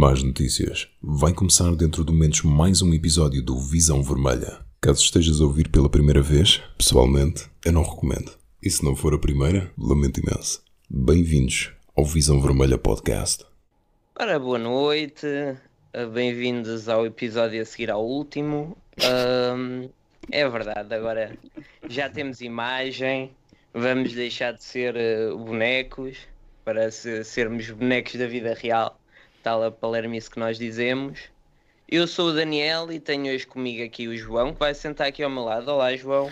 Más notícias. Vai começar dentro de momentos mais um episódio do Visão Vermelha. Caso estejas a ouvir pela primeira vez, pessoalmente, eu não recomendo. E se não for a primeira, lamento imenso. Bem-vindos ao Visão Vermelha Podcast. Ora, boa noite, eh, bem-vindos ao episódio a seguir ao último. Ahm, é verdade, agora já temos imagem, vamos deixar de ser eh, bonecos para se- sermos bonecos da vida real, tal a palermice que nós dizemos. Eu sou o Daniel e tenho hoje comigo aqui o João, que vai sentar aqui ao meu lado. Olá, João.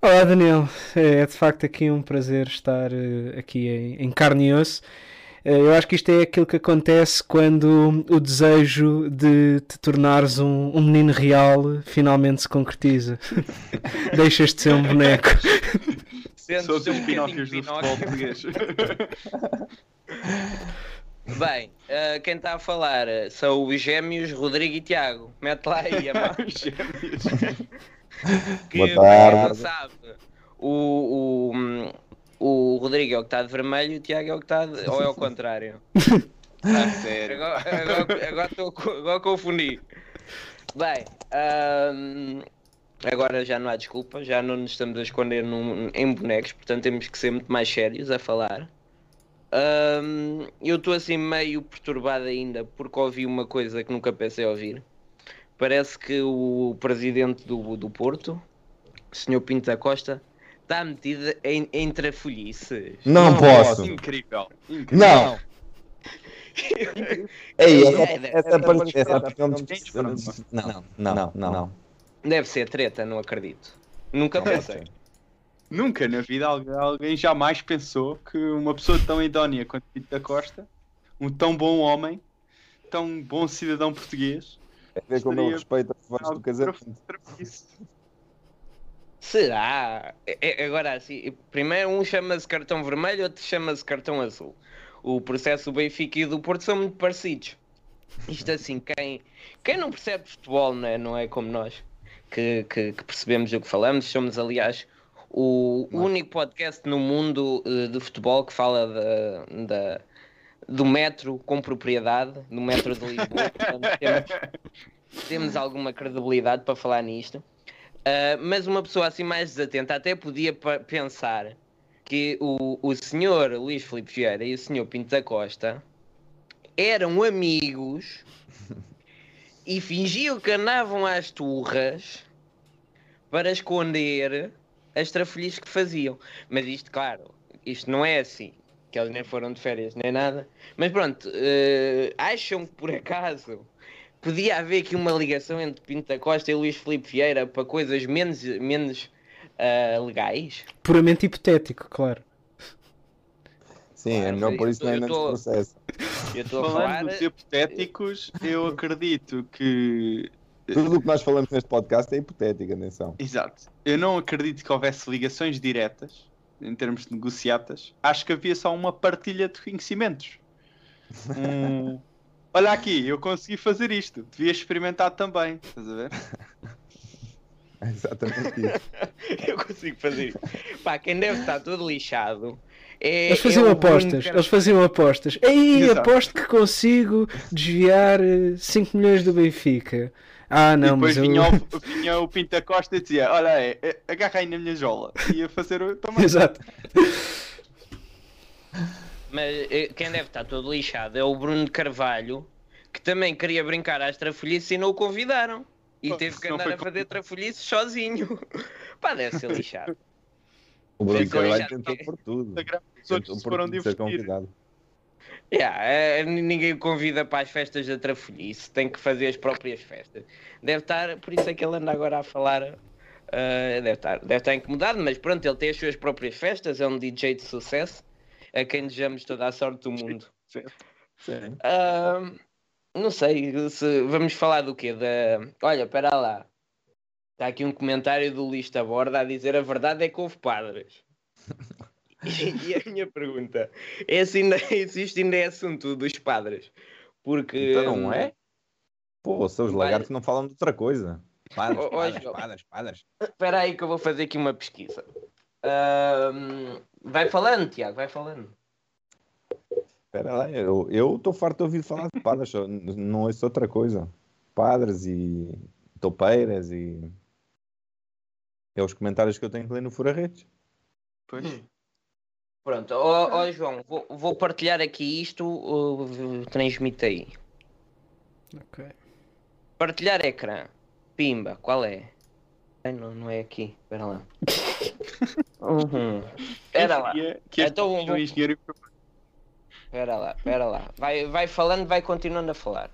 Olá Daniel, é de facto aqui um prazer estar eh, aqui em, carne e osso. Eh, eu acho que isto é aquilo que acontece quando o desejo de te tornares um, um menino real finalmente se concretiza. Deixas de ser um boneco. Sentes Sou dos um Pinóquios do Pinóquio. futebol português. Bem, eh, quem está a falar eh, são os gêmeos Rodrigo e Tiago. Mete lá aí a mão. Gêmeos. que Boa não tarde. sabe, o, o, o Rodrigo é o que está de vermelho e o Tiago é o que está de. ou é o contrário? Ah, sério. Agora, agora, agora, estou agora confundi. Bem, ahm, agora já não há desculpa, já não nos estamos a esconder num- em bonecos, portanto temos que ser muito mais sérios a falar. Ahm, eu estou assim meio perturbado ainda porque ouvi uma coisa que nunca pensei ouvir. Parece que o presidente do, do Porto, o Sr. Pinto da Costa, está metido em, em trafolhices. Não, posso. Incrível. Incrível. Não. Ei, essa, É, essa, é, parte- é, não, não, não, não. Deve ser treta, não acredito. Nunca Não pensei. Nunca na vida alguém, alguém jamais pensou que uma pessoa tão idónea quanto Pinto da Costa, um tão bom homem, tão bom cidadão português, É ver como eu Estaria- respeito a voz do casamento. Será? É- é- agora assim, primeiro um chama-se cartão vermelho, outro chama-se cartão azul. O processo do Benfica e do Porto são muito parecidos. Isto assim, quem, quem não percebe futebol não é, não é como nós, que, que- que percebemos do que falamos. Somos, aliás, o Nós. único podcast no mundo eh, de futebol que fala da, da- do metro com propriedade, do metro de Lisboa. Portanto, temos, temos alguma credibilidade para falar nisto. Uh, mas uma pessoa assim mais desatenta até podia pensar que o, o senhor Luís Filipe Vieira e o senhor Pinto da Costa eram amigos e fingiam que andavam às turras para esconder as trafolhices que faziam. Mas isto, claro, isto não é assim, que eles nem foram de férias nem nada. Mas pronto, uh, acham que por acaso podia haver aqui uma ligação entre Pinto da Costa e Luís Filipe Vieira para coisas menos, menos ah, legais? Puramente hipotético, claro. Sim, é Claro, melhor por isso não é tô- nesse eu tô- processo. Eu estou a falar. Falando dos hipotéticos, eu acredito que. Tudo o que nós falamos neste podcast é hipotético, atenção. Exato. Eu não acredito que houvesse ligações diretas, em termos de negociatas. Acho que havia só uma partilha de conhecimentos. Um... Olha aqui, eu consegui fazer isto. Devia experimentar também. Estás a ver? É exatamente isso. eu consigo fazer isso. Pá, quem deve estar todo lixado. É, Eles faziam é o Bruno apostas, Car- eles faziam apostas. Ei, Exato. aposto que consigo desviar eh, 5 milhões do Benfica. Ah, não, e depois mas eu... vinha, o, vinha o Pinta Costa e dizia: Olha, é, é, agarra aí na minha jola. E ia fazer o. Exato. Mas eh, quem deve estar todo lixado é o Bruno Carvalho, que também queria brincar às trafolhices e não o convidaram. E Pô, teve que andar a fazer trafolhices sozinho. Pá, deve ser lixado. O Bruno Carvalho tentou por tudo. Os outros Tentou se por foram divertir. convidado. Yeah, eh, ninguém o convida para as festas da trafolhice, tem que fazer as próprias festas. Deve estar, por isso é que ele anda agora a falar. eh, deve, estar, deve estar incomodado, mas pronto, ele tem as suas próprias festas, é um DJ de sucesso, a quem desejamos toda a sorte do mundo. Sim. Ahm, não sei, se vamos falar do quê? Da... Olha, espera lá. Está aqui um comentário do Lista Borda a dizer a verdade é que houve padres. E, a minha pergunta é se, ainda, se isto ainda é assunto dos padres. Porque. Então não é? Pô, seus lagartos não falam de outra coisa. Padres, padres, padres, padres. Espera aí que eu vou fazer aqui uma pesquisa. Ahm, vai falando, Tiago, vai falando. Espera lá, eu eu estou farto de ouvir falar de padres, não ouço outra coisa. Padres e topeiras e. É os comentários que eu tenho que ler no Fura Redes. Pois. Pronto, ó ó, João, vou, vou partilhar aqui isto, uh, transmite aí. Ok. Partilhar ecrã. Pimba, qual é? Ai, não, não é aqui, espera lá. Uhum. Espera lá, Que este Então, então, vou- engenheiro espera lá, espera lá. Vai, vai falando, vai continuando a falar.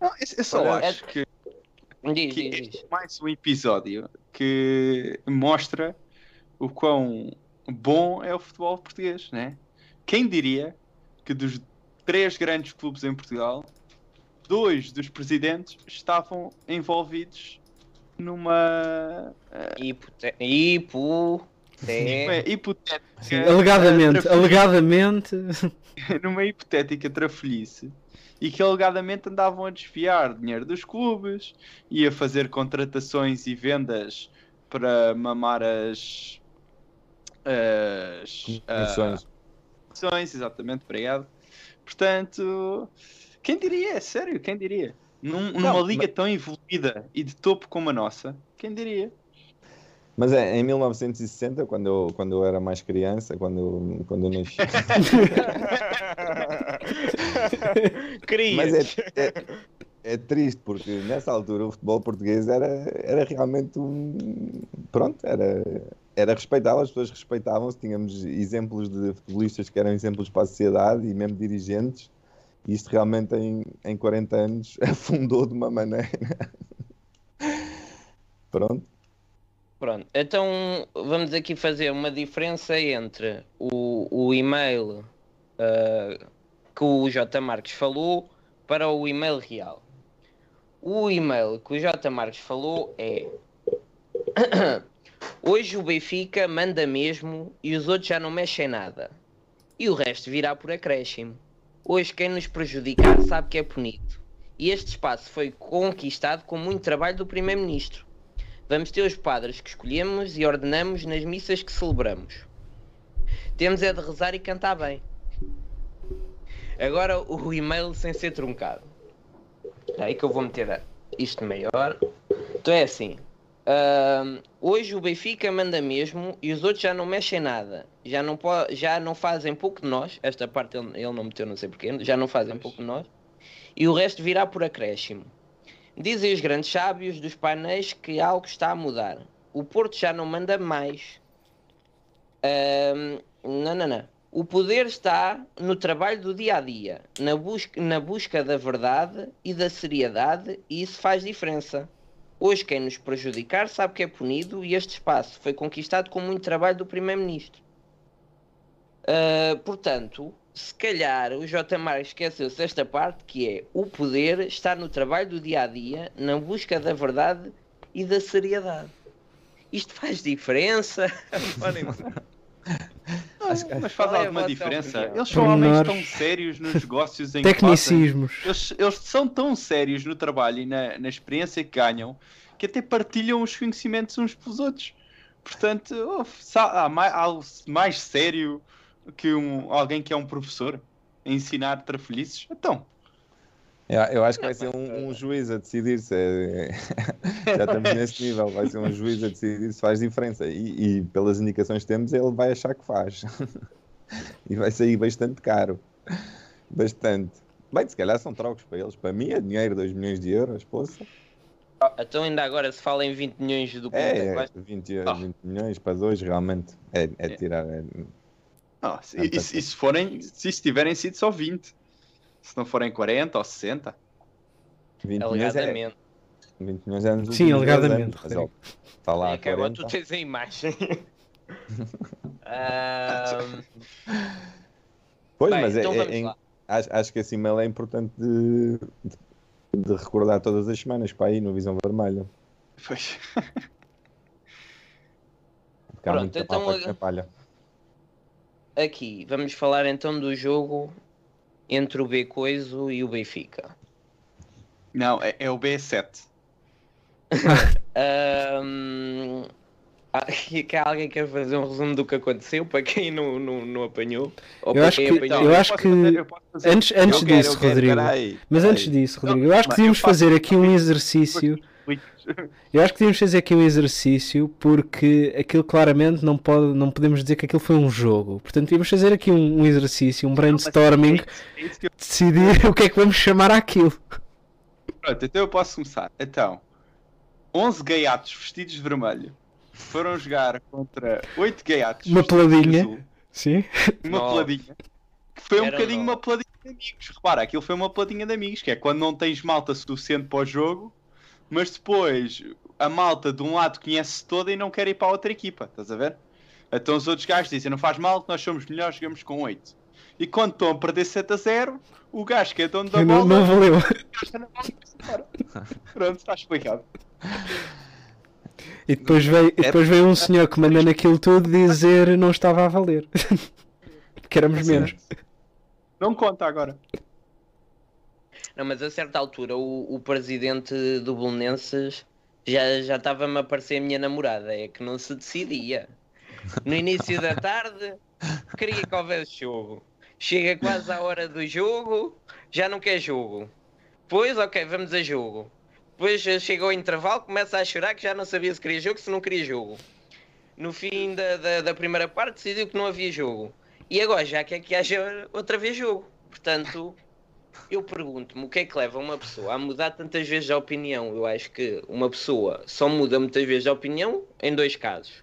Não, eu, eu só Olha, acho que, Diz, que diz, este diz. é mais um episódio que mostra o quão bom é o futebol português, né? Quem diria que dos três grandes clubes em Portugal, dois dos presidentes estavam envolvidos numa, Hipote... Hipo... numa Te... hipotética Sim, alegadamente, alegadamente. numa hipotética trafolhice e que alegadamente andavam a desviar dinheiro dos clubes e a fazer contratações e vendas para mamar as as Comissões. ah, comissões, exatamente, obrigado. Portanto, quem diria, sério, quem diria? Num- numa Não, liga tão evoluída e de topo como a nossa, quem diria? Mas é, em 1960, quando eu, quando eu era mais criança, quando, eu- quando eu nasci. Mas é, é, é triste, porque nessa altura o futebol português era, era realmente um. Pronto, era, era respeitável, as pessoas respeitavam-se. Tínhamos exemplos de futebolistas que eram exemplos para a sociedade e mesmo dirigentes. E isto realmente em, em 40 anos afundou de uma maneira. Pronto. Pronto, então vamos aqui fazer uma diferença entre o, o e-mail ah, que o J. Marques falou para o e-mail real. O e-mail que o J. Marques falou é Hoje o Benfica manda mesmo e os outros já não mexem nada. E o resto virá por acréscimo. Hoje quem nos prejudicar sabe que é punido. E este espaço foi conquistado com muito trabalho do Primeiro-Ministro. Vamos ter os padres que escolhemos e ordenamos nas missas que celebramos. Temos é de rezar e cantar bem. Agora o e-mail sem ser truncado. É aí que eu vou meter isto maior. Então é assim. ahm, hoje o Benfica manda mesmo e os outros já não mexem nada. Já não, po- já não fazem pouco de nós. Esta parte ele, ele não meteu, não sei porquê. Já não fazem pouco de nós. E o resto virá por acréscimo. Dizem os grandes sábios dos painéis que algo está a mudar. O Porto já não manda mais. Ahm, não, não, não. O poder está no trabalho do dia a dia, na busca, na busca da verdade e da seriedade, e isso faz diferença. Hoje, quem nos prejudicar sabe que é punido, e este espaço foi conquistado com muito trabalho do Primeiro-Ministro. Ah, portanto, se calhar o J. Mar esqueceu-se desta parte que é o poder está no trabalho do dia a dia, na busca da verdade e da seriedade. Isto faz diferença? Mas faz é a alguma diferença. Eles são homens tão sérios nos negócios em. Tecnicismos. Eles, eles são tão sérios no trabalho e na, na experiência que ganham que até partilham os conhecimentos uns pelos outros. Portanto, oh, há mais, algo mais sério que um, alguém que é um professor a ensinar trafolhices? Então, Eu, acho que vai ser um, um juiz a decidir se é- já estamos nesse nível, vai ser um juiz a decidir se faz diferença. E, e pelas indicações que temos ele vai achar que faz. E vai sair bastante caro. Bastante. Bem, se calhar são trocos para eles. Para mim é dinheiro, 2 milhões de euros poça. Então ainda agora se fala em 20 milhões do é, é Vai- 20, Ah. 20 milhões para dois realmente. É, é tirar é- ah, se- e, se- forem, se tiverem sido só 20, se não forem 40 ou 60, 20 milhões é, Alegadamente. 20 milhões é nos Sim, últimos 10 alegadamente, anos, mas, ó, está lá É a que agora 40 tu tens a imagem. Ahm, pois, bem, mas é, então é- é- acho, acho que esse e-mail é importante de, de- de recordar todas as semanas para aí no Visão Vermelha. pois. Pronto, então, palha. Aqui, vamos falar então do jogo entre o B Coiso e o Benfica. Não, é, é o B7. Ahm, Ah, e que alguém quer fazer um resumo do que aconteceu para quem não, não, não apanhou? Ou Eu acho que- apanhou? eu acho posso que eu fazer- Antes, antes Eu quero, disso, quero, Rodrigo. peraí, Mas antes disso, Rodrigo, eu acho que devíamos fazer aqui um exercício. Eu acho que devíamos fazer aqui um exercício porque aquilo claramente não, pode, não podemos dizer que aquilo foi um jogo. Portanto, devíamos fazer aqui um, um exercício, um brainstorming, É isso que eu- decidir o que é que vamos chamar aquilo. Pronto, então eu posso começar. Então, 11 gaiatos vestidos de vermelho foram jogar contra 8 gaiatos Uma vestidos de peladinha. Sim? Uma Nove. peladinha. Que foi um Eram bocadinho nove. uma peladinha de amigos. Repara, aquilo foi uma peladinha de amigos, que é quando não tens malta suficiente para o jogo, mas depois a malta de um lado conhece-se toda e não quer ir para a outra equipa, estás a ver? Então os outros gajos dizem, não faz mal, que nós somos melhores, jogamos com 8. E quando estão a perder 7 a 0, o gajo que é dono da Não, bola, não valeu. vai-se embora. Pronto, está explicado. E depois veio, e depois veio um senhor que manda naquilo tudo dizer não estava a valer. Porque éramos menos. Não conta agora. Não, mas a certa altura o, o presidente do Belenenses já, já estava-me a parecer a minha namorada, é que não se decidia. No início da tarde queria que houvesse jogo. Chega quase à hora do jogo, já não quer jogo. Pois, ok, vamos a jogo. Depois chega ao intervalo, começa a chorar que já não sabia se queria jogo, se não queria jogo. No fim da, da, da primeira parte decidiu que não havia jogo. E agora já quer que haja outra vez jogo. Portanto, eu pergunto-me o que é que leva uma pessoa a mudar tantas vezes a opinião. Eu acho que uma pessoa só muda muitas vezes a opinião em dois casos.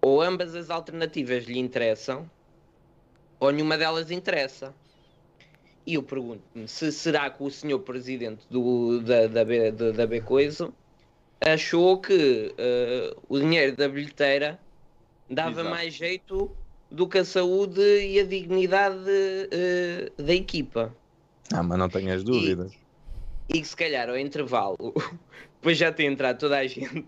Ou ambas as alternativas lhe interessam, ou nenhuma delas interessa. E eu pergunto-me se será que o senhor presidente do, da, da, B, da, da B Coiso achou que eh, o dinheiro da bilheteira dava Exato. mais jeito do que a saúde e a dignidade eh, da equipa. Ah, mas não tenhas dúvidas. E que se calhar ao intervalo, depois já tem entrado toda a gente,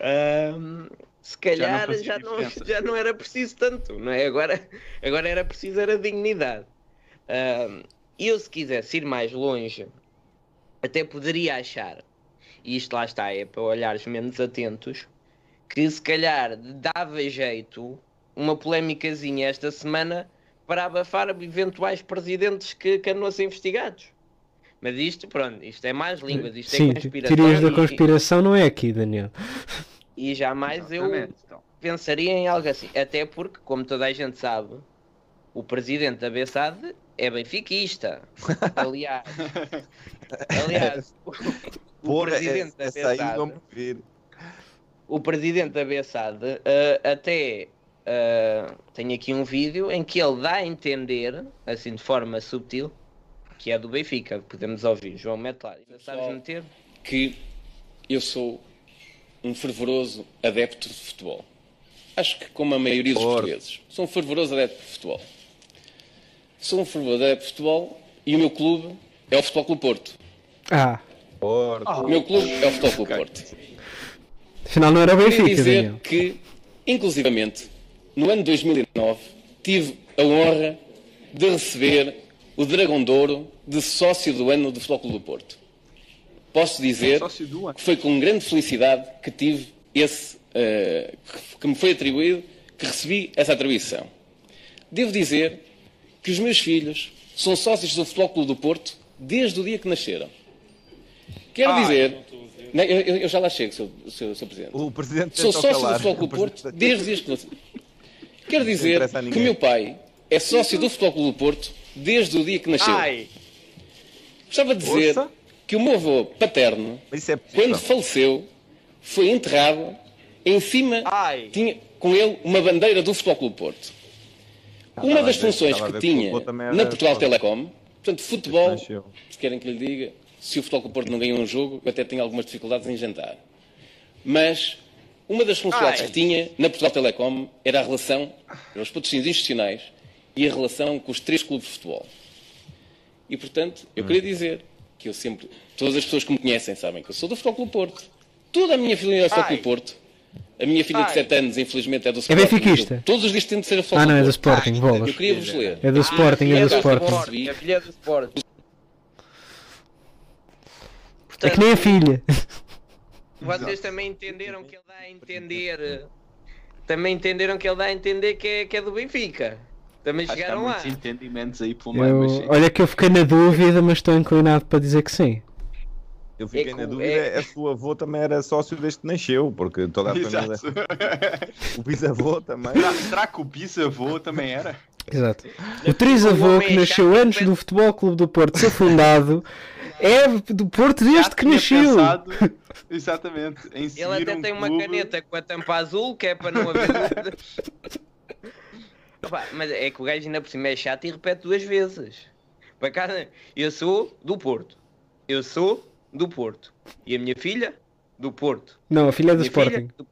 ahm, se calhar já não, diferença. já não era preciso tanto, não é? Agora, agora era preciso era dignidade. Ahm, eu se quisesse ir mais longe, até poderia achar, e isto lá está, é para olhares menos atentos, que se calhar dava jeito uma polémicazinha esta semana para abafar eventuais presidentes que, que andam a ser investigados. Mas isto, pronto, isto é mais línguas, isto Sim, é conspiração. teorias da e- conspiração não é aqui, Daniel. E, jamais eu Exatamente, então. pensaria em algo assim. Até porque, como toda a gente sabe, o presidente da BSAD é benfiquista. Aliás, aliás o, Porra, presidente da essa me vir. o presidente da BSAD eh, até eh, tem aqui um vídeo em que ele dá a entender, assim de forma subtil, que é do Benfica. Podemos ouvir. João, mete lá. Ainda sabes meter? que eu sou um fervoroso adepto de futebol. Acho que como a maioria dos Ora. portugueses. Sou um fervoroso adepto de futebol. Sou um fervoroso adepto de futebol e o meu clube é o Futebol Clube Porto. Ah, Porra. O meu clube é o Futebol Clube Porto. afinal não era Queria Benfica, dizer Daniel. que, inclusivamente, no ano 2009, tive a honra de receber o Dragão de Ouro de sócio do ano do Futebol Clube do Porto. Posso dizer do que foi com grande felicidade que tive esse, eh, que- me foi atribuído, que recebi essa atribuição. Devo dizer que os meus filhos são sócios do Futebol Clube do Porto desde o dia que nasceram. Quero Ai, dizer, Não, eu, eu- eu já lá chego, Sr. Presidente. O presidente Sou sócio do calar. Futebol Clube O Porto desde os dias que nasci. Quero dizer que meu pai é sócio do Futebol Clube do Porto desde o dia que nasceu. Ai! Gostava de dizer Ouça. que o meu avô paterno, é quando faleceu, foi enterrado em cima, Ai! tinha com ele uma bandeira do Futebol Clube Porto. Uma estava das a ver- funções que ver que o tinha na Portugal. Telecom, portanto, futebol, se querem que lhe diga, se o Futebol Clube Porto não ganha um jogo, eu até tenho algumas dificuldades em jantar. Mas uma das funcionalidades que tinha na Portugal Telecom era a relação, eram os patrocínios institucionais e a relação com os três clubes de futebol. E, portanto, eu queria dizer que eu sempre, todas as pessoas que me conhecem sabem que eu sou do Futebol Clube Porto. Toda a minha família é do Futebol. Clube Porto. A minha filha de Ai. 7 anos, infelizmente, é do Sporting. benfiquista? Eu Todos os dias tento ser a Futebol Ah, não, é do. Sporting, bolas. Eu queria vos ler. É do Sporting, é do Sporting. A filha do Sporting. É que nem a filha. Vocês também entenderam que ele dá a entender. Também entenderam que ele dá a entender que é, que é do Benfica. Também Acho que há chegaram lá. entendimentos aí pelo meio, mas Eu, sim. olha que eu fiquei na dúvida, mas estou inclinado para dizer que sim. Eu fiquei É na dúvida, é- se o avô também era sócio desde que nasceu, porque toda a família. Exato. O bisavô também. Será, será que o bisavô também era? Exato. O trisavô que é nasceu antes do Futebol Clube do Porto ser fundado é do Porto desde que nasceu. pensado, exatamente, em Ele até um tem uma clube- caneta com a tampa azul, que é para não haver dúvidas. Opa, mas é que o gajo ainda por cima é chato e repete duas vezes. Para casa, eu sou do Porto. Eu sou do Porto. E a minha filha, do Porto. Não, a filha é do Minha filha, Sporting. do-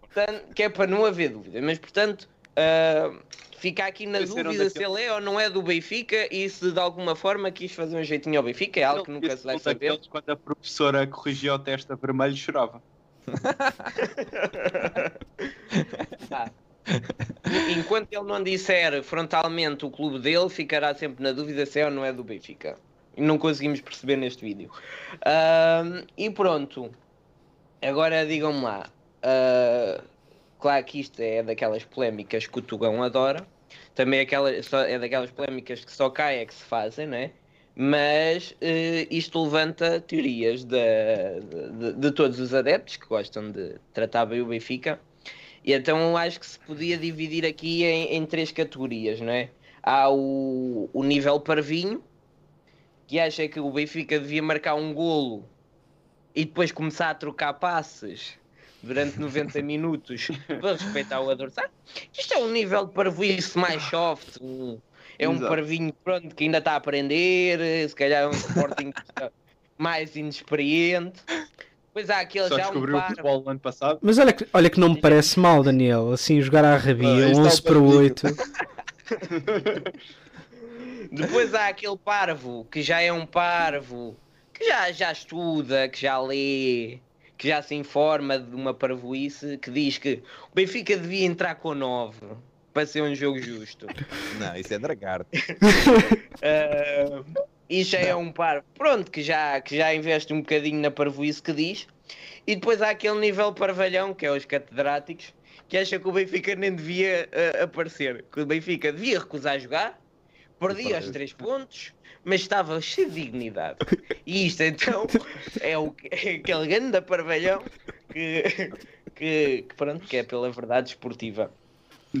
Portanto, que é para não haver dúvida. Mas portanto, ah, fica aqui na dúvida se ele é ou não é do Benfica e se de alguma forma quis fazer um jeitinho ao Benfica. É algo que nunca se vai saber. Quando a professora corrigia o teste a vermelho, chorava. Ah. Enquanto ele não disser frontalmente o clube dele, ficará sempre na dúvida se é ou não é do Benfica. E não conseguimos perceber neste vídeo. Ahm, e pronto. Agora digam-me lá. ah, claro que isto é daquelas polémicas que o Tugão adora. Também aquela, é daquelas polémicas que só cá é que se fazem, não é? Mas eh, isto levanta teorias de, de, de todos os adeptos que gostam de tratar bem o Benfica. E então acho que se podia dividir aqui em, em três categorias, não é? Há o, o nível parvinho, que acha que o Benfica devia marcar um golo e depois começar a trocar passes durante 90 minutos para respeitar o adversário. Isto é um nível de parvoíce mais soft, um- é um Exato. parvinho pronto, que ainda está a aprender, se calhar é um Sporting mais inexperiente. Depois há aquele Só já um descobriu o par futebol no ano passado. Mas olha que, olha que não me parece mal, Daniel. Assim, jogar à rabia, Ah, isto 11 é o para 8. Depois há aquele parvo que já é um parvo que já, já estuda, que já lê, que já se informa de uma parvoíce que diz que o Benfica devia entrar com 9 para ser um jogo justo. Não, isso é dragar. Ah, isso já é um parvo, pronto, que já, que já investe um bocadinho na parvoíce que diz. E depois há aquele nível parvalhão, que é os catedráticos, que acha que o Benfica nem devia ah, aparecer. Que o Benfica devia recusar jogar, perdia os três pontos, mas estava cheio de dignidade. E isto então é, o, é aquele grande parvalhão que, que, que, pronto, que é pela verdade esportiva.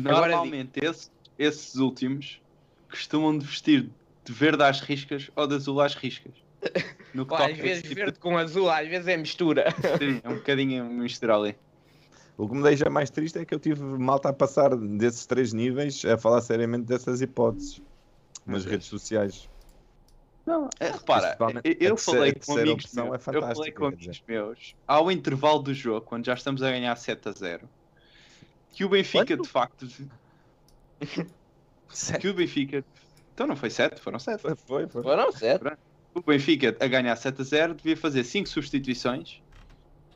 Agora Normalmente, esse- esses últimos costumam de vestir de verde às riscas ou de azul às riscas. No que Pá, às vezes tipo verde com azul, às vezes é mistura. Sim, é um bocadinho misturar ali. O que me deixa mais triste é que eu tive malta a passar desses três níveis a falar seriamente dessas hipóteses nas redes sociais. Não, é, repara, Principalmente eu, falei a com amigos meus, é eu falei com amigos meus ao intervalo do jogo, quando já estamos a ganhar 7 a 0, que o Benfica de facto que o Benfica então não foi 7, foram 7. Foi, foi, foi. Foram certo. O Benfica a ganhar 7 a 0 devia fazer 5 substituições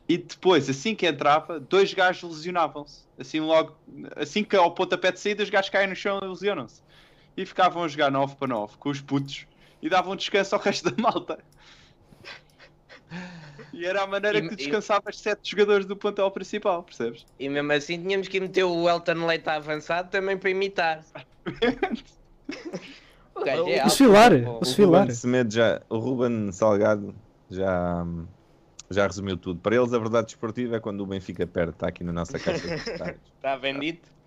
e depois, assim que entrava, dois gajos lesionavam-se. Assim logo, assim que ao pontapé de saída, os gajos caem no chão e lesionam-se. E ficavam a jogar 9 para 9 com os putos e davam descanso ao resto da malta. E era a maneira E- que tu e- descansavas 7 jogadores do plantel principal, percebes? E mesmo assim tínhamos que meter o Elton Leite avançado também para imitar. o gajo é O alto, o O Svilar. Ruben Semedo já, o Ruben Salgado já, já resumiu tudo. Para eles a verdade esportiva é quando o Benfica perde, está aqui na nossa caixa de comentários. Está bendito.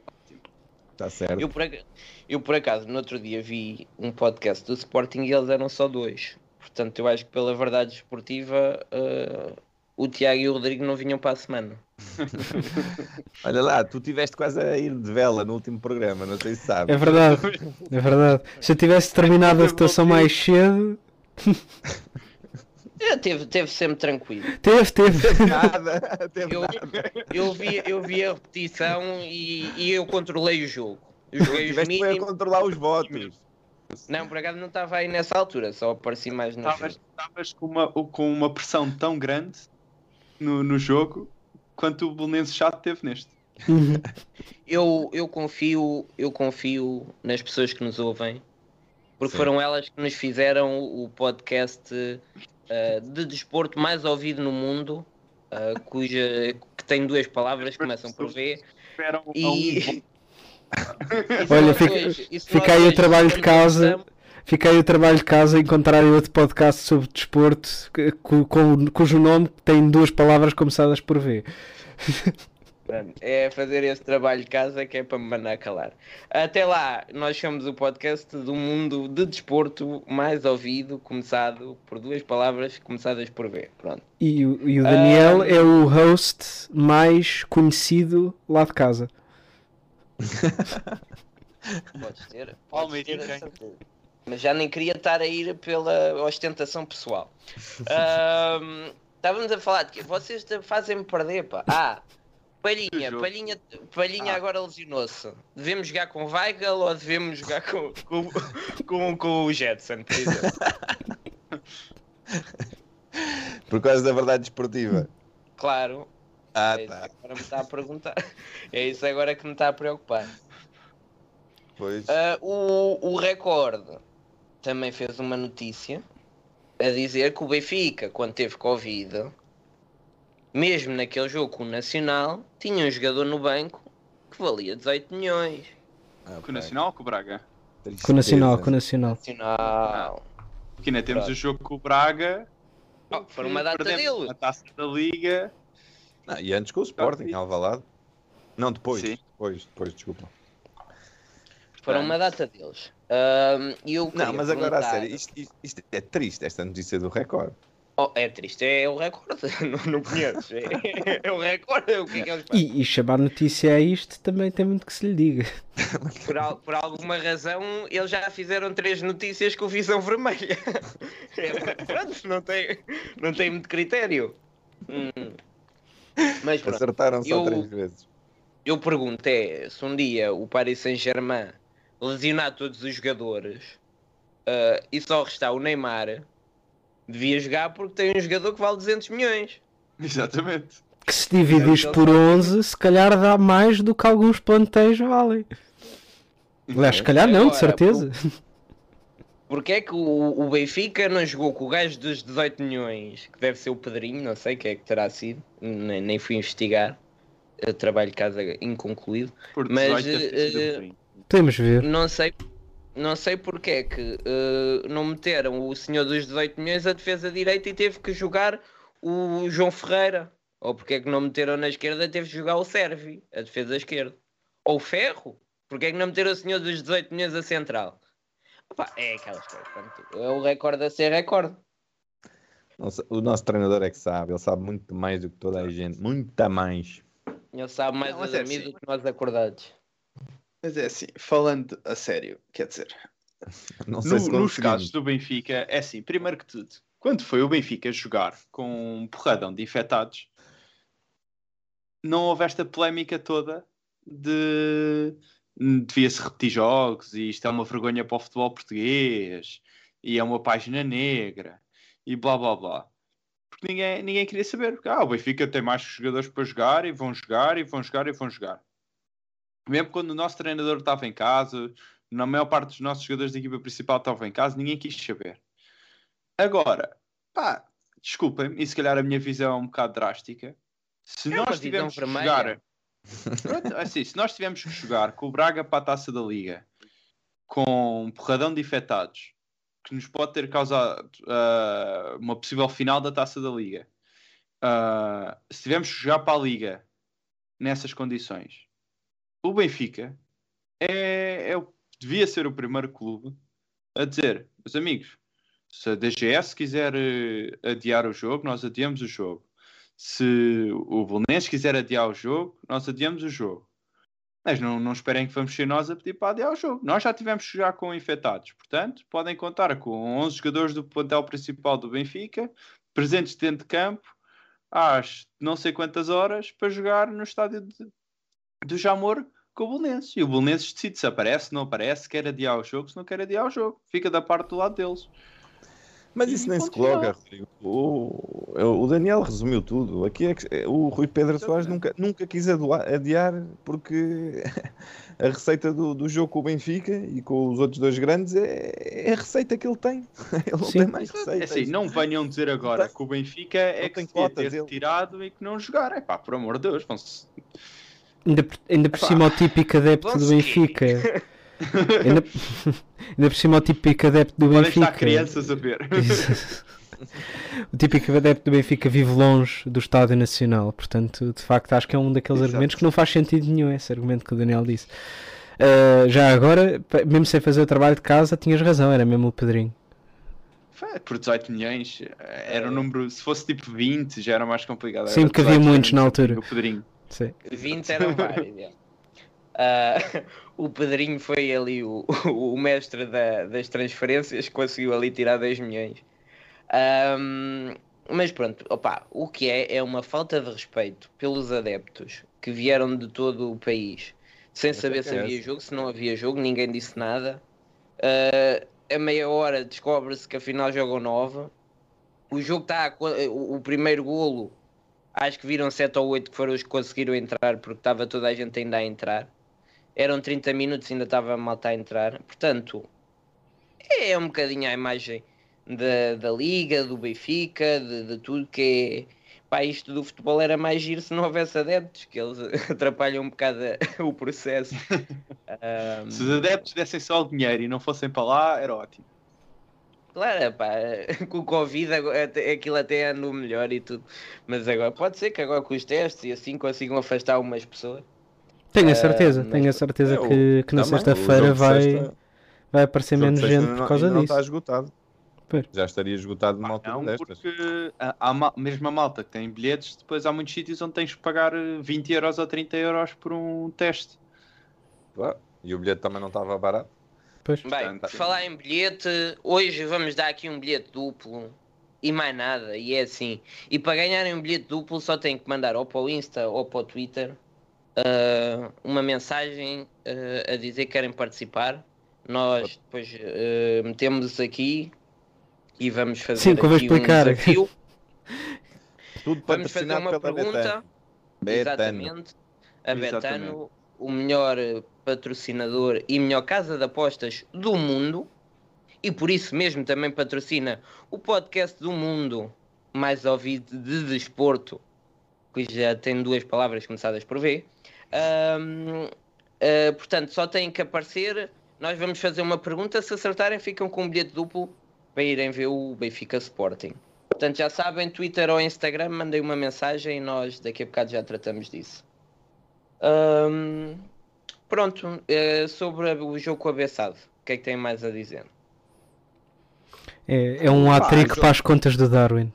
Está certo. Eu por, ac- eu por acaso no outro dia vi um podcast do Sporting e eles eram só dois. Portanto, eu acho que pela verdade esportiva eh, o Tiago e o Rodrigo não vinham para a semana. Olha lá, tu tiveste quase a ir de vela no último programa, não sei se sabes. É verdade, é verdade. Se eu tivesse terminado a votação mais cedo, É, teve, teve sempre tranquilo. teve, teve. Nada, teve Eu, nada. eu, vi, eu vi a repetição e, e eu controlei o jogo. Eu joguei os Tiveste foi a mínimos. controlar os votos. Não, por acaso não estava aí nessa altura, só apareci mais no Estavas estavas com uma, com uma pressão tão grande no, no jogo quanto o Belenenses chato teve neste. Eu, eu confio, eu confio nas pessoas que nos ouvem, porque Sim. foram elas que nos fizeram o podcast eh, de desporto mais ouvido no mundo uh, cuja, que tem duas palavras que começam por V. E. Olha, fica- fica aí o trabalho de casa. Fica aí o trabalho de casa encontrarem outro podcast sobre desporto cu- com- cujo nome tem duas palavras começadas por V. Pronto, É fazer esse trabalho de casa que é para me mandar calar. Até lá, nós somos o podcast do mundo de desporto mais ouvido, começado por duas palavras começadas por V. Pronto. E, o- e o Daniel Ah. é o host mais conhecido lá de casa. Podes ter. Podes ter. Mas já nem queria estar a ir pela ostentação pessoal. Ahm, estávamos a falar de que vocês fazem-me perder, pá. Ah, Palhinha. Palhinha, Palhinha Ah. agora lesionou-se. Devemos jogar com Weigl ou devemos jogar com, com, com, com o Jetson, por exemplo? Por causa da verdade esportiva. Claro. Ah, é tá. agora me está a perguntar. É isso agora que me está a preocupar. Pois. Ah, o, o Record também fez uma notícia a dizer que o Benfica, quando teve Covid, mesmo naquele jogo com o Nacional, tinha um jogador no banco que valia 18 milhões. Ah, Com o Nacional ou com o Braga? Com o Nacional, com o Nacional. Nacional. Porque ainda temos o jogo com o Braga. Oh, foram uma data deles. A taça da Liga. Não, e antes com o Sporting, em Alvalade. Não, depois. Sim. Depois, depois, desculpa. Foram uma data deles. E eu Não, mas agora a perguntar- sério, isto, isto- isto é triste, esta notícia do recorde. Oh, é triste, é o recorde. não, não conheço. É, é o recorde. O que é que eles fazem? E, e chamar notícia a isto também tem muito que se lhe diga. Por, al- por alguma razão, eles já fizeram três notícias com visão vermelha. É, pronto, não tem, não tem muito critério. Hum. Mas pronto, Acertaram só eu- três vezes. eu pergunto é, se um dia o Paris Saint-Germain lesionar todos os jogadores ah, e só restar o Neymar, devia jogar porque tem um jogador que vale 200 milhões. Exatamente. Que se dividis por 11, se calhar dá mais do que alguns plantéis valem. Aliás, se calhar não, de certeza. Porque é que o, o Benfica não jogou com o gajo dos 18 milhões, que deve ser o Pedrinho, não sei quem é que terá sido, nem, nem fui investigar. Eu trabalho de casa inconcluído. Por Mas, 18 deve ter sido eh, por aí. Podemos ver. Não sei, não sei porque é que eh, não meteram o senhor dos 18 milhões a defesa direita e teve que jogar o João Ferreira. Ou porque é que não meteram na esquerda e teve que jogar o Servi, a defesa esquerda. Ou o Ferro. Porque é que não meteram o senhor dos 18 milhões a central? Opa, é aquelas coisas. pronto. É o recorde a ser recorde. Nossa, O nosso treinador é que sabe, ele sabe muito mais do que toda a gente, muita mais. Ele sabe mais Não, é assim. do que nós acordados. Mas é assim, falando a sério, quer dizer, Não sei no- se nos casos do Benfica, é assim, primeiro que tudo, quando foi o Benfica jogar com um porradão de infectados, não houve esta polémica toda de devia-se repetir jogos e isto é uma vergonha para o futebol português e é uma página negra e blá blá blá. Porque ninguém, ninguém queria saber. Porque, ah, o Benfica tem mais jogadores para jogar e vão jogar e vão jogar e vão jogar. Mesmo quando o nosso treinador estava em casa, na maior parte dos nossos jogadores da equipa principal estavam em casa, ninguém quis saber. Agora, pá, desculpem, e se calhar a minha visão é um bocado drástica. Se É nós tivermos que jogar. Pronto, assim, se nós tivermos que jogar com o Braga para a taça da Liga, com um porradão de infectados, que nos pode ter causado ah, uma possível final da taça da Liga, ah, se tivermos que jogar para a Liga nessas condições, o Benfica é, é o- devia ser o primeiro clube a dizer, meus amigos, se a DGS quiser eh, adiar o jogo, nós adiamos o jogo. Se o Belenenses quiser adiar o jogo, nós adiamos o jogo. Mas não, não esperem que vamos ser nós a pedir para adiar o jogo. Nós já tivemos jogar com infectados. Portanto, podem contar com 11 jogadores do plantel principal do Benfica, presentes dentro de campo, às não sei quantas horas, para jogar no estádio de, do Jamor com o Belenenses. E o Belenenses decide se aparece, se não aparece, se quer adiar o jogo, se não quer adiar o jogo. Fica da parte do lado deles. Mas isso E nem se coloca, Rodrigo. O, o Daniel resumiu tudo. Aqui é que, o Rui Pedro Soares nunca, nunca quis adiar porque a receita do, do jogo com o Benfica e com os outros dois grandes é, é a receita que ele tem. Ele não Sim. tem mais É receitas. assim, não venham dizer agora que o Benfica é não que tem se ter ele. retirado e que não jogar. É pá, por amor de Deus, vão-se. Ainda, por- ainda por cima o típico adepto do Benfica. ainda, ainda por cima o típico adepto do Benfica. estar crianças a ver. o típico adepto do Benfica vive longe do Estádio Nacional. Portanto, de facto, acho que é um daqueles Exato. argumentos que não faz sentido nenhum. Esse argumento que o Daniel disse. Ah, já agora, mesmo sem fazer o trabalho de casa, tinhas razão. Era mesmo o Pedrinho. Por 18 milhões, era um número. Se fosse tipo 20, já era mais complicado. Sim, Era porque havia 18 muitos na altura. O Pedrinho. Sim. 20 eram vários. Ah, o Pedrinho foi ali o, o mestre da- das transferências, conseguiu ali tirar 10 milhões. Ahm, mas pronto, opa, o que é é uma falta de respeito pelos adeptos que vieram de todo o país sem saber se havia jogo, se não havia jogo, ninguém disse nada. Ah, a meia hora descobre-se que afinal jogam 9. O jogo está. o primeiro golo Acho que viram 7 ou 8 que foram os que conseguiram entrar porque estava toda a gente ainda a entrar. Eram 30 minutos e ainda estava a malta a entrar. Portanto, é um bocadinho a imagem da, da Liga, do Benfica, de, de tudo que é. Pá, isto do futebol era mais giro se não houvesse adeptos, que eles atrapalham um bocado o processo. Ahm, Se os adeptos dessem só o dinheiro e não fossem para lá, era ótimo. Claro, pá, com o Covid até- aquilo até andou melhor e tudo. Mas agora pode ser que agora com os testes e assim consigam afastar umas pessoas. Tenho a Ah, certeza, mas- tenho a certeza É, o- que, que na sexta-feira vai, sexta- vai aparecer menos gente por não- causa não disso. está esgotado. Já estaria esgotado numa altura Não, destas. porque há, há mesmo a malta que tem bilhetes, depois há muitos sítios onde tens que pagar eh, 20 euros ou 30 euros por um teste. E o bilhete também não estava barato. Pois. Bem, Portanto, por falar em bilhete, hoje vamos dar aqui um bilhete duplo e mais nada, e é assim. E para ganharem um bilhete duplo só têm que mandar ou para o Insta ou para o Twitter ah, uma mensagem ah, a dizer que querem participar. Nós depois ah, metemos aqui e vamos fazer Sim, aqui explicar. um desafio. Tudo Vamos fazer uma pela pergunta. Betano. Exatamente. A Exatamente. Betano, o melhor patrocinador e melhor casa de apostas do mundo, e por isso mesmo também patrocina o podcast do mundo mais ouvido de desporto, que já tem duas palavras começadas por V. Ahm, ah, portanto, só têm que aparecer. Nós vamos fazer uma pergunta. Se acertarem, ficam com um bilhete duplo para irem ver o Benfica Sporting. Portanto, já sabem, Twitter ou Instagram, mandem uma mensagem e nós daqui a bocado já tratamos disso. Ahm, pronto, eh, sobre o jogo com a Bessade, o que é que tem mais a dizer? É, é um Pá, hat-trick jogo- para as contas do Darwin.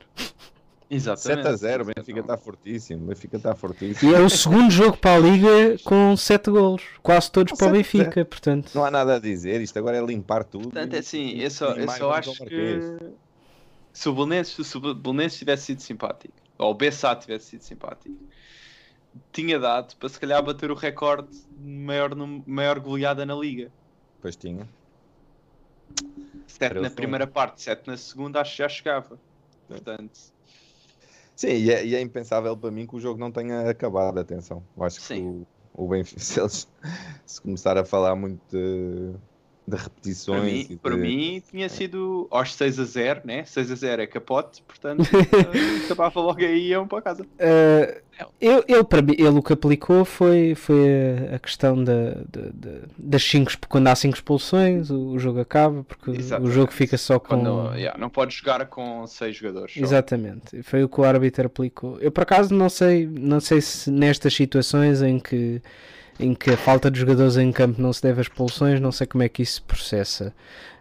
Exatamente. 7 a 0, o Benfica está fortíssimo. O Benfica está fortíssimo. E é o segundo jogo para a Liga com 7 golos, quase todos Com para o Benfica. Portanto, Não há nada a dizer. Isto agora é limpar tudo. Portanto, é assim, eu só, eu só acho que se o Belenenses, Belenenses tivesse sido simpático, ou o Bessá tivesse sido simpático, tinha dado para se calhar bater o recorde de maior, maior goleada na liga. Pois tinha. 7 Era na primeira parte, 7 na segunda, acho que já chegava. Portanto, Sim, e é, e é impensável para mim que o jogo não tenha acabado. Atenção. Eu acho que Sim. o, o Benfica, se eles se começar a falar muito de, de para repetições. mim, e para de- mim tinha sido aos 6 a 0, né? 6 a 0 é capote, portanto, eh, acabava logo aí e iam para casa. Uh, ele, ele, para mim, ele o que aplicou foi, foi a- questão da, da- da- das 5 quando há 5 expulsões, o, o jogo acaba, porque o Exatamente. jogo fica só com. Quando, yeah, não podes jogar com 6 jogadores. só. Exatamente, foi o que o árbitro aplicou. Eu por acaso não sei, não sei se nestas situações em que, em que a falta de jogadores em campo não se deve a expulsões, não sei como é que isso se processa.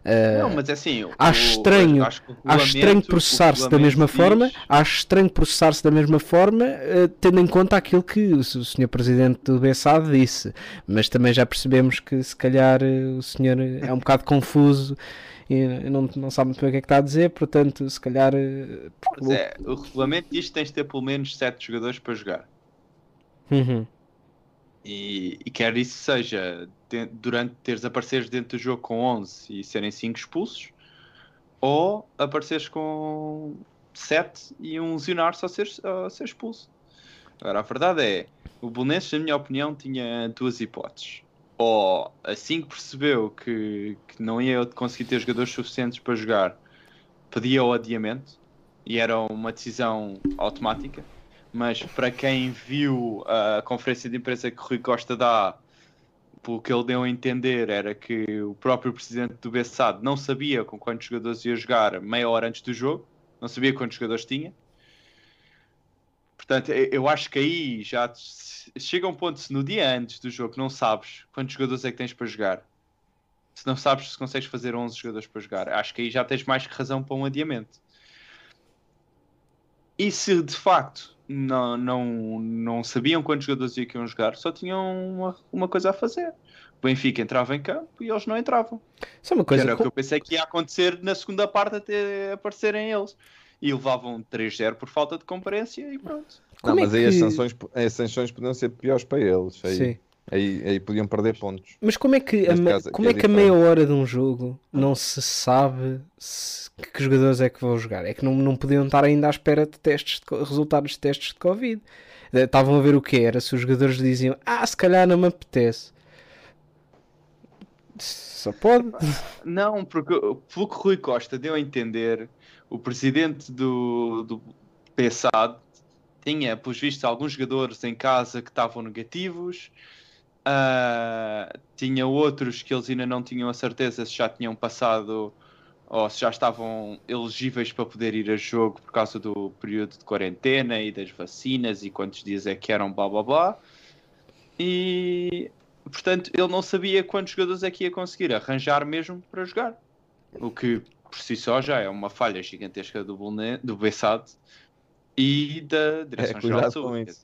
Uh, Não, mas é assim, o- acho estranho- acho, o Acho estranho processar-se o da mesma regulamento forma, diz- acho estranho processar-se da mesma forma, eh, tendo em conta aquilo que o Sr. Presidente do Bessade disse, mas também já percebemos que se calhar eh, o senhor é um bocado confuso e não, não sabe muito bem o que é que está a dizer, portanto, se calhar. Mas é, o regulamento diz que tens de ter pelo menos 7 jogadores para jogar. Uhum. E, e quer isso seja de- durante teres apareceres dentro do jogo com 11 e serem 5 expulsos, ou apareceres com 7 e um lesionar-se a ser, a ser expulso. Agora, a verdade é, o Belenenses, na minha opinião, tinha duas hipóteses. Ou assim que percebeu que, que não ia conseguir ter jogadores suficientes para jogar, pedia o adiamento e era uma decisão automática. Mas para quem viu a conferência de imprensa que Rui Costa dá, pelo que ele deu a entender, era que o próprio presidente do Bessade não sabia com quantos jogadores ia jogar meia hora antes do jogo, não sabia quantos jogadores tinha. Portanto, eu acho que aí já chega um ponto, se no dia antes do jogo não sabes quantos jogadores é que tens para jogar, se não sabes se consegues fazer 11 jogadores para jogar, acho que aí já tens mais que razão para um adiamento. E se de facto não, não, não sabiam quantos jogadores iam jogar, só tinham uma, uma coisa a fazer. O Benfica entrava em campo e eles não entravam. Isso é uma coisa que era o que eu pensei que ia acontecer na segunda parte até aparecerem eles. E levavam 3-0 por falta de comparência e pronto. Não, Como é mas aí que- as sanções, as sanções podiam ser piores para eles. Aí, Sim. Aí, aí podiam perder pontos. Mas como é que, a, caso como é é que a meia hora de um jogo não se sabe se- que jogadores é que vão jogar? É que não, não podiam estar ainda à espera de testes de resultados de testes de Covid. Eh, Estavam a ver o que era, se os jogadores diziam, ah, se calhar não me apetece. Só pode. Não, porque pelo que Rui Costa deu a entender, o presidente do, do PSAD tinha, pelos vistos, alguns jogadores em casa que estavam negativos, ah, tinha outros que eles ainda não tinham a certeza se já tinham passado ou se já estavam elegíveis para poder ir a jogo por causa do período de quarentena e das vacinas e quantos dias é que eram, blá blá blá. E portanto ele não sabia quantos jogadores é que ia conseguir arranjar mesmo para jogar. O que por si só já é uma falha gigantesca do, Bolne- do Bessade e da É, Direção-Geral de cuidado com Saúde.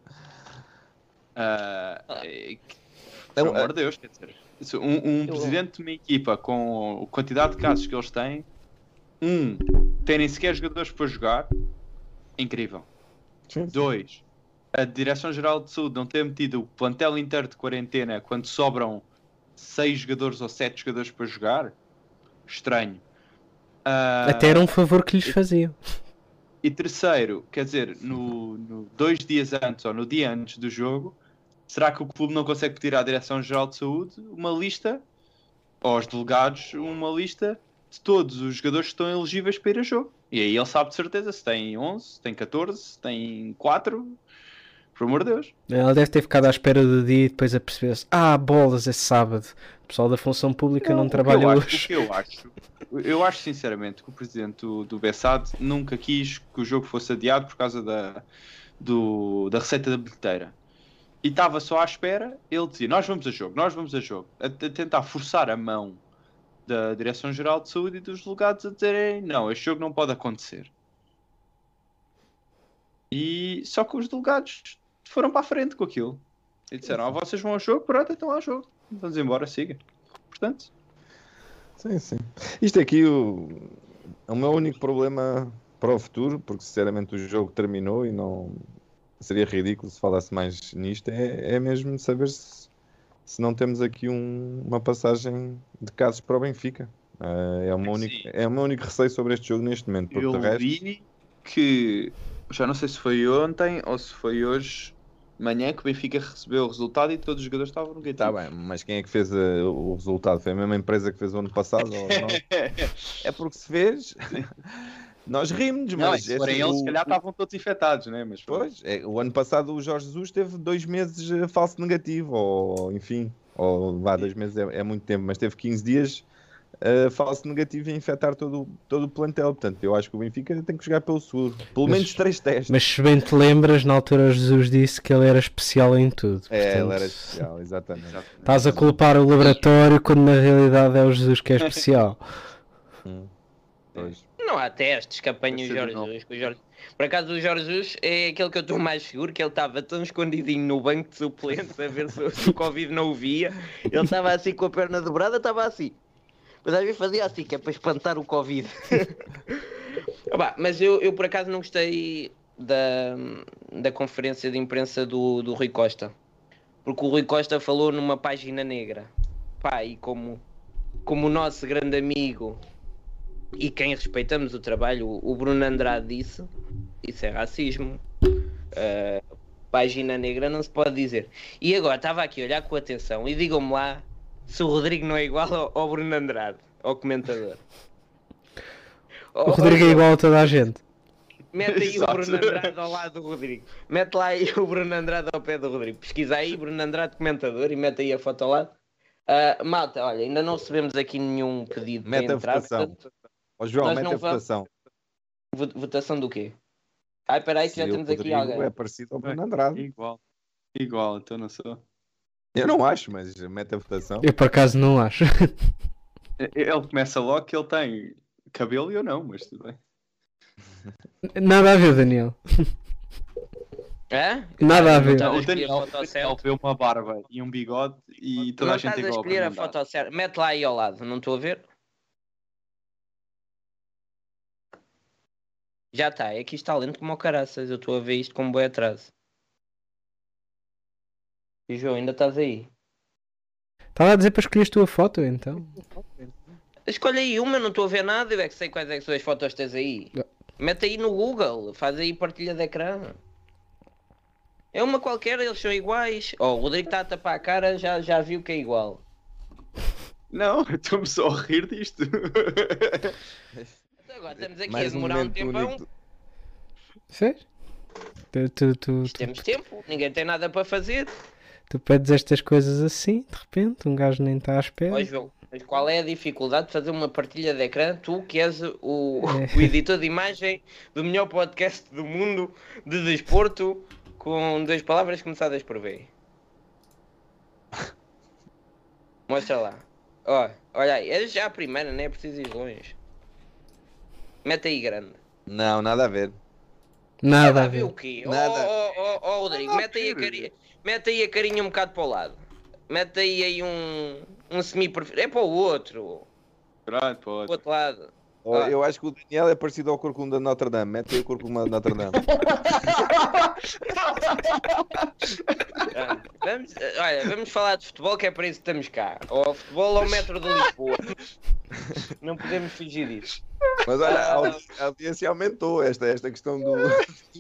É É pelo um- amor de Deus, quer dizer, um, um presidente de uma equipa com a quantidade de casos que eles têm, um, terem sequer jogadores para jogar, incrível. Sim. Dois, a Direção-Geral de Saúde não ter metido o plantel inteiro de quarentena quando sobram seis jogadores ou sete jogadores para jogar, estranho. Ah, Até era um favor que lhes faziam. e terceiro, quer dizer, no, no dois dias antes ou no dia antes do jogo, será que o clube não consegue pedir à Direção-Geral de Saúde uma lista, ou aos delegados, uma lista de todos os jogadores que estão elegíveis para ir a jogo? E aí ele sabe de certeza se tem 11, se tem 14, se tem 4. Por amor de Deus. Ela deve ter ficado à espera do dia e depois a perceber-se: ah, bolas, é sábado. O pessoal da função pública não, o que trabalha eu acho- hoje. O que eu acho, eu acho sinceramente que o presidente do, do Bessade nunca quis que o jogo fosse adiado por causa da, do- da receita da bilheteira. E estava só à espera, ele dizia: Nós vamos a jogo, nós vamos a jogo. A, a tentar forçar a mão da Direção-Geral de Saúde e dos delegados a dizerem: Não, este jogo não pode acontecer. E só que os delegados foram para a frente com aquilo. E disseram: Ah, vocês vão ao jogo, pronto, então ao jogo. Vamos embora, siga. Portanto. Sim, sim. Isto aqui o, é o meu único problema para o futuro, porque sinceramente o jogo terminou e não seria ridículo se falasse mais nisto, é, é mesmo saber se, se não temos aqui um- uma passagem de casos para o Benfica. Eh, é, o meu único, é o meu único receio sobre este jogo neste momento, Eu resto, vi que já não sei se foi ontem ou se foi hoje manhã que o Benfica recebeu o resultado e todos os jogadores estavam negativos. Está bem, mas quem é que fez eh, o resultado? Foi a mesma empresa que fez o ano passado? É porque se fez. Nós rimos, Não, mas forem assim, eles, o- se calhar estavam todos infectados, né? Mas Pois, é, o ano passado o Jorge Jesus teve dois meses eh, falso negativo, ou enfim, ou vá, dois meses é, é muito tempo, mas teve 15 dias eh, falso negativo e infectar todo, o- todo o plantel. Portanto, eu acho que o Benfica tem que jogar pelo seguro. Pelo Mas- menos três testes. Mas se bem te lembras, na altura o Jesus disse que ele era especial em tudo. É, ele portanto, era especial, exatamente. Estás a culpar o laboratório quando na realidade é o Jesus que é especial. Hum, pois. Não há testes que apanhem o ser Jorge Jesus. o Jorge- Por acaso o Jorge Jesus é aquele que eu estou mais seguro, que ele estava tão escondidinho no banco de suplentes a ver se, o- se o Covid não o via. Ele estava assim com a perna dobrada, estava assim. Mas às vezes fazia assim, que é para espantar o Covid. Opa, mas eu, eu por acaso não gostei da, da conferência de imprensa do, do Rui Costa. Porque o Rui Costa falou numa página negra. Pá, e como, como o nosso grande amigo e quem respeitamos o trabalho, o Bruno Andrade disse, isso é racismo. Uh, página negra não se pode dizer. E agora estava aqui a olhar com atenção e digam-me lá se o Rodrigo não é igual ao, ao Bruno Andrade, ao comentador. O Rodrigo é igual a toda a gente. Mete aí Exato. o Bruno Andrade ao lado do Rodrigo. Mete lá aí o Bruno Andrade ao pé do Rodrigo. Pesquisa aí Bruno Andrade comentador e mete aí a foto ao lado. Uh, malta, olha, ainda não recebemos aqui nenhum pedido mete a entrar, votação. Portanto, Ó João, mete a votação. Votação do quê? Ai, peraí, que já temos aqui alguém. É parecido ao Bruno Andrade. Igual. Igual, então não sou. Eu não acho, mas mete a votação. Eu por acaso não acho. Ele começa logo que ele tem cabelo e eu não, mas tudo bem. Nada a ver, Daniel. É? Nada a ver. Não, o Daniel vê uma barba e um bigode e toda não a gente igual. a escolher a foto certa. Mete lá aí ao lado, não estou a ver. Já está, aqui está lento como o caraças. Eu estou a ver isto com um bom atraso. E João, ainda estás aí? Estava a dizer para escolher a tua foto então. Escolhe aí uma, não estou a ver nada. Eu é que sei quais é que são as fotos que tens aí. Mete aí no Google, faz aí partilha de ecrã. É uma qualquer, eles são iguais. Oh, o Rodrigo está a tapar a cara, já, já viu que é igual. Não, estou-me só a rir disto. Agora estamos aqui Mais a demorar um, um tempão. Sério? Tu, tu, tu, temos tempo, ninguém tem nada para fazer. Tu pedes estas coisas assim, de repente, um gajo nem está à espera. Ó João, mas qual é a dificuldade de fazer uma partilha de ecrã? Tu que és o, é. o editor de imagem do melhor podcast do mundo de desporto, com duas palavras começadas por V. Mostra lá. Ó, olha aí, é já a primeira, nem é preciso ir longe. Mete aí grande. Não, nada a ver. Nada, nada a ver. o quê? Nada. Oh, oh, oh, oh Rodrigo, mete aí, a carinha, mete aí a carinha um bocado para o lado. Mete aí, aí um, um semi-perfil. É para o outro. Pronto, para o outro. outro lado. Ah. Eu acho que o Daniel é parecido ao corcunda de Notre Dame. Mete aí o corcunda de Notre Dame. ah, vamos, olha, vamos falar de futebol, que é para isso que estamos cá. Ou futebol ou metro de Lisboa. Não podemos fugir disso. Mas olha, a audiência aumentou esta, esta questão do,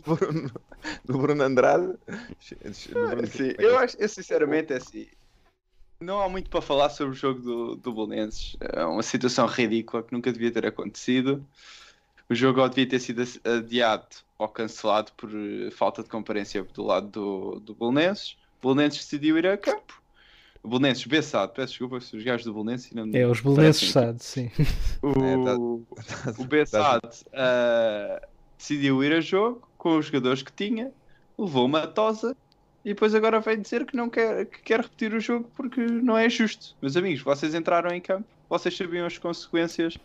do, Bruno, do Bruno Andrade. Do Bruno Sim, eu acho, eu sinceramente, é assim. Não há muito para falar sobre o jogo do, do Bolonenses. É uma situação ridícula que nunca devia ter acontecido. O jogo devia ter sido adiado ou cancelado por eh, falta de comparência do lado do, do Bolonenses. O Bolonenses decidiu ir a campo. O Bolonenses B-SAD, peço desculpa se os gajos do Bolonenses não É, os Bolonenses SAD, sim. O, é, tá, tá, o B-SAD uh, decidiu ir a jogo com os jogadores que tinha, levou uma tosa e depois agora vem dizer que não quer, que quer repetir o jogo porque não é justo. Meus amigos, vocês entraram em campo, vocês sabiam as consequências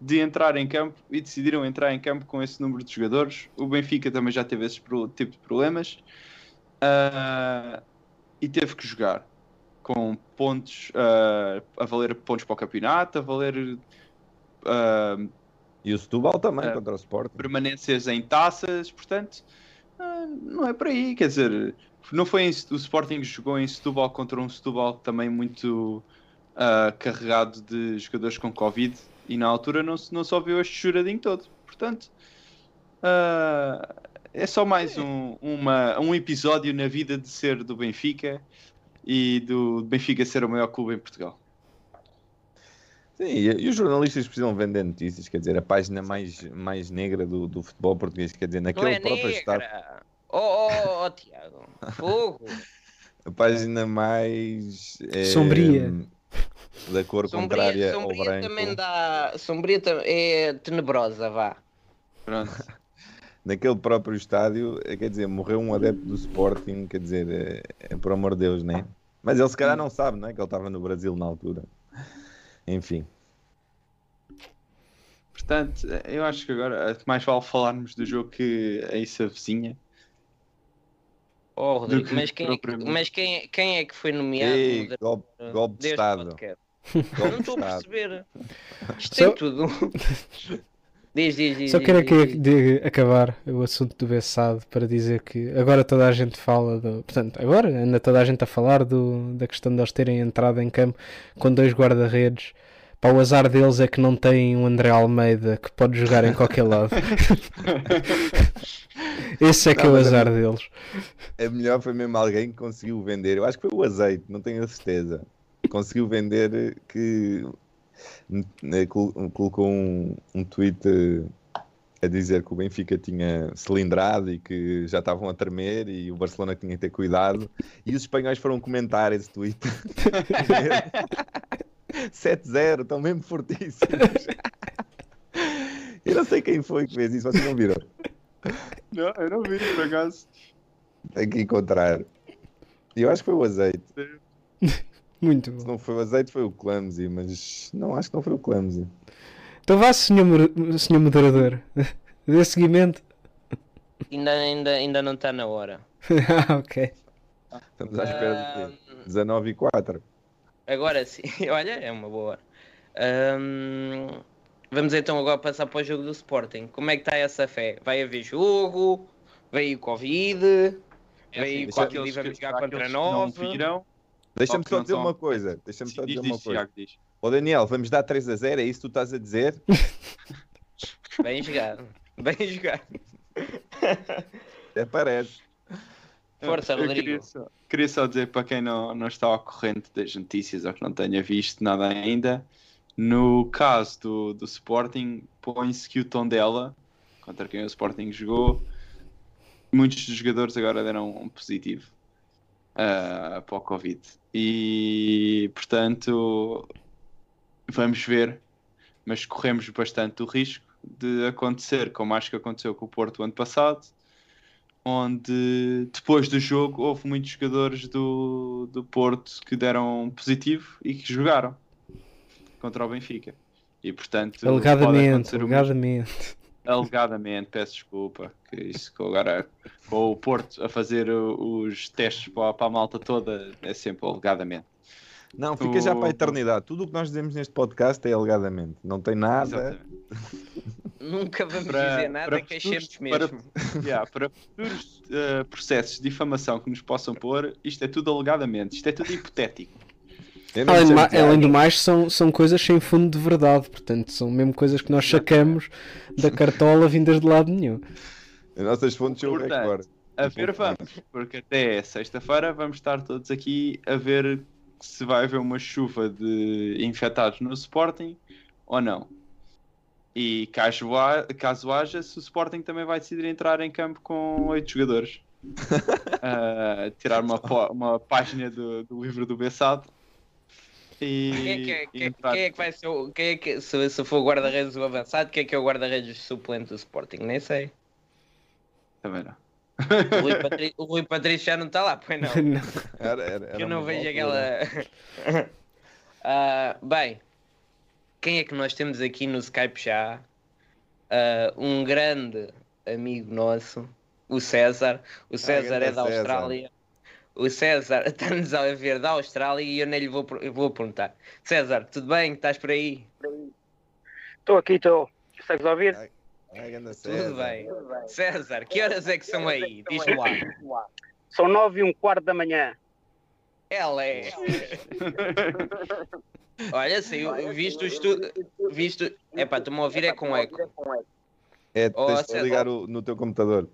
de entrar em campo e decidiram entrar em campo com esse número de jogadores. O Benfica também já teve esse tipo de problemas uh, e teve que jogar com pontos uh, a valer pontos para o campeonato, a valer. Uh, e o Setúbal também contra o Sport. Permanências em taças, portanto, não é por aí. Quer dizer, não foi em, o Sporting jogou em Setúbal contra um Setúbal também muito carregado de jogadores com Covid e na altura não, não se ouviu este choradinho todo. Portanto, uh, é só mais um, uma, um episódio na vida de ser do Benfica e do Benfica ser o maior clube em Portugal. Sim, e, os jornalistas precisam vender notícias, quer dizer, a página mais, mais negra do, do futebol português, quer dizer, naquele é próprio negra. estado. Oh, oh, oh Tiago, fogo! a página mais é, sombria da cor sombria, contrária sombria ao branco. também dá. Sombria é tenebrosa, vá. Pronto. Naquele próprio estádio, é, quer dizer, morreu um adepto do Sporting, quer dizer, é, é por amor de Deus, né? Mas ele se calhar não sabe, né? Que ele estava no Brasil na altura. Enfim. Portanto, eu acho que agora mais vale falarmos do jogo que a Issa vizinha. Oh, Rodrigo, mas, quem é, que, mas quem, quem é que foi nomeado? Ei, golpe, golpe de Estado. Não estou a perceber. Isto tem tudo. Diz, diz, diz. Só quero aqui de acabar o assunto do Bessado para dizer que agora toda a gente fala do. Portanto, agora anda toda a gente a falar do, da questão de eles terem entrado em campo com dois guarda-redes. Pá, o azar deles é que não tem um André Almeida que pode jogar em qualquer lado. Esse é que é Não, o mas a azar deles. A melhor foi mesmo alguém que conseguiu vender. Eu acho que foi o azeite, não tenho a certeza. Conseguiu vender que eh, col- colocou um, um tweet eh, a dizer que o Benfica tinha cilindrado e que já estavam a tremer e o Barcelona tinha que ter cuidado. E os espanhóis foram comentar esse tweet. 7-0, estão mesmo fortíssimos. Eu não sei quem foi que fez isso, vocês não viram? Não, eu não vi, por acaso. Tem que encontrar. E eu acho que foi o azeite. Muito Se bom. não foi o azeite, foi o clumsy, mas não acho que não foi o clumsy. Então vá, senhor, senhor moderador. Dê seguimento. Ainda, ainda, ainda não está na hora. ah, ok. Estamos à espera de 19 e 4. Agora sim, olha, é uma boa hora. Ahm, vamos então agora passar para o jogo do Sporting. Como é que está essa fé? Vai haver jogo? Veio Covid? É Veio assim, qualquer aqueles vamos jogar contra nove. viram, Deixa-me só dizer são- uma coisa. Deixa-me só diz, dizer uma diz, coisa. Tiago, Daniel, vamos dar 3 a 0, é isso que tu estás a dizer? Bem jogado. Bem jogado. Até parece. Força, Eu Rodrigo. Queria só, queria só dizer para quem não, não está ao corrente das notícias ou que não tenha visto nada ainda, no caso do, do Sporting, põe-se que o Tondela, contra quem o Sporting jogou, muitos dos jogadores agora deram um positivo ah, para o Covid. E, portanto, vamos ver, mas corremos bastante o risco de acontecer, como acho que aconteceu com o Porto ano passado, onde depois do jogo houve muitos jogadores do, do Porto que deram positivo e que jogaram contra o Benfica. E portanto, Alegadamente, o mesmo- alegadamente. alegadamente, peço desculpa, que isso que agora com o Porto a fazer os testes para, para a malta toda é sempre alegadamente. Não, fica já O- para a eternidade. Tudo o que nós dizemos neste podcast é alegadamente. Não tem nada. Exatamente. Nunca vamos Para- dizer nada para que futuros- achemos para- mesmo. Yeah, para futuros eh, processos de difamação que nos possam pôr, isto é tudo alegadamente, isto é tudo hipotético. Eu Além, ma- além do mais, são, são coisas sem fundo de verdade. Portanto, são mesmo coisas que nós sacamos da cartola vindas de lado nenhum. As nossas fontes são o Portanto, recorde. A ver, vamos, porque até sexta-feira vamos estar todos aqui a ver se vai haver uma chuva de infectados no Sporting ou não. E caso, caso haja, se o Sporting também vai decidir entrar em campo com oito jogadores. Ah, tirar uma, uma página do, do livro do Bessado. E, Quem é que, quem, quem é que vai ser o. Quem é que, se, se for o guarda-redes do avançado, quem é que é o guarda-redes suplente do Sporting? Nem sei. Também não. O Rui, Patri- o Rui Patrício já não está lá, pois não. Não. Era- era- Que era eu não vejo aquela. Ah, bem, quem é que nós temos aqui no Skype já? Ah, um grande amigo nosso, o César. O César é grande da César. Austrália. O César está-nos a ver da Austrália e eu nem lhe vou, vou perguntar. César, tudo bem? Estás por aí? Estou aqui, estou. Consegues ouvir? Ai, ganda Tudo César. bem. César, que horas é que são aí? Diz-me lá. São nove e um quarto da manhã. Ela é. Olha, saiu, visto o estudo. Visto. Epá, estou-me a ouvir é com eco. É, tens de ligar o- no teu computador.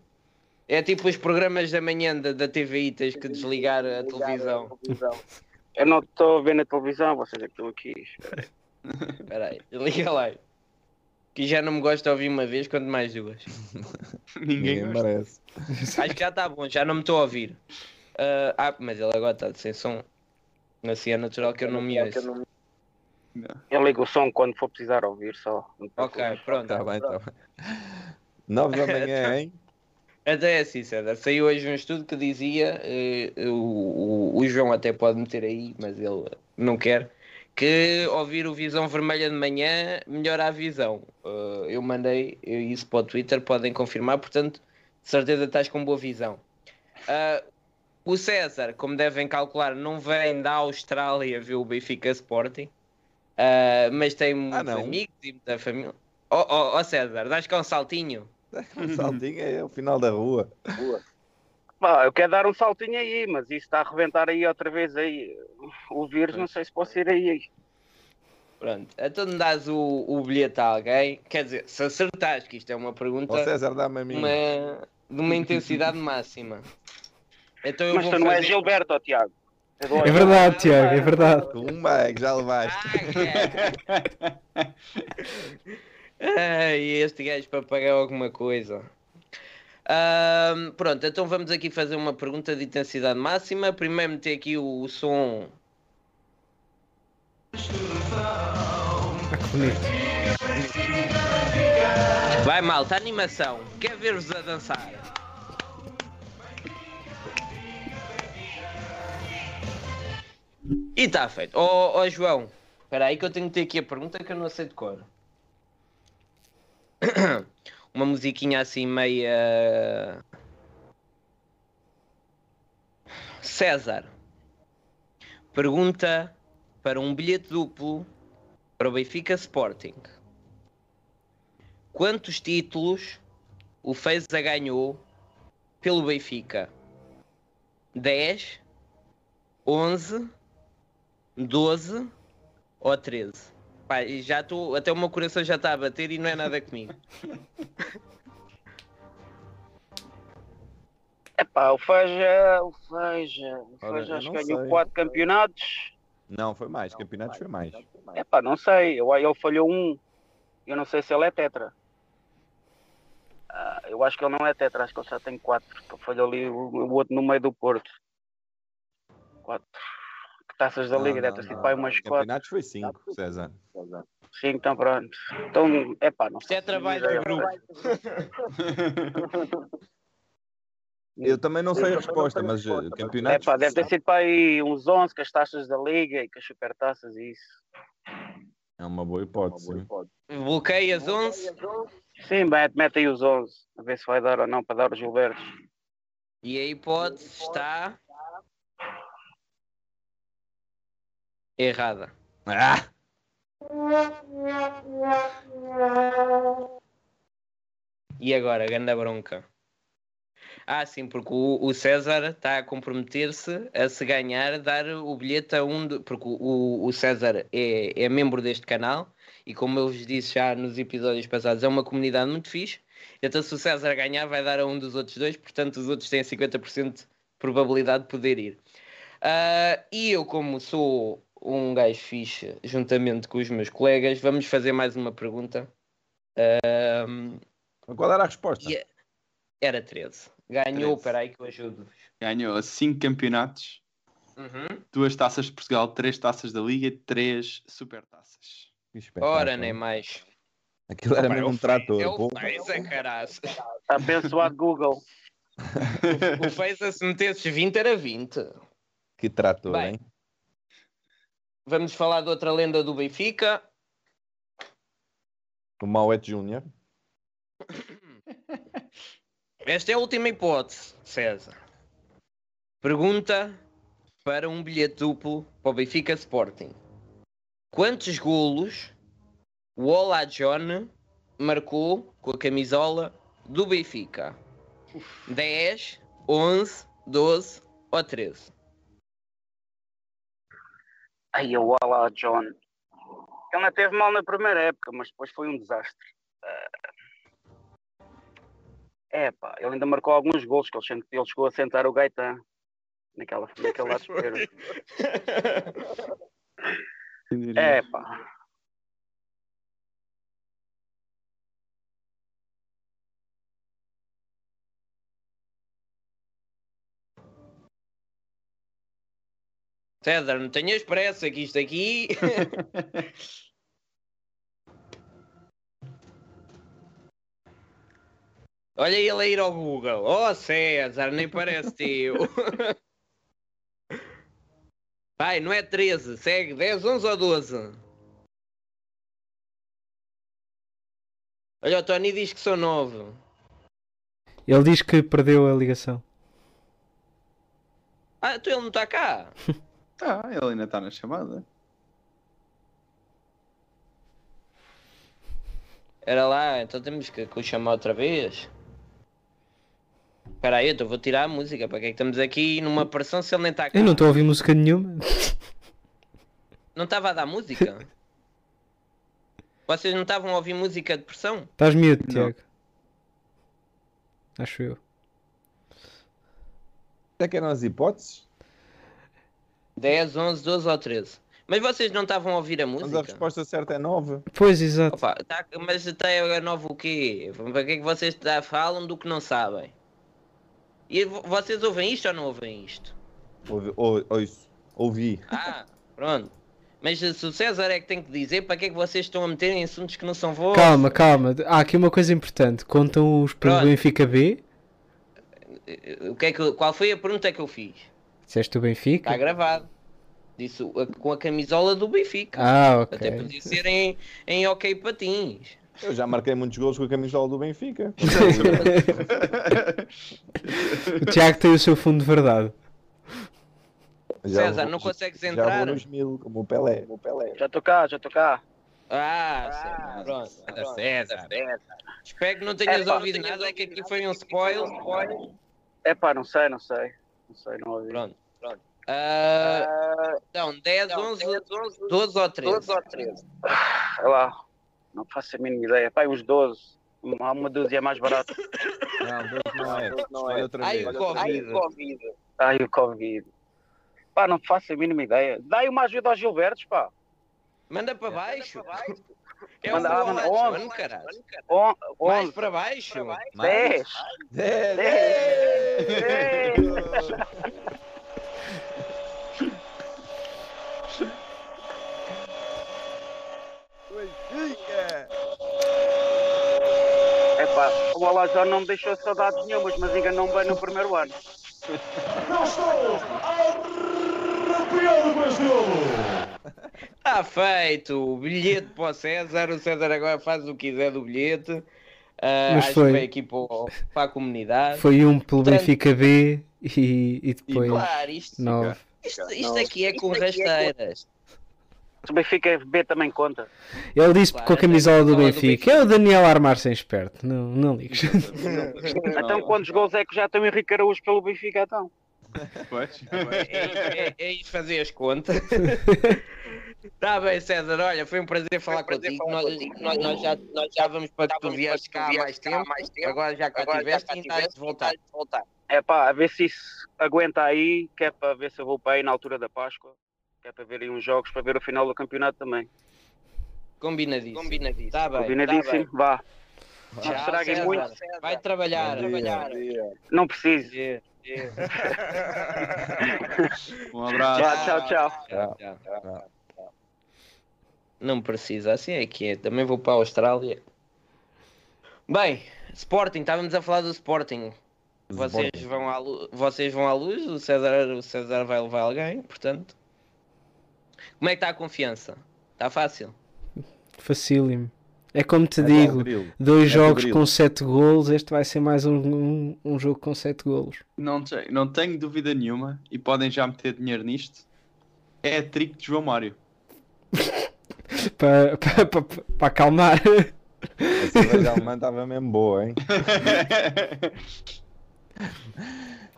É tipo os programas da manhã da, da TVI, tens que desligar a televisão. Eu não estou a ver na televisão, vocês é que estão aqui. Espera aí, liga lá. Que já não me gosta de ouvir uma vez, quanto mais duas. Ninguém merece. Acho que já está bom, já não me estou a ouvir. Ah, ah, mas ele agora está sem som. Assim é natural que eu não me ouço. Eu ligo o som quando for precisar ouvir só. Ok, pronto. Está Tá bem, está bem. 9 da manhã, hein? Até é assim, César. Saiu hoje um estudo que dizia, eh, o, o, o João até pode meter aí, mas ele não quer, que ouvir o Visão Vermelha de manhã melhora a visão. Eh, eu mandei isso para o Twitter, podem confirmar, portanto, de certeza estás com boa visão. Ah, o César, como devem calcular, não vem da Austrália ver o Benfica Sporting, ah, mas tem muitos não? amigos e muita família. Oh, oh, oh César, dás cá um saltinho? Um saltinho é o final da rua. Pá, eu quero dar um saltinho aí, mas isso está a arrebentar aí outra vez aí. O vírus, não sei se posso ir aí. Pronto, então dás o, o bilhete a alguém. Quer dizer, se acertares, que isto é uma pergunta Ó César, dá-me a mim. uma, de uma intensidade máxima. Então eu Mas vou tu não és fazer... Gilberto, ó, Tiago. Eu dou- É verdade, Tiago, é verdade. Uma é que já levaste. Ai, este gajo para pagar alguma coisa. Ahm, pronto, então vamos aqui fazer uma pergunta de intensidade máxima. Primeiro meter aqui o, o som. Ah. Vai malta, animação. Quer ver-vos a dançar? E está feito. Ó ó, João, espera aí que eu tenho que ter aqui a pergunta que eu não sei de cor. Uma musiquinha assim meia... César. Pergunta para um bilhete duplo para o Benfica Sporting. Quantos títulos o Feza ganhou pelo Benfica? 10, 11, 12 ou 13? Pá, e já estou, até o meu coração já está a bater e não é nada comigo. Epá, o Feja, o Feja, o Feja acho não que ganhou sei. 4 campeonatos. Não, foi mais. Campeonatos foi mais. Epá, não sei, eu, ele falhou um. Eu não sei se ele é tetra. Ah, eu acho que ele não é tetra, acho que ele já tem 4. Ele falhou ali o, o outro no meio do Porto. 4. Taças da Não, Liga, deve ter sido para umas 4. Campeonatos foi 5, César. Sim, então pronto. Então, epá, não Isto é trabalho de grupo. Eu também não sei a resposta, mas uh, campeonatos. Epá, deve ter sido para aí uns 11 com as taxas da Liga e com as supertaças e isso. É uma boa hipótese. sim. Bloqueias 11 Sim, mete, mete aí os 11, a ver se vai dar ou não para dar os Gilbertos. e a hipótese está errada. Ah! E agora, ganda bronca. Ah, sim, porque o, o César está a comprometer-se a se ganhar, dar o bilhete a um. de- porque o, o César é, é membro deste canal e, como eu vos disse já nos episódios passados, é uma comunidade muito fixe. Então, se o César ganhar, vai dar a um dos outros dois, portanto, os outros têm 50% de probabilidade de poder ir. Ah, e eu, como sou um gajo fixe, juntamente com os meus colegas, vamos fazer mais uma pergunta. Ahm, Qual era a resposta? é- era 13. Ganhou, 13. espera aí que eu ajudo-vos. Ganhou 5 campeonatos, Uhum. duas taças de Portugal, três taças da Liga e três supertaças. Que espetáculo. Ora, nem mais. Aquilo era Opa, mesmo é um o trator. É o. Feza, caraças. Abençoado Google. O Feza, se metesses 20, era 20. Que trator, Bem. hein? Vamos falar de outra lenda do Benfica. O Mauete Júnior. Esta é a última hipótese, César. Pergunta para um bilhete duplo para o Benfica Sporting. Quantos golos o Ola John marcou com a camisola do Benfica? 10, 11, 12 ou 13? Ai, o Ala John. Ele não teve mal na primeira época, mas depois foi um desastre. É pá, ele ainda marcou alguns gols, que ele, ele chegou a sentar o Gaetan naquela, naquele lado esquerdo. É pá. César, não tenhas pressa que isto aqui. Olha ele a ir ao Google. Oh César, nem parece teu. Vai, não é 13, segue 10, 11 ou 12? Olha, o Tony diz que são 9. Ele diz que perdeu a ligação. Ah, então ele não está cá. Ah, ele ainda está na chamada. Era lá, então temos que, que o chamar outra vez. Espera aí, então vou tirar a música. Para que é que estamos aqui numa pressão se ele nem está cá? Eu não estou a ouvir música nenhuma. Não estava a dar música? Vocês não estavam a ouvir música de pressão? Estás miúdo. Tiago. Acho eu. Até que eram as hipóteses, 10, 11, 12 ou 13. Mas vocês não estavam a ouvir a mas a música? resposta certa é 9. Pois, exato. Opa, tá- mas até a nova o quê? Para que é que vocês tá- falam do que não sabem? E vo- vocês ouvem isto ou não ouvem isto? Ouvi, ou, ou isso, ouvi. Ah, pronto. Mas se o César é que tem que dizer para que é que vocês estão a meter em assuntos que não são vossos? Calma, calma. Há aqui uma coisa importante. Contam os para o. Benfica B. O que é que, qual foi a pergunta que eu fiz? Disseste o Benfica? Está gravado. Disse com a camisola do Benfica. Ah, ok. Até podia ser em, em ok patins. Eu já marquei muitos gols com a camisola do Benfica. o Tiago tem o seu fundo de verdade. Já César, vou- não consegues Já entrar? vou nos mil, como o Pelé. O Pelé. Já estou cá, já estou cá. Ah, César, pronto. Anda, César. Espero que não É, tenhas pá, ouvido nada, é que aqui foi um spoiler. É pá, não sei, não sei. Não sei, não ouvi. Pronto, Uh, não, 10, não, 11, 10, 11 12 ou 13. 12 ou 13. Ah, olha lá, não faço a mínima ideia. Pai, uns 12. Há uma dúzia é mais barata. Não, 12 não é. é. Ai, o Covid. Ai, o Covid. Pá, não faço a mínima ideia. Dai uma ajuda aos Gilbertos, pá. Manda para baixo. Manda para baixo. É manda, um manda, 11, caralho. 11, 11. para baixo. 10. 10. 10. 10. 10. 10. Epá, o Alazor não me deixou saudades nenhumas, mas enganou-me bem no primeiro ano. Não estou arrepiado, Brasil! Está feito! O bilhete para o César, o César agora faz o que quiser do bilhete. Uh, mas foi. foi aqui para, para, a comunidade. Foi um pelo Benfica B e, e depois. E claro, isto, nove. isto, é isto aqui é com rasteiras. O Benfica B também conta. Ele disse Claro, com a camisola do Benfica. É o Daniel Armar-se em esperto. Não, não ligues. Então quantos gols é que já tem o Henrique Araújo pelo Benfica então? Pois. É, é, é isso fazer as contas. Está bem, César. Olha, foi um prazer falar contigo. Nós, nós, nós já, nós já vamos para que tu vieste cá há mais tempo. Agora já cá tiveste e estás de voltar. É pá, a ver se isso aguenta aí, que é para ver se eu vou para aí na altura da Páscoa. Que é para ver aí uns jogos, para ver o final do campeonato também. Combinadíssimo. Combinadíssimo. Tá bem. Combinadíssimo? Vá. Não Tchau, estraguem César. muito. Vai trabalhar. Bom dia. trabalhar. Não preciso. Um abraço. Tchau, tchau, tchau. Tchau. Tchau. Tchau. Não precisa, assim é que é. Também vou para a Austrália. Bem, Sporting, estávamos a falar do Sporting. Vocês Sporting. vão, à luz, vocês vão à luz, o César, o César vai levar alguém, portanto. Como é que está a confiança? Está fácil? Facílimo. É como te É digo, dois É jogos com 7 golos, este vai ser mais um, um, um jogo com 7 golos. Não, te- não tenho dúvida nenhuma e podem já meter dinheiro nisto. É a trick de João Mário. Para pa, pa, pa acalmar. A cerveja alemã estava mesmo boa, hein?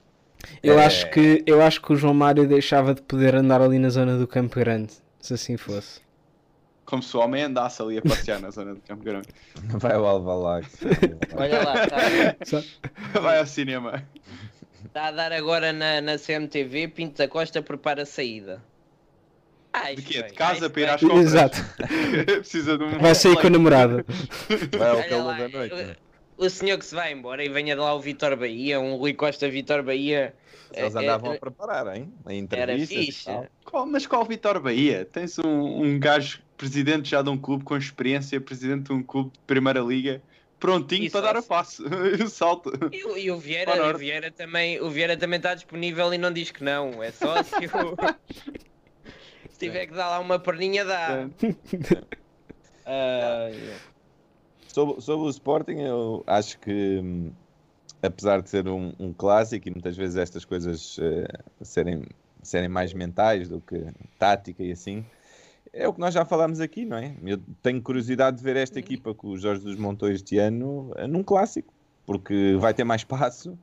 Eu, É. acho que, eu acho que o João Mário deixava de poder andar ali na zona do Campo Grande, se assim fosse. Como se o homem andasse ali a passear na zona de Campo Grande. Vai ao Alvalade. Olha lá, está Vai ao cinema. tá a dar agora na, na CMTV, Pinto da Costa prepara a saída. Ai, De quê? De casa para ir às compras? Exato. Precisa de um. Vai sair com a namorada. Vai ao calor da noite. O, senhor que se vai embora e venha de lá o Vitor Bahia, um Rui Costa Vitor Bahia. Eles é- andavam é- a preparar, hein? A Era entrevistas e fixe. tal. Qual- mas qual Vitor Bahia? Tens um, um gajo presidente já de um clube com experiência, presidente de um clube de Primeira Liga, prontinho E para dar a passe. o salto. E, o- e o Vieira, o. Vieira também, o Vieira também está disponível e não diz que não, é só se o... se tiver que dar lá uma perninha dá. Ai, Sobre, sobre o Sporting, eu acho que, hum, apesar de ser um, um clássico e muitas vezes estas coisas eh, serem, serem mais mentais do que tática e assim, é o que nós já falámos aqui, não é? Eu tenho curiosidade de ver esta equipa que o Jorge dos montou este ano eh, num clássico, porque vai ter mais espaço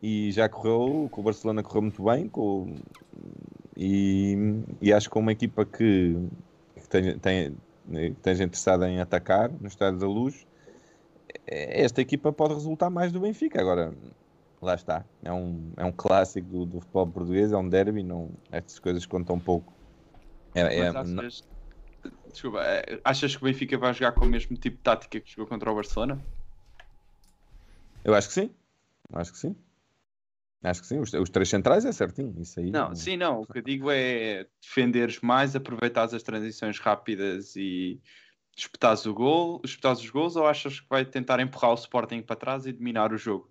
e já correu, com o Barcelona correu muito bem, com, e, e acho que é uma equipa que, que tem, tem- que esteja interessado em atacar no Estádio da Luz, esta equipa pode resultar mais do Benfica. Agora, lá está. É um, é um clássico do, do futebol português, é um derby, não, estas coisas contam pouco. É, é, não- desculpa, é, achas que o Benfica vai jogar com o mesmo tipo de tática que jogou contra o Barcelona? eu acho que sim. Acho que sim. Acho que sim. Os, os três centrais é certinho. Isso aí. Não, sim, não. O que eu digo é defenderes mais, aproveitares as transições rápidas e espetares o gol, espetares os gols, ou achas que vai tentar empurrar o Sporting para trás e dominar o jogo?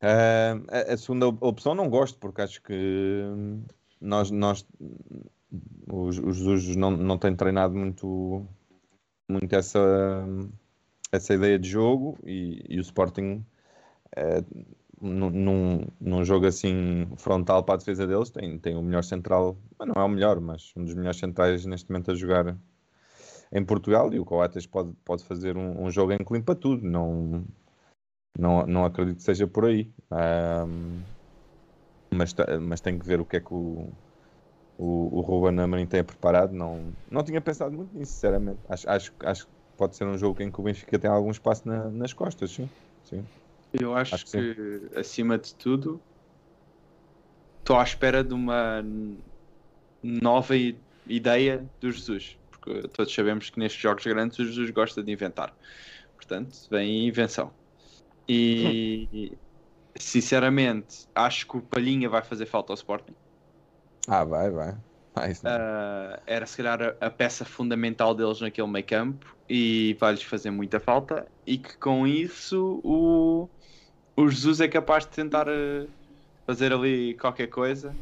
Ah, a, a segunda op- opção não gosto, porque acho que hum, nós, nós os, Jesus não, não têm treinado muito, muito essa, essa ideia de jogo e, e o Sporting eh, num, num, jogo assim frontal para a defesa deles tem, tem o melhor central, mas não é o melhor, mas um dos melhores centrais neste momento a jogar em Portugal e o Coates pode, pode fazer um, um jogo em que limpa tudo, não, não, não acredito que seja por aí. Ahm, mas, mas tenho que ver o que é que o, o, o Ruben Amorim tem preparado. Não, não tinha pensado muito nisso, sinceramente. Acho, acho, acho que pode ser um jogo em que o Benfica tem algum espaço na- nas costas, sim. sim. Eu acho, Acho que que, acima de tudo, estou à espera de uma nova ideia do Jesus. Porque todos sabemos que nestes jogos grandes o Jesus gosta de inventar. Portanto, vem invenção. E, sinceramente, acho que o Palhinha vai fazer falta ao Sporting. Ah, vai, vai. Isso não. Ah, era se calhar a, a peça fundamental deles naquele meio campo e vai-lhes fazer muita falta e que com isso o, o Jesus é capaz de tentar eh, fazer ali qualquer coisa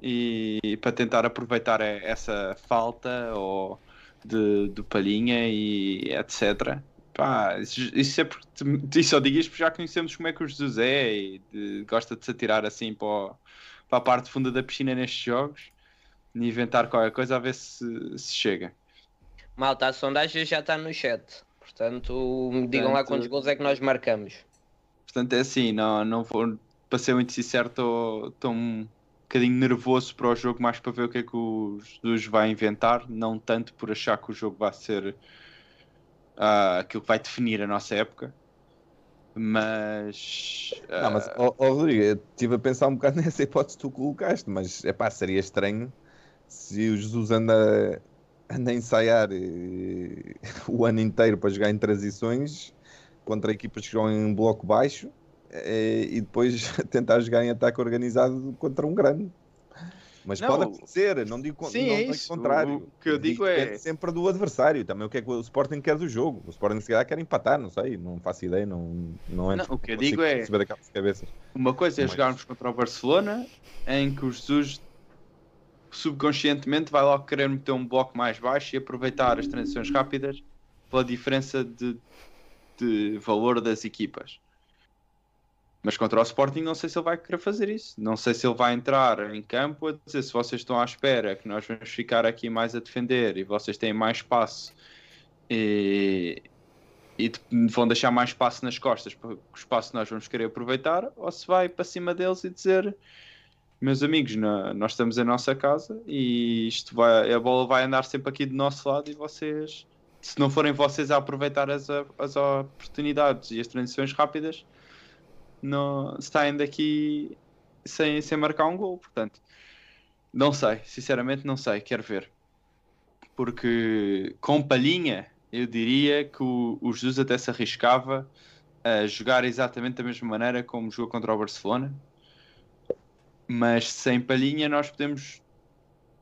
e para tentar aproveitar eh, essa falta ou de, do Palhinha e etc. Pá, isso, isso é porque isso só digo isto porque já conhecemos como é que o Jesus é e de- gosta de se atirar assim para, o- para a parte funda da piscina nestes jogos e inventar qualquer coisa a ver se, se chega. Malta, a sondagem já está no chat. Portanto, me digam lá quantos gols é que nós marcamos. Portanto, é assim, não, não vou, para ser muito sincero, estou estou um bocadinho nervoso para o jogo, mais para ver o que é que o Jesus vai inventar, não tanto por achar que o jogo vai ser ah, aquilo que vai definir a nossa época. Mas, Não, mas, ó, ó, Rodrigo, eu estive a pensar um bocado nessa hipótese que tu colocaste, mas é pá, seria estranho se o Jesus anda, anda a ensaiar eh, o ano inteiro para jogar em transições contra equipas que jogam em bloco baixo eh, e depois tentar jogar em ataque organizado contra um grande. Mas Não, pode acontecer, não digo, sim, não é digo isso. contrário. O que eu digo é- depende sempre do adversário, também o que é que o Sporting quer do jogo. O Sporting se calhar quer empatar, não sei, não faço ideia, não, não, entro- Não, o que eu digo é-. Uma coisa é Mas- jogarmos contra o Barcelona, em que o Jesus subconscientemente vai logo querer meter um bloco mais baixo e aproveitar as transições rápidas pela diferença de, de valor das equipas. Mas contra o Sporting não sei se ele vai querer fazer isso. Não sei se ele vai entrar em campo a dizer se vocês estão à espera que nós vamos ficar aqui mais a defender e vocês têm mais espaço e, e vão deixar mais espaço nas costas porque o espaço nós vamos querer aproveitar ou se vai para cima deles e dizer meus amigos, na- nós estamos em nossa casa e isto vai, a bola vai andar sempre aqui do nosso lado e vocês se não forem vocês a aproveitar as, as oportunidades e as transições rápidas não, saem daqui sem, sem marcar um gol, portanto não sei, sinceramente não sei, quero ver porque com palhinha eu diria que o, o Jesus até se arriscava a jogar exatamente da mesma maneira como jogou contra o Barcelona. Mas sem palhinha nós podemos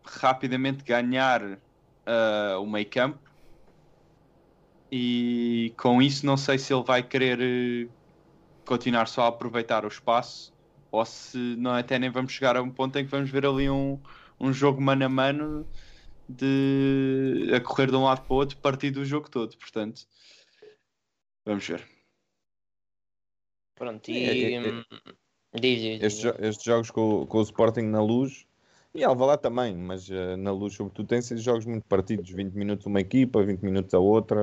rapidamente ganhar ah, o meio campo. E com isso não sei se ele vai querer eh, continuar só a aproveitar o espaço ou se não até nem vamos chegar a um ponto em que vamos ver ali um, um jogo mano a mano de a correr de um lado para o outro partido do jogo todo. Portanto, vamos ver. Pronto, É, e. é, é. Diz, diz, diz. Estes, estes jogos com, com o Sporting na luz e Alvalade também, mas eh, na luz, sobretudo, tem sido jogos muito partidos 20 minutos uma equipa, 20 minutos a outra.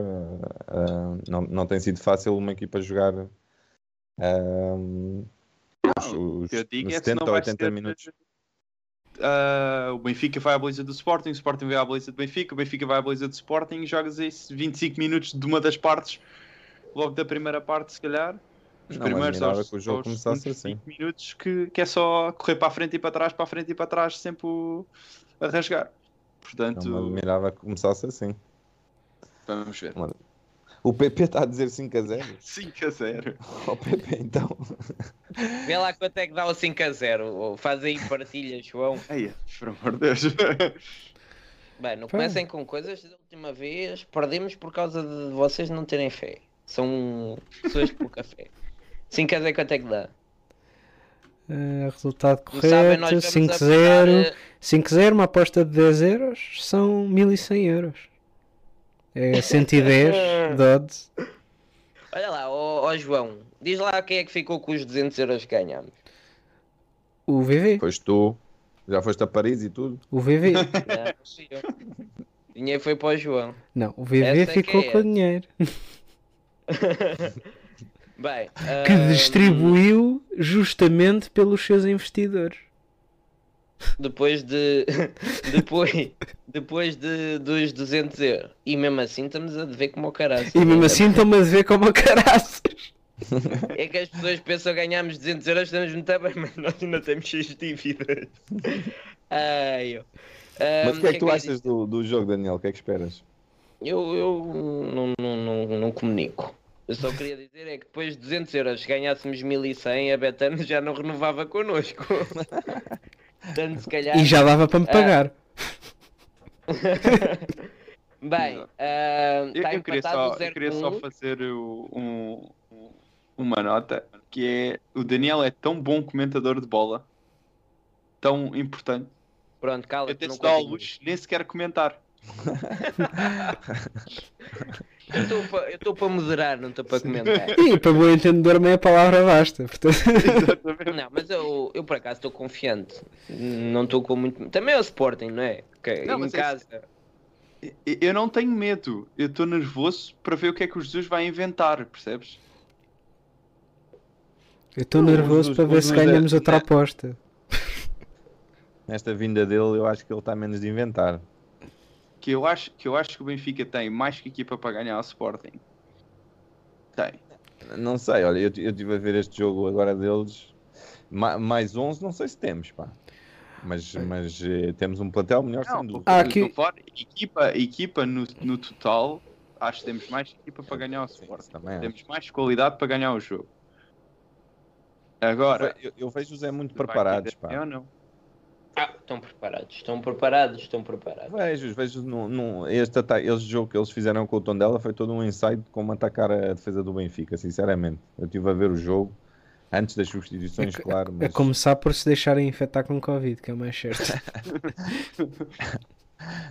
eh, não, não tem sido fácil uma equipa jogar eh, os, os O que eu digo nos é que 70 não vai 80 ser, minutos. ah, o Benfica vai à baliza do Sporting, o Sporting vai à baliza do Benfica, o Benfica vai à baliza do Sporting e jogas aí 25 minutos de uma das partes, logo da primeira parte, se calhar. Os Não, primeiros admirava aos, que o jogo aos assim. 5 minutos que, que é só correr para a frente e para trás, para a frente e para trás, sempre o- a rasgar. Portanto, Não me admirava que começasse assim. vamos ver. O PP está a dizer 5 a 0. 5 a 0. O PP então. Vê lá quanto é que dá o 5 a 0. Faz aí partilha, João. Ai, por amor de Deus. Bem, não comecem com coisas da última vez. Perdemos por causa de vocês não terem fé. São pessoas de pouca fé. 5 a 0 quanto é que dá? Eh, resultado correto, vamos 5-0. apostar, 5-0, uma aposta de 10 euros, são 1100 euros. É 110 de odds. eh, Olha lá, ó ó João, diz lá quem é que ficou com os 200 euros que ganhamos. O VV, Foste tu. Já foste a Paris e tudo. o VV. Não. O dinheiro foi para o João. Não, o VV Essa é ficou é. com o dinheiro. Bem, Que distribuiu justamente pelos seus investidores. depois de depois, depois de, dos 200 euros. E mesmo assim estamos a dever como o caralho. E mesmo assim estão-me a ver como a caraças. É que as pessoas pensam que ganhamos 200 euros, estamos muito bem, mas nós ainda temos cheios de dívidas. Ai, eu. Mas o que é que tu eu ia achas do, do jogo, Daniel? O que é que esperas? Eu, eu não, não, não, não comunico. Eu só queria dizer é que depois de 200 euros, se ganhássemos 1100, a Betano já não renovava connosco. Portanto, se calhar. E já dava para me Ah. pagar. Bem, ah, Eu, está eu queria só, o 0 eu queria só fazer o- um- um- uma nota que é o Daniel é tão bom comentador de bola, tão importante, Pronto, cala até se dá ao luxo nem sequer comentar. Eu estou para moderar, não estou para comentar. E para bom entendedor, meia palavra basta. Portanto. Não, mas eu, eu por acaso estou confiante. Não estou com muito. Também é o Sporting, não é? Que Não, em é casa. E- Eu não tenho medo, eu estou nervoso para ver o que é que o Jesus vai inventar, percebes? eu estou Os- nervoso os- para ver se dois é- ganhamos outra é- aposta. Nesta vinda dele, eu acho que ele está menos de inventar. Que eu acho que, eu acho que o Benfica tem mais que equipa para ganhar o Sporting. Tem. Não sei, olha, eu eu estive a ver este jogo agora deles. Ma- mais 11, não sei se temos, pá. Mas, mas eh, temos um plantel melhor sem dúvida. Ah, eu aqui-. Equipa, equipa no, no total, acho que temos mais equipa para ganhar o Sporting. também acho. Temos mais qualidade para ganhar o jogo. Agora, Eu, eu vejo os é muito preparados, é pá. ou não? Ah, estão preparados, estão preparados, estão preparados. Vejo, vejo num, num- este, ata- este jogo que eles fizeram com o Tondela foi todo um insight de como atacar a defesa do Benfica, sinceramente. Eu estive a ver o jogo antes das substituições, É, claro, a mas começar por se deixarem infectar com Covid, que é o mais certo.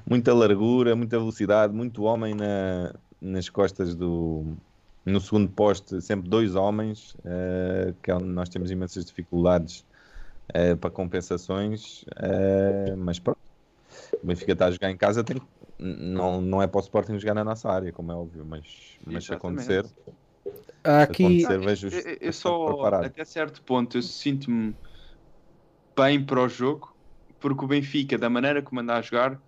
muita largura, muita velocidade, muito homem na- nas costas do. No segundo poste, sempre dois homens, eh, que é nós temos imensas dificuldades eh, para compensações, eh, mas pronto. O Benfica está a jogar em casa, tem, não, não é para o Sporting jogar na nossa área, como é óbvio, mas, mas se acontecer, aqui, acontecer Eu, só, até certo ponto, eu sinto-me bem para o jogo, porque o Benfica, da maneira como anda a jogar,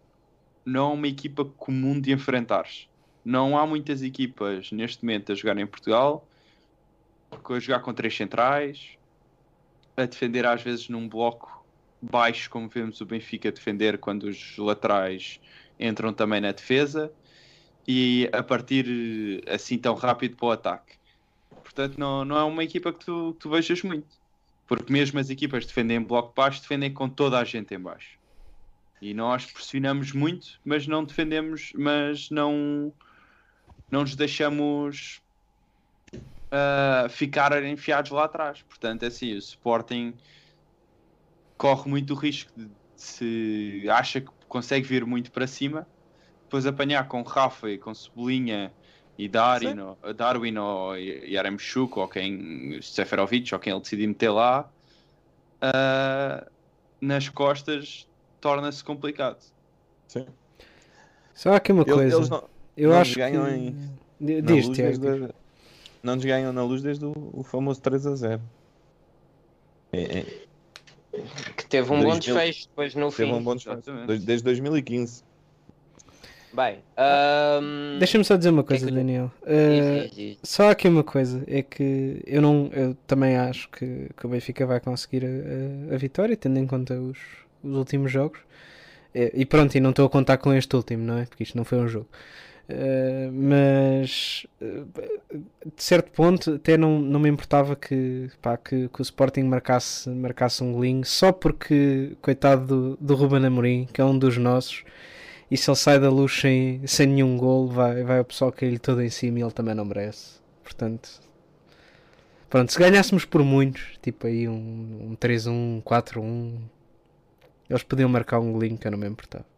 não é uma equipa comum de enfrentares. Não há muitas equipas neste momento a jogar em Portugal, a jogar com três centrais, a defender às vezes num bloco baixo, como vemos o Benfica defender quando os laterais entram também na defesa, e a partir assim tão rápido para o ataque. Portanto, não, não é uma equipa que tu, que tu vejas muito. Porque mesmo as equipas defendem em bloco baixo, defendem com toda a gente em baixo. E nós pressionamos muito, mas não defendemos, mas não, não nos deixamos ficar enfiados lá atrás. Portanto, é assim, o Sporting corre muito o risco de se acha que consegue vir muito para cima, depois apanhar com Rafa e com Cebolinha e Darwin, ou, Darwin ou Yaremchuk ou quem Seferovic ou quem ele decidir meter lá ah, nas costas torna-se complicado. Sim. só há aqui uma coisa. eles não, eu não acho ganham que. em- Diz, a- não nos ganham na luz desde o, o famoso 3 a 0. É, é, teve um bom 2000 desfecho depois no Teve fim. um bom desfecho. Desde 2015. Bem, ahm, Deixa-me só dizer uma que é coisa, que- Daniel. Uh, diz, diz. Só aqui uma coisa, é que eu não, eu também acho que, que o Benfica vai conseguir a, a- a vitória, tendo em conta os, os últimos jogos. Eh, E pronto, e não estou a contar com este último, não é? Porque isto não foi um jogo. Eh, mas eh, de certo ponto até não, não me importava que, pá, que, que o Sporting marcasse, marcasse um golinho só porque, coitado do, do Ruben Amorim, que é um dos nossos, e se ele sai da luz sem, sem nenhum gol, vai, vai o pessoal cair todo em cima e ele também não merece. Portanto, pronto, se ganhássemos por muitos, tipo aí um, um 3-1, um 4-1, eles podiam marcar um golinho que eu não me importava.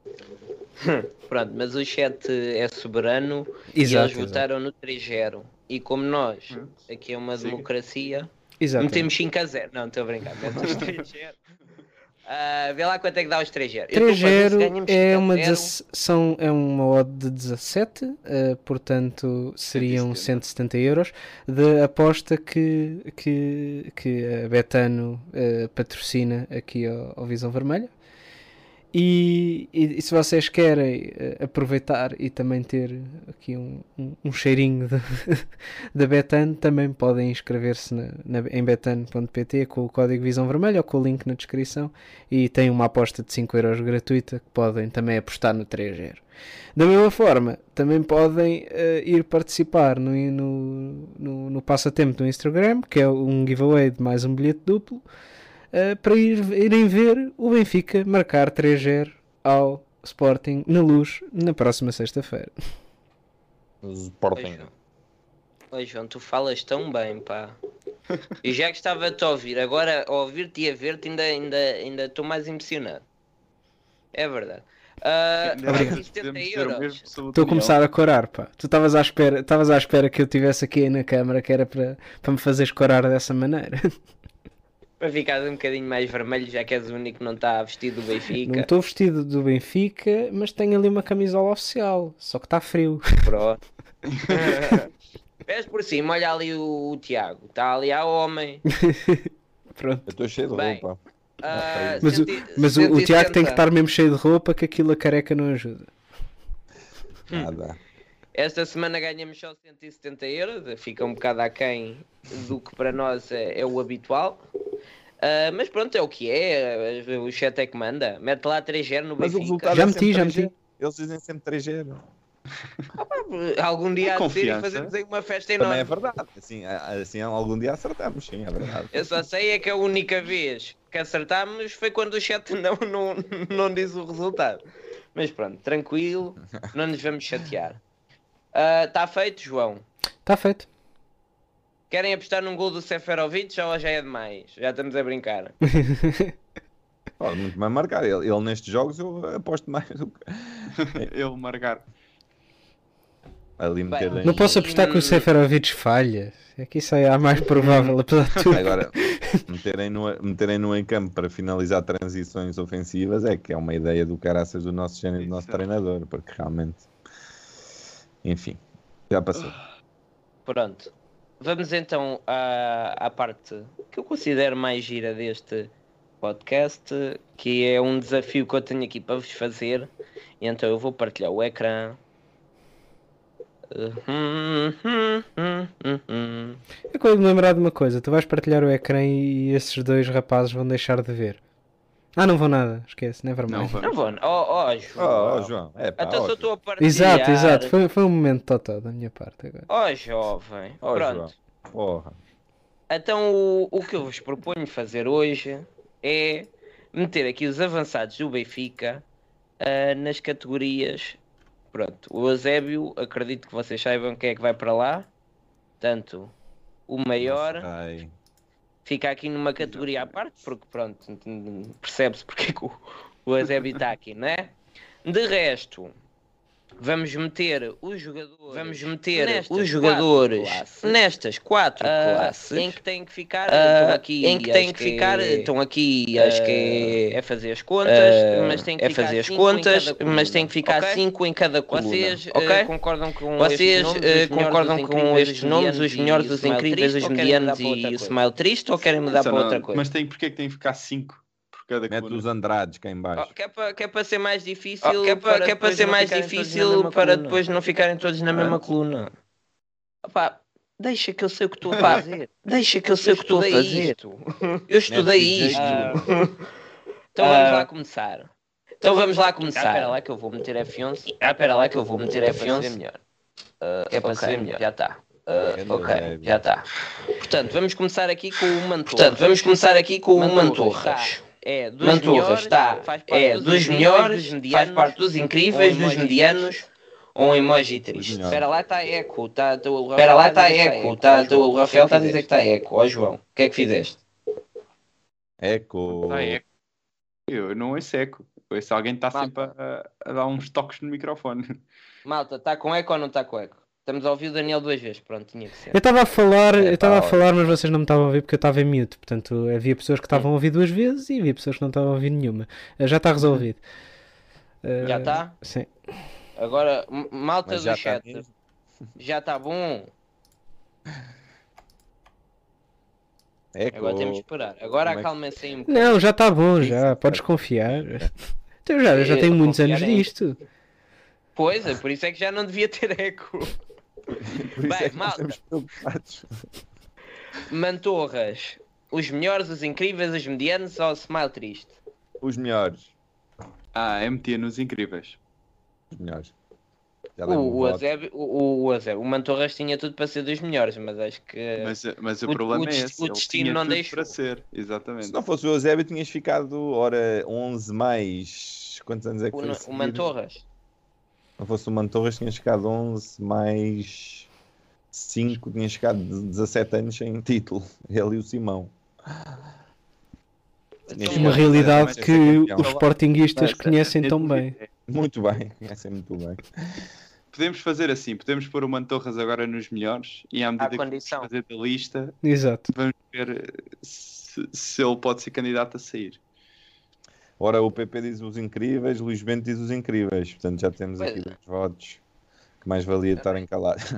Pronto, mas o chat é soberano e Exato, eles votaram no 3-0. E como nós, Hum. aqui é uma Siga. democracia, exato. metemos 5 a 0. Não, estou a brincar, metemos 3-0. Ah, vê lá quanto é que dá os 3-0. Eu estou para ver se 3-0 ganhamos é 5 a uma, 0. 16 são, é uma odd de 17, eh, portanto seriam 170 euros de aposta que, que, que a Betano eh, patrocina aqui ao, ao Visão Vermelha. E, e- e se vocês querem eh, aproveitar e também ter aqui um, um, um cheirinho da Betano, também podem inscrever-se em betano.pt com o código Visão Vermelha ou com o link na descrição e tem uma aposta de 5 euros gratuita que podem também apostar no 3-0. Da mesma forma, também podem eh, ir participar no, no, no, no passatempo do Instagram, que é um giveaway de mais um bilhete duplo, eh, para ir, irem ver o Benfica marcar 3-0 ao Sporting na luz na próxima sexta-feira. Sporting. Oi João, tu falas tão bem, pá. Eu já gostava de te ouvir, agora a ouvir-te e a ver-te ainda ainda ainda estou mais emocionado. É verdade. Obrigado. e 70 Podemos dizer o euros. mesmo sobre o Estou a começar a corar, pá. Tu estavas à espera, estavas à espera que eu tivesse aqui na câmara que era para, para me fazeres corar dessa maneira. Para ficar um bocadinho mais vermelho, já que és o único que não está vestido do Não Benfica. estou vestido do Benfica, mas tenho ali uma camisola oficial, só que está frio. Pronto. Vês por cima, olha ali o, o Tiago. Está ali a homem. Pronto. Eu estou cheio de Bem. roupa. Ah, Mas, o, centi- mas o, o Tiago tem que 170. estar mesmo cheio de roupa que aquilo a careca não ajuda. Nada. Esta semana ganhamos só 170 euros, fica um bocado aquém do que para nós é, é o habitual. Ah, mas pronto, é o que é, o chat é que manda. Mete lá 3-0 no Mas o Benfica. resultado Já é meti, já 3G. meti. Eles dizem sempre 3G. Algum dia há de ser e fazemos aí uma festa Também é enorme. verdade. Assim, a- assim algum dia acertamos, sim, é verdade. Eu só sei é que a única vez que acertámos foi quando o chat não, não, não diz o resultado. Mas pronto, tranquilo, não nos vamos chatear. Está feito, João? Está feito. Querem apostar num gol do Seferovic ou já é demais? Já estamos a brincar. Pode muito mais marcar. Ele, ele nestes jogos eu aposto mais do que Ele marcar. ali Bem, em- Não posso apostar que o Seferovic falha. É que isso aí é a mais provável, apesar de tudo. Agora, meterem no, meterem no em campo para finalizar transições ofensivas é que é uma ideia do caraças do nosso gênio, do nosso Isso treinador, porque realmente. Enfim, já passou. Pronto. Vamos então à, à parte que eu considero mais gira deste podcast, que é um desafio que eu tenho aqui para vos fazer. Então eu vou partilhar o ecrã. Eu acabei de me lembrar de uma coisa: tu vais partilhar o ecrã e esses dois rapazes vão deixar de ver. Ah, não vão nada, esquece, never Não, mind. vamos. Não vou. Oh, oh, Oh, João. oh, João, é pá, Então oh, só estou a partilhar. Exato, exato. Foi, foi um momento totó da minha parte agora. Oh, jovem. Oh, Pronto. João. Porra. Então o, o que eu vos proponho fazer hoje é meter aqui os avançados do Benfica ah, nas categorias. Pronto, o Eusébio, acredito que vocês saibam quem é que vai para lá. Tanto o maior Ai, fica aqui numa categoria à parte, porque pronto, percebe-se porque é que o, o Eusébio está aqui, não é? De resto, vamos meter os jogadores, vamos meter Nestas os jogadores quatro classes. nestas quatro Ah, classes em que têm que ficar. ah, estão aqui, em que têm que ficar, é- estão aqui, acho que é, é fazer as contas, ah, mas tem que é ficar fazer as cinco em contas, cada mas tem que ficar ok? cinco em cada coluna. Vocês ok? eh, concordam com Vocês estes nomes, os melhores, concordam os com incríveis, estes nomes, os melhores, os incríveis, os medianos e o smile triste ou querem mudar para outra coisa? Mas tem, porque é que tem que ficar 5 por cada Mete coluna. os Andrades cá em baixo. Oh, que é para que é para ser mais difícil, Oh, que é para- para que é para depois ser não mais ficarem todos na difícil mesma para coluna. depois não ficarem todos na mesma coluna. Opá, deixa que eu sei o que estou a fazer. Deixa que eu sei o que estou a estudei fazer. isto. Eu estudei isto. Ah, então vamos Ah, lá começar. Então vamos lá Ah, começar. espera lá que eu vou meter F11. Ah, espera lá que eu vou meter é para se F11. ver melhor. Ah, é para ok, se ver melhor. Já está. Grande Ok, Eusébio. já está. Portanto, vamos começar aqui com o Mantorras. Portanto, vamos começar aqui com o Mantorras, Mantorras. Tá. É dos melhores, está, faz parte é dos dos incríveis, melhores, dos faz medianos, parte dos incríveis, um dos emoji medianos, ou um emoji triste. Espera lá, está eco. Tá, tá, o Espera lá, Rafael está a dizer que eco. tá Tá, João, o Rafael está a dizer que está eco. Ó João, o que é que fizeste? Eco. Ah, é. Eu não ouço eco. Ouço alguém que está sempre a, a dar uns toques no microfone. Malta, está com eco ou não está com eco? Estamos a ouvir o Daniel duas vezes. Pronto, tinha que ser. Eu estava a falar, É, eu estava a falar, mas vocês não me estavam a ouvir porque eu estava em mute. Portanto, havia pessoas que estavam a ouvir duas vezes e havia pessoas que não estavam a ouvir nenhuma. Eh, Já está resolvido. Eh, Já está? Sim. Agora, malta Mas do chat. mesmo. Já está bom? Eco. Agora temos que esperar. Agora é acalmem-se aí um bocadinho. Não, já está bom, já. Podes confiar. Então, já, eu já Eu tenho muitos anos disto. Pois é, por isso é que já não devia ter eco. Por isso Bem, é malta. preocupados. Mantorras. Os melhores, os incríveis, os medianos ou o smile triste? Os melhores. Ah, MT nos incríveis. Os melhores. O, o. Azeb, o, o, Azeb, o Mantorras tinha tudo para ser dos melhores, mas acho que. Mas, mas o, o- problema o é esse. o destino tinha não tudo deixou. para ser. Exatamente. Se não fosse o Eusébio, tinhas ficado, ora, 11 mais. Quantos anos é que o, foi? o? Mantorras. Se não fosse o Mantorras, tinhas ficado 11 mais 5, tinhas ficado 17 anos sem título. Ele e o Simão. Então, Uma realidade que os sportinguistas Mas, conhecem tão bem. é, Muito bem, conhecem muito bem. Podemos fazer assim, podemos pôr o Mantorras agora nos melhores e à medida que vamos condição. fazer da lista, Exato. vamos ver se, se ele pode ser candidato a sair. Ora, o PP diz os incríveis, Luís Bento diz os incríveis. Portanto, já temos aqui é. dois votos que mais valia estarem calados.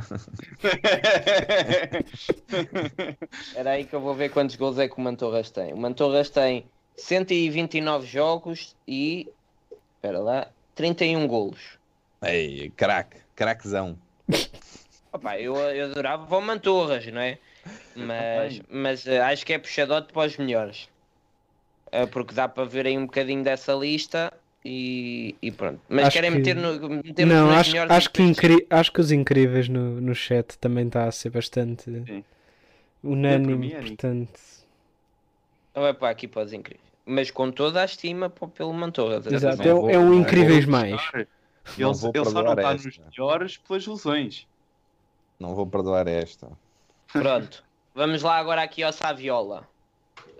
Era aí que eu vou ver quantos gols é que o Mantorras tem. O Mantorras tem 129 jogos e. Espera lá. 31 golos. Ei, craque, craquezão. Opa, eu, eu adorava o Mantorras, não é? Mas, mas eh, acho que é puxadote para os melhores. Eh, porque dá para ver aí um bocadinho dessa lista e, e pronto. Mas Acho querem que- meter no. Metemos Não, acho, acho, que incri... acho que os incríveis no, no chat também está a ser bastante Sim. unânime, mim era portanto. Não é para aqui para os incríveis. Mas com toda a estima pelo Mantorras. Exato, não é, vou- é um incríveis mais. Ele, ele só não perdoar está nos melhores pelas lesões. Não vou perdoar esta. Pronto. Vamos lá agora aqui ao Saviola.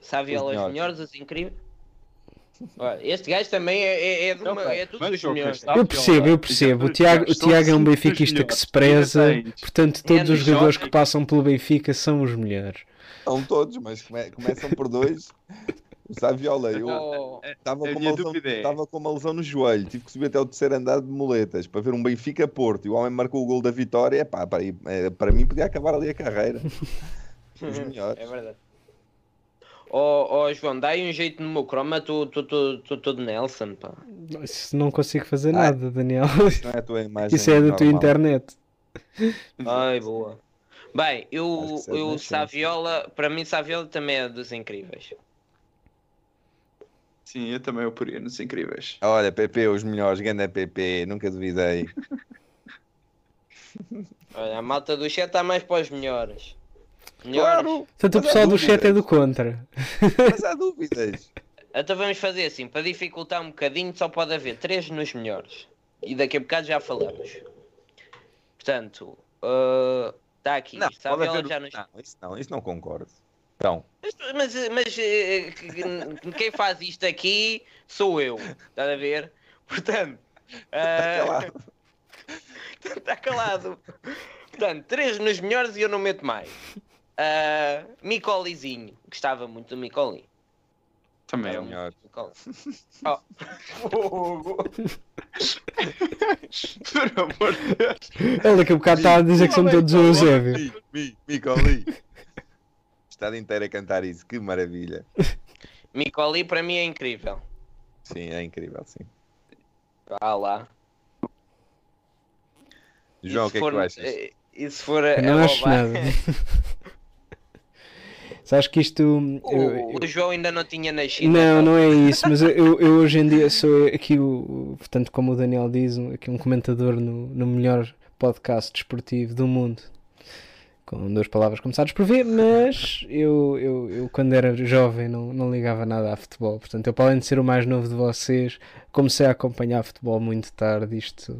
Saviola, Os os melhores. melhores, os incríveis. Este gajo também é, é, é, de uma, é tudo dos melhores. Eu percebo, eu percebo. O Tiago, o Tiago é um benfiquista que se preza, portanto, todos os jogadores que passam pelo Benfica são os melhores. São todos, mas come- começam por dois. O Saviola, eu estava a com, lesão- é- estava com uma lesão no joelho, tive que subir até o terceiro andar de moletas para ver um Benfica Porto e o homem marcou o gol da vitória. Epá, para, eh, para mim podia acabar ali a carreira. Os melhores. é verdade. Oh, oh João, dá aí um jeito no meu croma, estou todo Nelson, pá. Isso não consigo fazer Ah. nada, Daniel. Não é a tua imagem. Isso é da tua internet. Ai, boa. Bem, eu, é eu Saviola, para mim Saviola também é dos incríveis. Sim, eu também o poria nos incríveis. Olha, PP, os melhores, ganda PP, nunca duvidei. Olha, a malta do chat está mais para os melhores. Claro, Portanto, o pessoal do chat é do contra. mas há dúvidas. Então vamos fazer assim, para dificultar um bocadinho, só pode haver três nos melhores. E daqui a bocado já falamos. Portanto, está aqui. Não, Saviola haver... já nos... não, isso não, isso não concordo. Então, Mas, mas, mas, eh, que- quem faz isto aqui sou eu. Estás a ver? Portanto. está ah, calado. Está calado. Portanto, três nos melhores e eu não meto mais. Uh, Micolizinho. Gostava muito do Micoli. Também é um. melhor. Micoli. Oh. Fogo. Por amor de Deus. Ele daqui a bocado está a dizer que são todos o Eusébio. Mi, mi, Micoli. Estado inteiro a cantar isso, que maravilha. Micoli para mim é incrível. Sim, é incrível, sim. Vá lá. João, o que é que tu achas? E se for a, Eu não a acho nada. Sabes que isto. O, eu- eu- o João ainda não tinha nascido. Não, então. não é isso, mas eu, eu- hoje em dia sou aqui o, portanto, como o Daniel diz, um, aqui um comentador no, no melhor podcast desportivo do mundo. Com duas palavras começadas por V, mas eu, eu, eu quando era jovem não, não ligava nada a futebol. Portanto, eu, para além de ser o mais novo de vocês, comecei a acompanhar futebol muito tarde. Isto,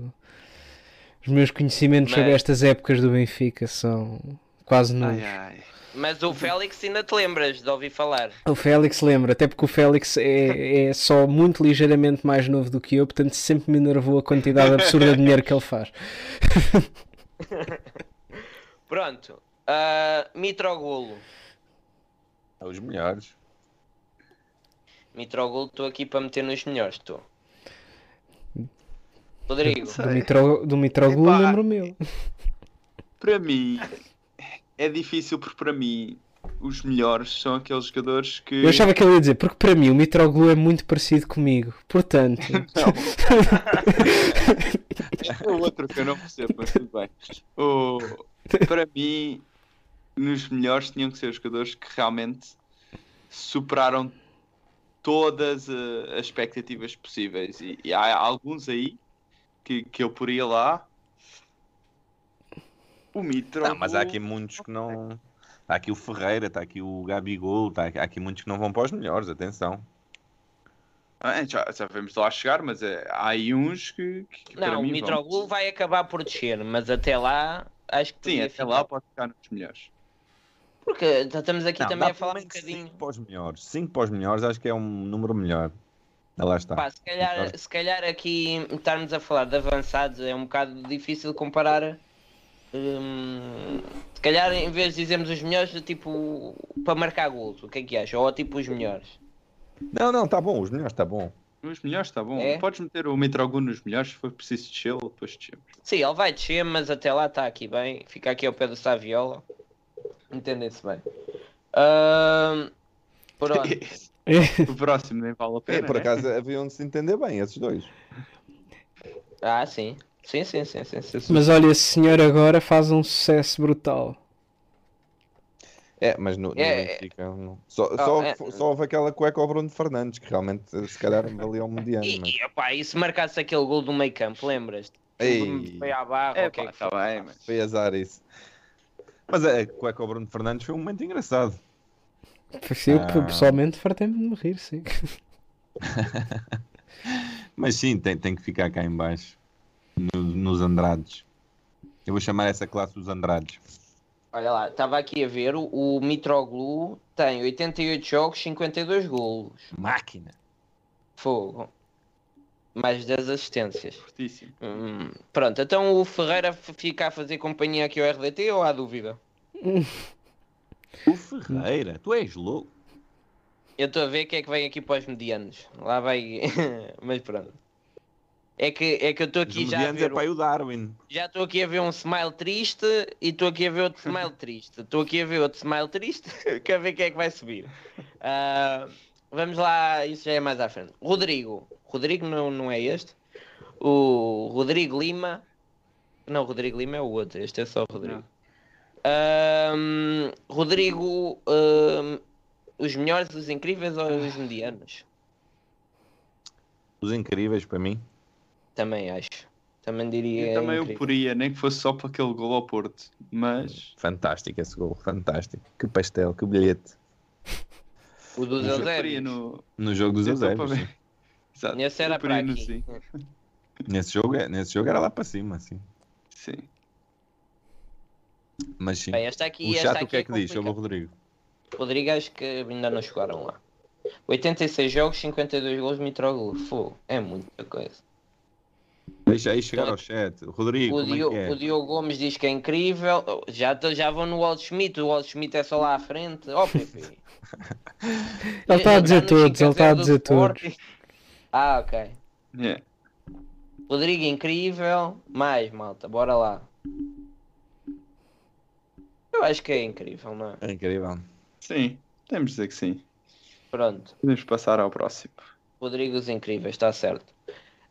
os meus conhecimentos sobre Mas- estas épocas do Benfica são quase nulos. Ai, ai. Mas o Félix ainda te lembras de ouvir falar. O Félix lembra, até porque o Félix é, é só muito ligeiramente mais novo do que eu, portanto sempre me enervou a quantidade absurda de dinheiro que ele faz. Pronto. ah, Mitrogulo. É Os melhores. Mitrogulo, estou aqui para meter nos melhores, estou. Rodrigo. Do, Mitro, do Mitroglou Epá. lembro o meu. Para mim, é difícil porque para mim os melhores são aqueles jogadores que. Eu achava que ele ia dizer, porque para mim o Mitroglou é muito parecido comigo, portanto. É outro que eu não percebo, mas tudo bem. O- Para mim, nos melhores tinham que ser os jogadores que realmente superaram todas eh, as expectativas possíveis. E, e há alguns aí que, que eu poria lá. O Mitro. Não, mas há aqui muitos que não. Está aqui o Ferreira, está aqui o Gabigol, está aqui, há aqui muitos que não vão para os melhores, atenção. Ah, Já, já vamos lá chegar, mas é, há aí uns que, que- que para Não, o mim vão- Mitroglou vai acabar por descer, mas até lá acho que Sim, até ficar. lá pode ficar nos melhores. Porque já estamos aqui Não, também a falar um bocadinho. cinco para os melhores. 5 para os melhores acho que é um número melhor. Lá está. Pá, se calhar, se calhar aqui estarmos a falar de avançados é um bocado difícil comparar. Hum, se calhar em vez de dizermos os melhores, tipo para marcar gols, o que é que achas? Ou tipo os melhores. Não, não, está bom, os melhores está bom. Os melhores está bom. É? Podes meter o Mitroglou nos melhores se for preciso descer, depois descemos. Sim, ele vai descer, mas até lá está aqui bem. Fica aqui ao pé do Saviola. Entendem-se bem. Pronto. o próximo nem vale a É, pena. por né? acaso haviam de se entender bem, esses dois. Ah, sim. Sim, sim, sim, sim. sim. Mas olha, esse senhor agora faz um sucesso brutal. É, mas no, no É, Benfica não. Só, Ah, só, é. só houve aquela cueca ao Bruno Fernandes, que realmente se calhar valia um mediano. E, Mas... e, opá, e se marcasse aquele gol do meio campo, lembras-te? Ei. Foi à barra, É, ou o que é tá foi? bem, mas... Foi azar isso. Mas a cueca ao Bruno Fernandes foi um momento engraçado. Eu Ah. pessoalmente fartei-me de me rir, sim. Mas sim, tem, tem que ficar cá em baixo. No- nos Andrades. Eu vou chamar essa classe os Andrades. Olha lá, estava aqui a ver, o, o Mitroglou tem 88 jogos, 52 golos. Máquina! Fogo. Mais 10 assistências. Fortíssimo. Hum, pronto, então o Ferreira fica a fazer companhia aqui ao RDT ou há dúvida? O Ferreira, tu és louco. Eu estou a ver que é que vem aqui para os medianos. Lá vai. Mas pronto. É que, é que eu estou aqui já a é ver. para aí o Darwin. Já estou aqui a ver um smile triste e estou aqui a ver outro smile triste. Estou aqui a ver outro smile triste, quer ver quem é que vai subir. Ah, vamos lá, isso já é mais à frente. Rodrigo. Rodrigo não, não é este. O Rodrigo Lima. Não, o Rodrigo Lima é o outro. Este é só o Rodrigo. Ahm, Rodrigo. ahm, os melhores, os incríveis ou os medianos? Os incríveis para mim. Também acho. Também diria. Eu também o incrível. poria, nem que fosse só para aquele gol ao Porto. Mas Fantástico esse gol, fantástico. Que pastel, que bilhete. O dos eu poria Eusébios. no. No jogo dos eu só para Eusébios. ver. sim. Exato. Esse era eu para no aqui. sim. Nesse jogo, é- nesse jogo era lá para cima, sim. Sim. Mas sim. Bem, esta aqui, o esta chato o aqui que é que diz sobre o. Rodrigo? Rodrigo acho que ainda não chegaram lá. 86 jogos, 52 gols, Mitroglou. Fogo, é muita coisa. Deixa aí chegar ao chat. Rodrigo, O, como é Dio- que é? o Diogo Gomes diz que é incrível. Oh, Já, já vão no Walt Schmidt. O Walt Schmidt é só lá à frente. Ó, Pepe. Ele está a dizer todos, ele está a 5-0 do dizer todos. Ah, ok. É. Rodrigo incrível. Mais, malta, bora lá. Eu acho que é incrível, não é? É incrível. Sim, temos de dizer que sim. Pronto. Podemos passar ao próximo. Rodrigo os Incríveis, está certo.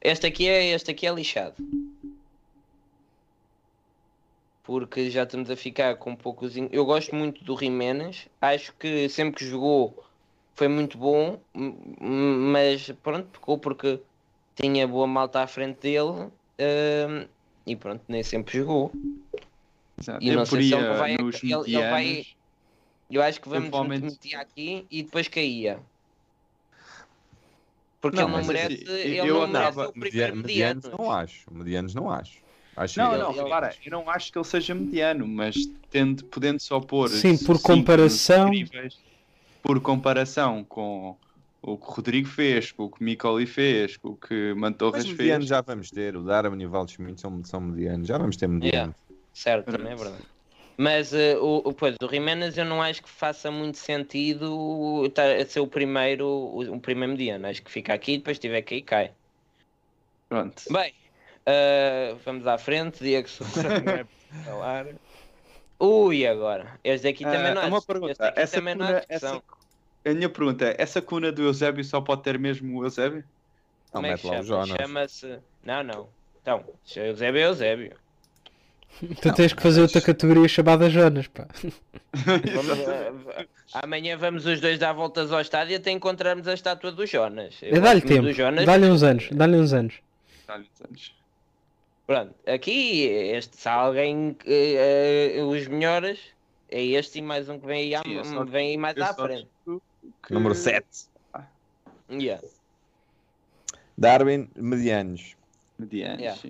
Este aqui é, este aqui é lixado. Porque já estamos a ficar com poucos. in- Eu gosto muito do Jiménez. Acho que sempre que jogou foi muito bom. Mas pronto, ficou porque tinha boa malta à frente dele. hum, e pronto, nem sempre jogou. Exato. E não sei se ele vai- ele- ele vai-. Eu acho que vamos meter aqui e depois caía. Porque Não, ele não merece, assim, ele eu não andava- merece o Media- primeiro medianos mediano. não acho. Medianos não acho. Acho Não, que- não, Ele- ele- repara, eu não acho que ele seja mediano, mas tendo, podendo só pôr. Sim, por comparação- incríveis, por comparação com o que o Rodrigo fez, com o que o Micoli fez, com o que Mantorras Mas fez. medianos já vamos ter. O Darwin e o Waldschmidt são, são medianos. Já vamos ter medianos. Certo, também é verdade. Mas eh, o, o, pois, o Jiménez eu não acho que faça muito sentido estar a ser o primeiro, o, o primeiro mediano. Acho que fica aqui e depois tiver que ir cai. Pronto. Bem, eh, vamos à frente. Diego Sousa é para falar. Ui, agora. Este aqui também Ah, não há uma este pergunta. aqui Essa também não há cuna, discussão. essa, a minha pergunta é: essa cuna do Eusébio só pode ter mesmo o Eusébio? Não, Como é que mete lá o chama? Jonas. Chama-se. Não, não. Então, se é Eusébio, é Eusébio. Tu tens que fazer outra categoria chamada Jonas, pá. Vamos, eh, amanhã vamos os dois dar voltas ao estádio até encontrarmos a estátua do Jonas. Eu É, Dá-lhe tempo, Jonas. dá-lhe uns anos, dá-lhe uns anos. Dá-lhe uns anos. Pronto, aqui, este, se há alguém, eh, eh, os melhores, é este e mais um que vem aí, à- Sim, eu só- vem aí mais à frente. que- Número 7. Yeah. Darwin, medianos. Medianos, Yeah.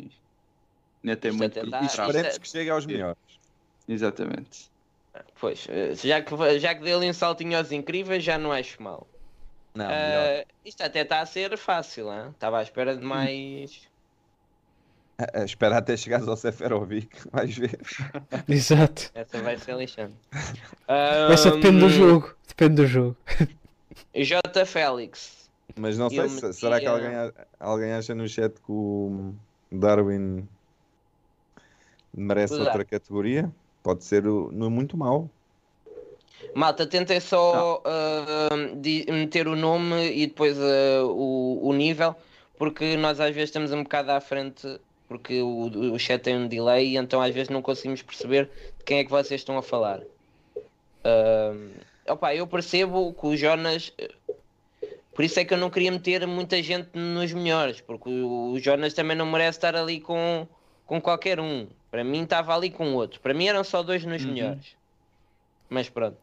Tem Isto muito E trás. esperemos que chegue aos melhores. Exatamente. Pois, eh, já que, já que dei-lhe um saltinho aos incríveis, já não acho mal. Não, Ah, melhor. isto até está a ser fácil, hein? estava à espera de mais. A- a- Espera até chegares ao Seferovic. Vais ver. Exato. Essa vai ser lixante. Essa depende do jogo. Depende do jogo. J. Félix. Mas não sei, se- será que alguém, alguém acha no chat que o Darwin merece Pois é. outra categoria? Pode ser no muito mau. Malta, tentem só ah, di- meter o nome e depois ah, o, o nível, porque nós às vezes estamos um bocado à frente, porque o, o chat tem um delay, e então às vezes não conseguimos perceber de quem é que vocês estão a falar. Ah, opa, eu percebo que o Jonas. Por isso é que eu não queria meter muita gente nos melhores, porque o, o Jonas também não merece estar ali com, com qualquer um. Para mim estava ali com outro. Para mim eram só dois nos Uhum. melhores. Mas pronto.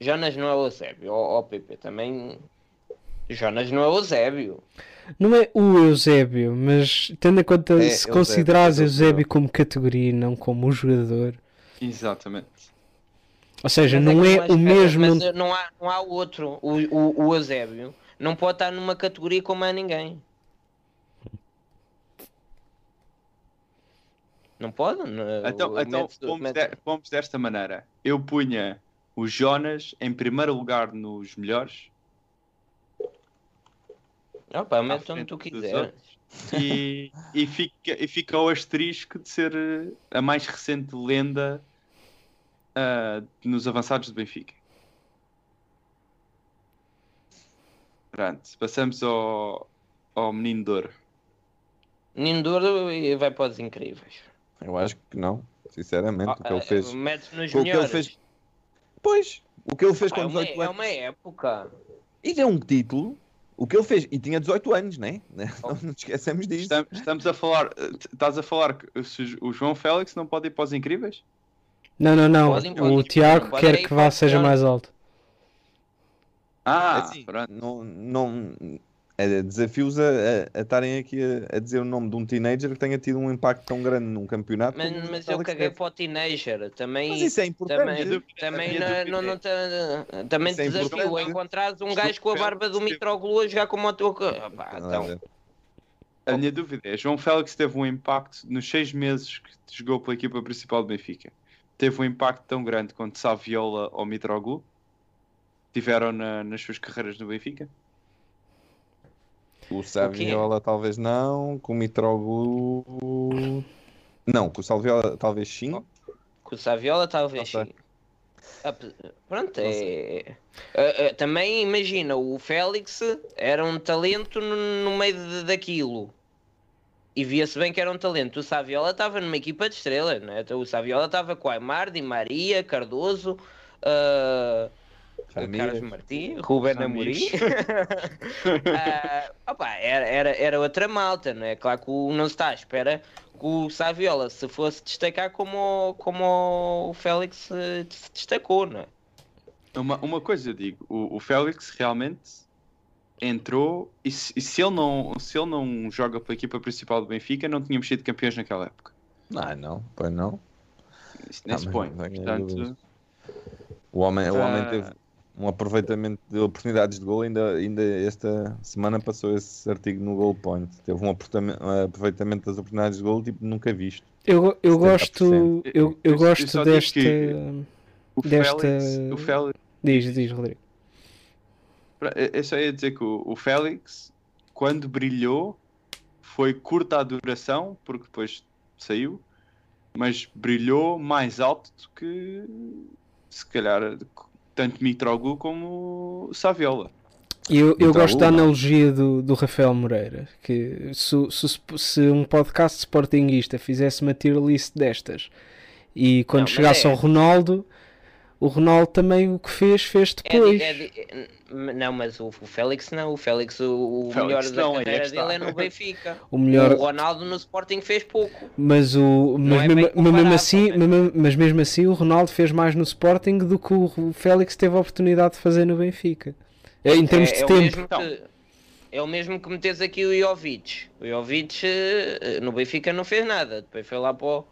Jonas não é o Eusébio. Ó ó, PP, também. Jonas não é o Eusébio. Não é o Eusébio, mas tendo em conta É, se Eusébio, considerares é Eusébio Eusébio. como categoria e não como o jogador. Exatamente. Ou seja, Mas não que é não o mesmo. Mas não há, não há outro. O, o, o Eusébio não pode estar numa categoria como a ninguém. Não pode? Então, então fomos, de- fomos desta maneira. Eu punha o Jonas em primeiro lugar nos melhores Opa, à mete onde tu quiseres. e, e, fica, e fica o asterisco de ser eh, a mais recente lenda ah, nos avançados do Benfica. Pronto, passamos ao, ao Menino de Ouro. Menino de Ouro e vai para os incríveis. Eu acho que não, sinceramente. o que ele Ah, fez. Mete nos o que ele fez- Pois, o que ele fez Ah, com é, uma, 18 é anos. uma época. E é um título. O que ele fez. E tinha 18 anos, né? Oh. Não nos esquecemos disso. Estamos, estamos a falar, eh, estás a falar que o João Félix não pode ir para os incríveis? Não, não, não. Podem, podem, o Tiago podem, quer que vá seja mais alto. Ah, É assim, pronto. não, não, é, desafios a, a- a estarem aqui a, a dizer o nome de um teenager que tenha tido um impacto tão grande num campeonato. Mas, mas eu caguei para o teenager. Também, Mas isso é importante. também, dúvida- não, dúvida não, é- não te- também é desafio a um gajo com a Félix barba do Mitroglou a jogar como o teu. Ah, então. A minha dúvida é, João Félix teve um impacto nos seis meses que jogou pela equipa principal do Benfica. Teve um impacto tão grande quanto Saviola ou Mitroglou tiveram na- nas suas carreiras no Benfica? O Saviola talvez não, com o Mitroglou... Não, com o Saviola talvez sim. com o Saviola talvez sim. Ah, Pronto, é. Ah, ah, também imagina, o Félix era um talento no, no meio de- daquilo. E via-se bem que era um talento. O Saviola estava numa equipa de estrelas, é? Então, O Saviola estava com Aymar, Di Maria, Cardoso, ah, Carlos Martins, Ruben Amorim. Ah, opa, era, era, era outra malta, não é? Claro que o- não se está à espera que o Saviola se fosse destacar como, o- como o Félix eh, se destacou, não é? Uma, uma coisa eu digo, o, o Félix realmente entrou e, se, e se ele não, se ele não joga pela equipa principal do Benfica, não tínhamos sido campeões naquela época. Não, não, pois não. Isso nem Ah, se põe. Portanto. O homem, o homem Ah. teve um aproveitamento de oportunidades de gol, ainda, ainda esta semana passou esse artigo no Goal Point. Teve um aproveitamento, das oportunidades de gol tipo nunca visto. Eu, eu 70%. gosto, eu, eu Eu- eu gosto digo desta. o, Desta- Félix, o Félix, Diz, diz, Rodrigo. eu só ia dizer que o, o Félix, quando brilhou, foi curta a duração, porque depois saiu, mas brilhou mais alto do que se calhar tanto Mitroglou como Saviola. E Eu, eu gosto da analogia do, do Rafael Moreira, que se, se, se um podcast sportinguista fizesse uma tier list destas e quando Não, chegasse é- ao Ronaldo, o Ronaldo também o que fez, fez É depois. é di- é- não, mas o, o Félix não. O Félix, o, o Félix melhor da não, aí é carreira dele é no Benfica. O melhor, O Ronaldo no Sporting fez pouco. mas, o, mas, é mesmo, mas mesmo assim, mas, mesmo assim o Ronaldo fez mais no Sporting do que o Félix teve a oportunidade de fazer no Benfica. É, Em termos é, de é o tempo. mesmo que, é o mesmo que metes aqui o Jovic. O Jovic eh, no Benfica não fez nada. Depois foi lá para, o-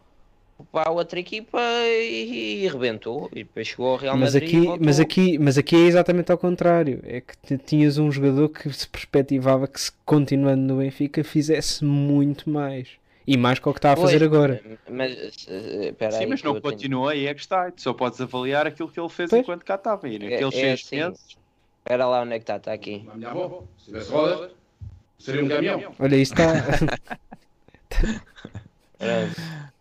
para a outra equipa e, e rebentou. E depois chegou ao Real Mas Madrid. e aqui, mas, aqui, mas aqui é exatamente ao contrário. É que ti- tinhas um jogador que se perspectivava que, se continuando no Benfica, fizesse muito mais. E mais que o que está a Pois, fazer agora. Mas, eh, espera Sim, mas não eu tenho- continua aí é que está. Tu só podes avaliar aquilo que ele fez Pois. enquanto cá estava. E naqueles é seis assim. meses. Espera lá onde é que está, está aqui. A minha avó, se tivesse rodas, seria um caminhão. Olha, isso está.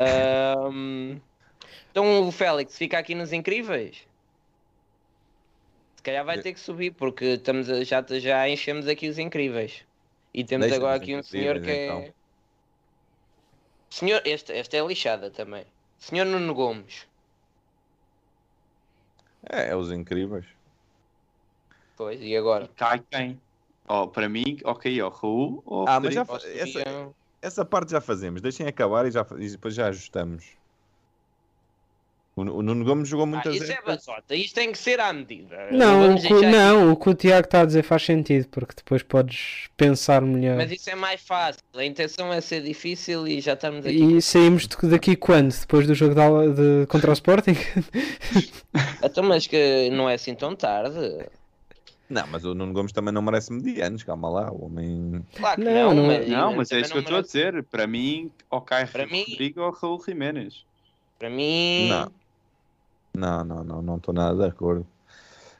Ahm, então o Félix fica aqui nos incríveis. Se calhar vai ter que subir, porque estamos a- já, já enchemos aqui os incríveis. E temos Deixa agora aqui um senhor que é. então. Senhor, este, esta é lixada também. Senhor Nuno Gomes. É, é os incríveis. Pois, e agora? Cai quem? Oh, para mim, ok, ó, Raul ou Ah, mas já essa, essa parte já fazemos. Deixem acabar e, já, e depois já ajustamos. O, o Nuno Gomes jogou Ah, muitas isso é épocas. batota, isto tem que ser à medida. Não, o que, não, o que o Tiago está a dizer faz sentido, porque depois podes pensar melhor. Mas isso é mais fácil. A intenção é ser difícil e já estamos aqui. E saímos de- daqui quando? Depois do jogo de, de- contra o Sporting? Então, mas que não é assim tão tarde. Não, mas o Nuno Gomes também não merece medianos. Calma lá, o homem. Claro que Não, não, não é- mas, Não, mas é isso que eu estou a dizer. Para mim, ou cai Para mim- Rodrigo ou Raul Jiménez. Para mim. Não. Não, não, não, não estou nada de acordo.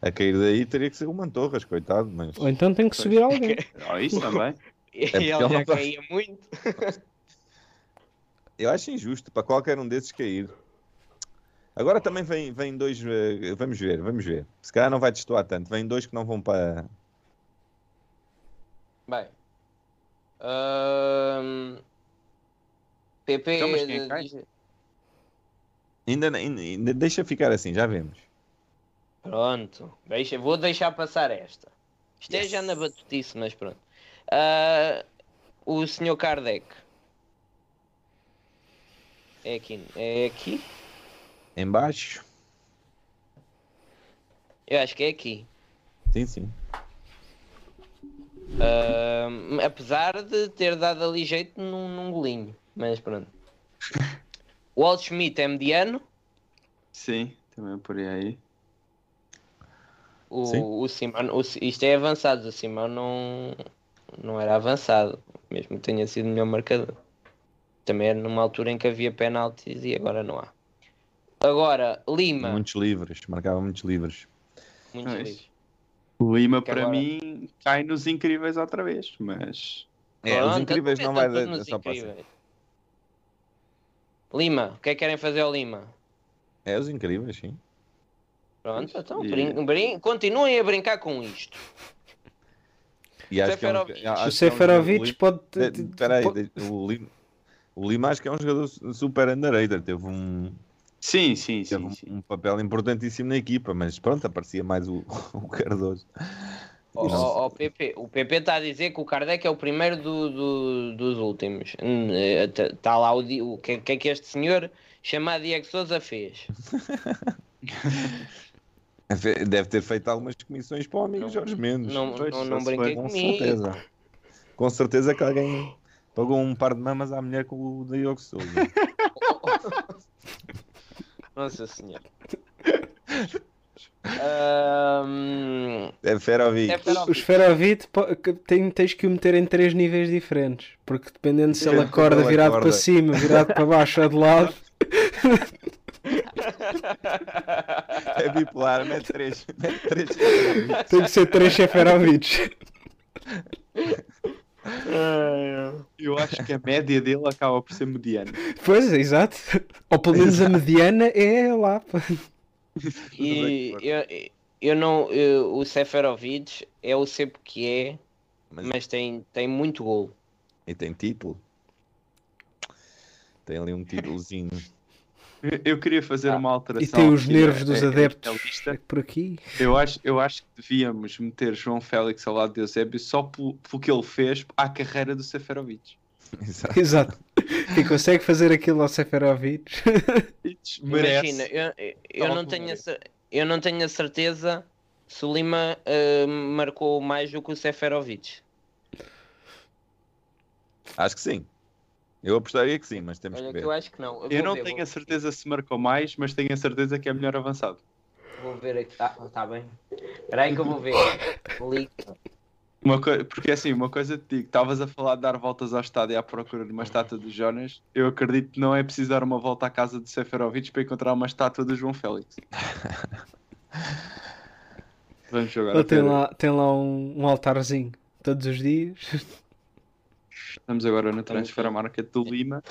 A cair daí teria que ser o Mantorras, coitado, mas. Ou então tem que subir alguém. Oh, isso também. Ele porque ele já não caía muito. Eu acho injusto para qualquer um desses cair. Agora também vem, vem dois. eh, Vamos ver, vamos ver. Se calhar não vai destoar tanto. Vem dois que não vão para. Bem. PP. Então, mas quem é Ainda, ainda, ainda deixa ficar assim, já vemos. Pronto. Deixa, vou deixar passar esta. Isto é já na batutice, mas pronto. Ah, o senhor Kardec. É aqui. É aqui? Em baixo. Eu acho que é aqui. Sim, sim. Ahm, apesar de ter dado ali jeito num, num golinho. Mas pronto. O Walt Schmidt é mediano. Sim, também por aí. O, Sim. o Simão, o, isto é avançado. O Simão não, não era avançado. Mesmo que tenha sido melhor marcador. Também era numa altura em que havia penaltis e agora não há. Agora, Lima. Muitos livres, marcava muitos livres. Muitos Pois. livros. O Lima, Que para agora- mim, cai nos incríveis outra vez. Mas É, os Pronto, incríveis então não vai dar só passa. incríveis. Lima, o que é que querem fazer ao Lima? É os incríveis, sim. Pronto, então E- brin- brin- continuem a brincar com isto. E acho que é um, Seferovic. acho O que é um Seferovic pode. Pode- de- o Lima, o Lima acho que é um jogador su- super underrated. Teve um, Sim, sim, teve sim. um, sim. um papel importantíssimo na equipa, mas pronto, aparecia mais o, o Cardoso. Ó, ó, PP, o PP está a dizer que o Kardec é o primeiro do- do- dos últimos. Está lá o, o que, que é que este senhor chamado Diego Souza fez. Deve ter feito algumas comissões para o amigo Não- Jorge Mendes. Não, Pois, não, não brinquei Com comigo. certeza. Com certeza que alguém pagou um par de mamas à mulher com o Diogo Souza. Nossa senhora. Ahm, É Ferovic. é para O Esferovite po- que tem- tens que o meter em três níveis diferentes, porque dependendo se ele acorda virado acorda. para cima, virado para baixo ou de lado, É bipolar, mete três. Mete três. tem que ser três Seferovics. Eu acho que a média dele acaba por ser mediana. Pois, exato. Ou pelo menos a mediana é lá. E eu, eu não. eu- o Seferovic é o sempre que é, Mas- mas tem, tem muito gol. E tem título. Tem ali um títulozinho. Eu- queria fazer Ah, uma alteração. E tem os aqui nervos dos na- adeptos na lista. por aqui. Eu acho, eu acho que devíamos meter João Félix ao lado de Eusébio só pelo, pelo que ele fez à carreira do Seferovic. Exato. Exato. E consegue fazer aquilo ao Seferovic. Merece. Imagina, eu, eu, não tenho a, eu não tenho a certeza se o Lima ah, marcou mais do que o Seferovic. Acho que sim. Eu apostaria que sim, mas temos Olha que ver. eu acho que não. Eu vou não ver, tenho vou- a certeza se marcou mais, mas tenho a certeza que é melhor avançado. Vou ver aqui. Ah, tá bem. Espera aí que eu vou ver. Link. Uma coi- Porque assim, uma coisa te digo, estavas a falar de dar voltas ao estádio à procura de uma estátua do Jonas. Eu acredito que não é preciso dar uma volta à casa de Seferovic para encontrar uma estátua do João Félix. Vamos jogar. Tem lá, tem lá um, um altarzinho todos os dias. Estamos agora no Transfer Market do Lima.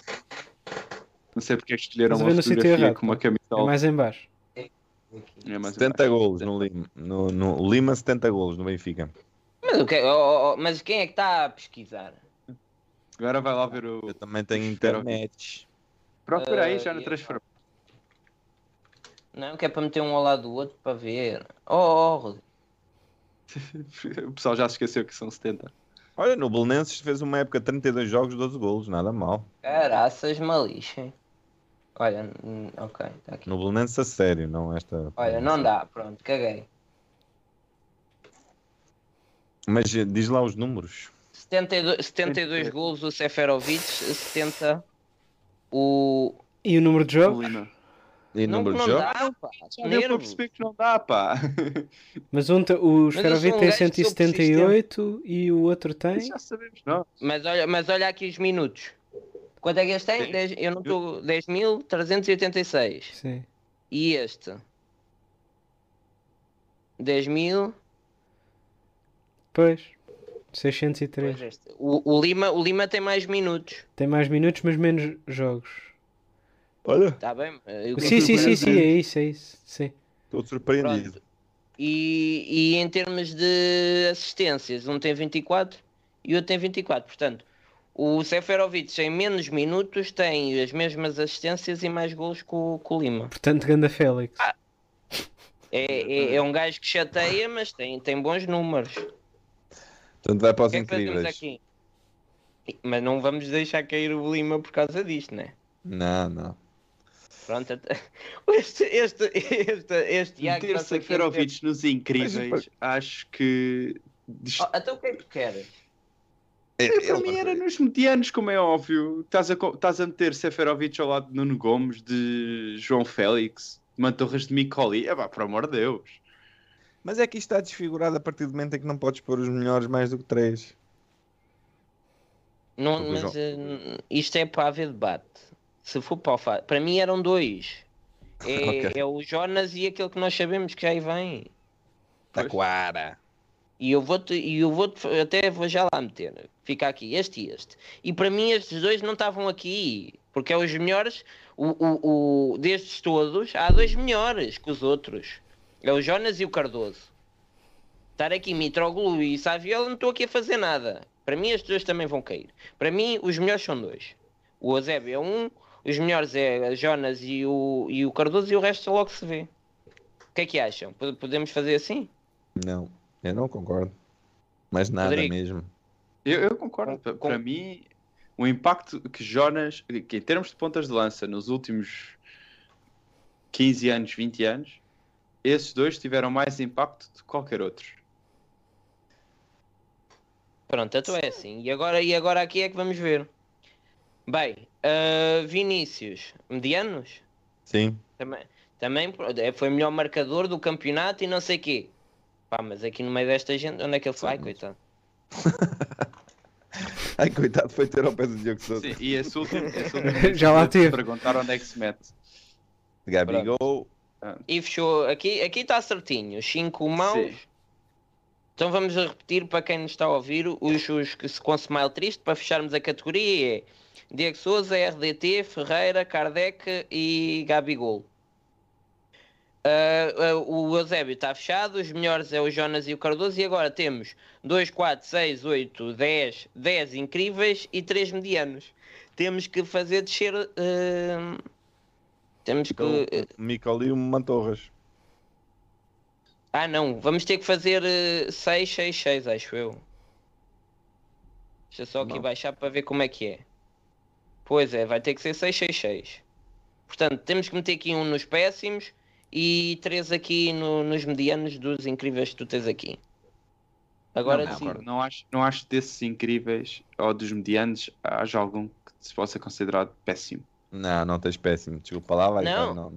Não sei porque é que escolheram uma fotografia errado, com uma pá. É camisola. mais em baixo. É mais 70 embaixo. golos no Lima. No, no Lima, 70 golos no Benfica. Mas, o que, oh, oh, oh, mas quem é que está a pesquisar? Agora vai lá ver o. Eu também tenho internet. Procura aí Ah, já no e- Transfer Não, que é para meter um ao lado do outro para ver. Oh, oh. O pessoal já se esqueceu que são 70. Olha, no Belenenses fez uma época de 32 jogos, 12 golos, nada mal. Caraças malixa. hein? Olha, hum, ok, está aqui. No Belenenses a sério, não esta. Olha, não dá, pronto, caguei. Mas eh, diz lá os números. 72, 72 golos o Seferovic, 70 o. E o número de jogos? E Não, número não de jogos? dá, pá. Para Nervos. perceber que não dá, pá. Mas um, te- o eu um tem gajo que sou 178 e o outro tem. Já sabemos, não. Mas olha, mas olha aqui os minutos. Quanto é que este tem? Eu não estou. 10.386. Sim. E este? 10.000. Pois. 603. Pois este. O, o Lima, o Lima tem mais minutos. Tem mais minutos, mas menos jogos. Olha, Está bem? Eu- Sim, sim, sim, sim, é isso, é isso. Sim. estou surpreendido. Pronto. E, e em termos de assistências, um tem 24 e o outro tem 24. Portanto, o Seferovic em menos minutos tem as mesmas assistências e mais gols que o, que o Lima. Portanto, Ganda Félix. É, é, é um gajo que chateia, mas tem, tem bons números. Portanto, vai para O os que é que incríveis. aqui? Mas não vamos deixar cair o Lima por causa disto, né? Não, não. Pronto, até- este, este, este, este Tiago Ter está-se aqui a meter- Seferovic nos incríveis, acho que. Oh, então o que é que tu queres? É, para mim era nos medianos, como é óbvio. Estás a, estás a meter Seferovic ao lado de Nuno Gomes, de João Félix, de Mantorras de Micoli. É pá, por amor de Deus. Mas é que isto está desfigurado a partir do momento em que não podes pôr os melhores mais do que três. Não, mas eh, isto é para haver debate. Se for para o fa... Para mim eram dois. É, Ok. é o Jonas e aquele que nós sabemos que aí vem. Taquara. E eu vou-te, e eu vou até vou já lá meter. Fica aqui, este e este. E para mim estes dois não estavam aqui. Porque é os melhores, o, o, o- destes todos, há dois melhores que os outros. É o Jonas e o Cardoso. Estar aqui Mitroglou e Saviola não estou aqui a fazer nada. Para mim estes dois também vão cair. Para mim os melhores são dois. O Eusébio é um, os melhores é Jonas e o, e o Cardoso e o resto logo se vê. O que é que acham? Pod- Podemos fazer assim? Não, eu não concordo. Mas nada Rodrigo. mesmo. Eu, eu concordo. Pa- Para mim, o impacto que Jonas, que em termos de pontas de lança nos últimos 15 anos, 20 anos, esses dois tiveram mais impacto do que qualquer outro. Pronto, então é assim. E agora, e agora aqui é que vamos ver. Bem, ah, Vinícius, medianos? Sim. Também, também é- foi o melhor marcador do campeonato e não sei quê. Pá, mas aqui no meio desta gente, onde é que ele foi? Ai, coitado. Ai, coitado, foi ter ao pé do Diogo Sousa. Sim, e esse último, esse último Já lá te tive. perguntar onde é que se mete. Gabigol, E fechou, aqui aqui está certinho, 5 mãos. Sim. Então vamos repetir para quem nos está a ouvir os, os que se com smile triste para fecharmos a categoria é Diego Souza, RDT, Ferreira, Kardec e Gabigol. Ah, ah, o Eusébio está fechado, os melhores é o Jonas e o Cardoso e agora temos 2, 4, 6, 8, 10, 10 incríveis e 3 medianos. Temos que fazer descer. ah, temos que. Então, Micol e o Mantorras. Ah, não, vamos ter que fazer 6, 6, 6, acho eu. Deixa só aqui Não. baixar para ver como é que é. Pois é, vai ter que ser 6, 6, 6. Portanto, temos que meter aqui um nos péssimos e três aqui no- nos medianos dos incríveis que tu tens aqui. Agora não, decide. não, acho, não acho desses incríveis ou dos medianos haja algum que se possa considerar péssimo. Não, não tens péssimo. Desculpa lá, vai. Não. vai, não.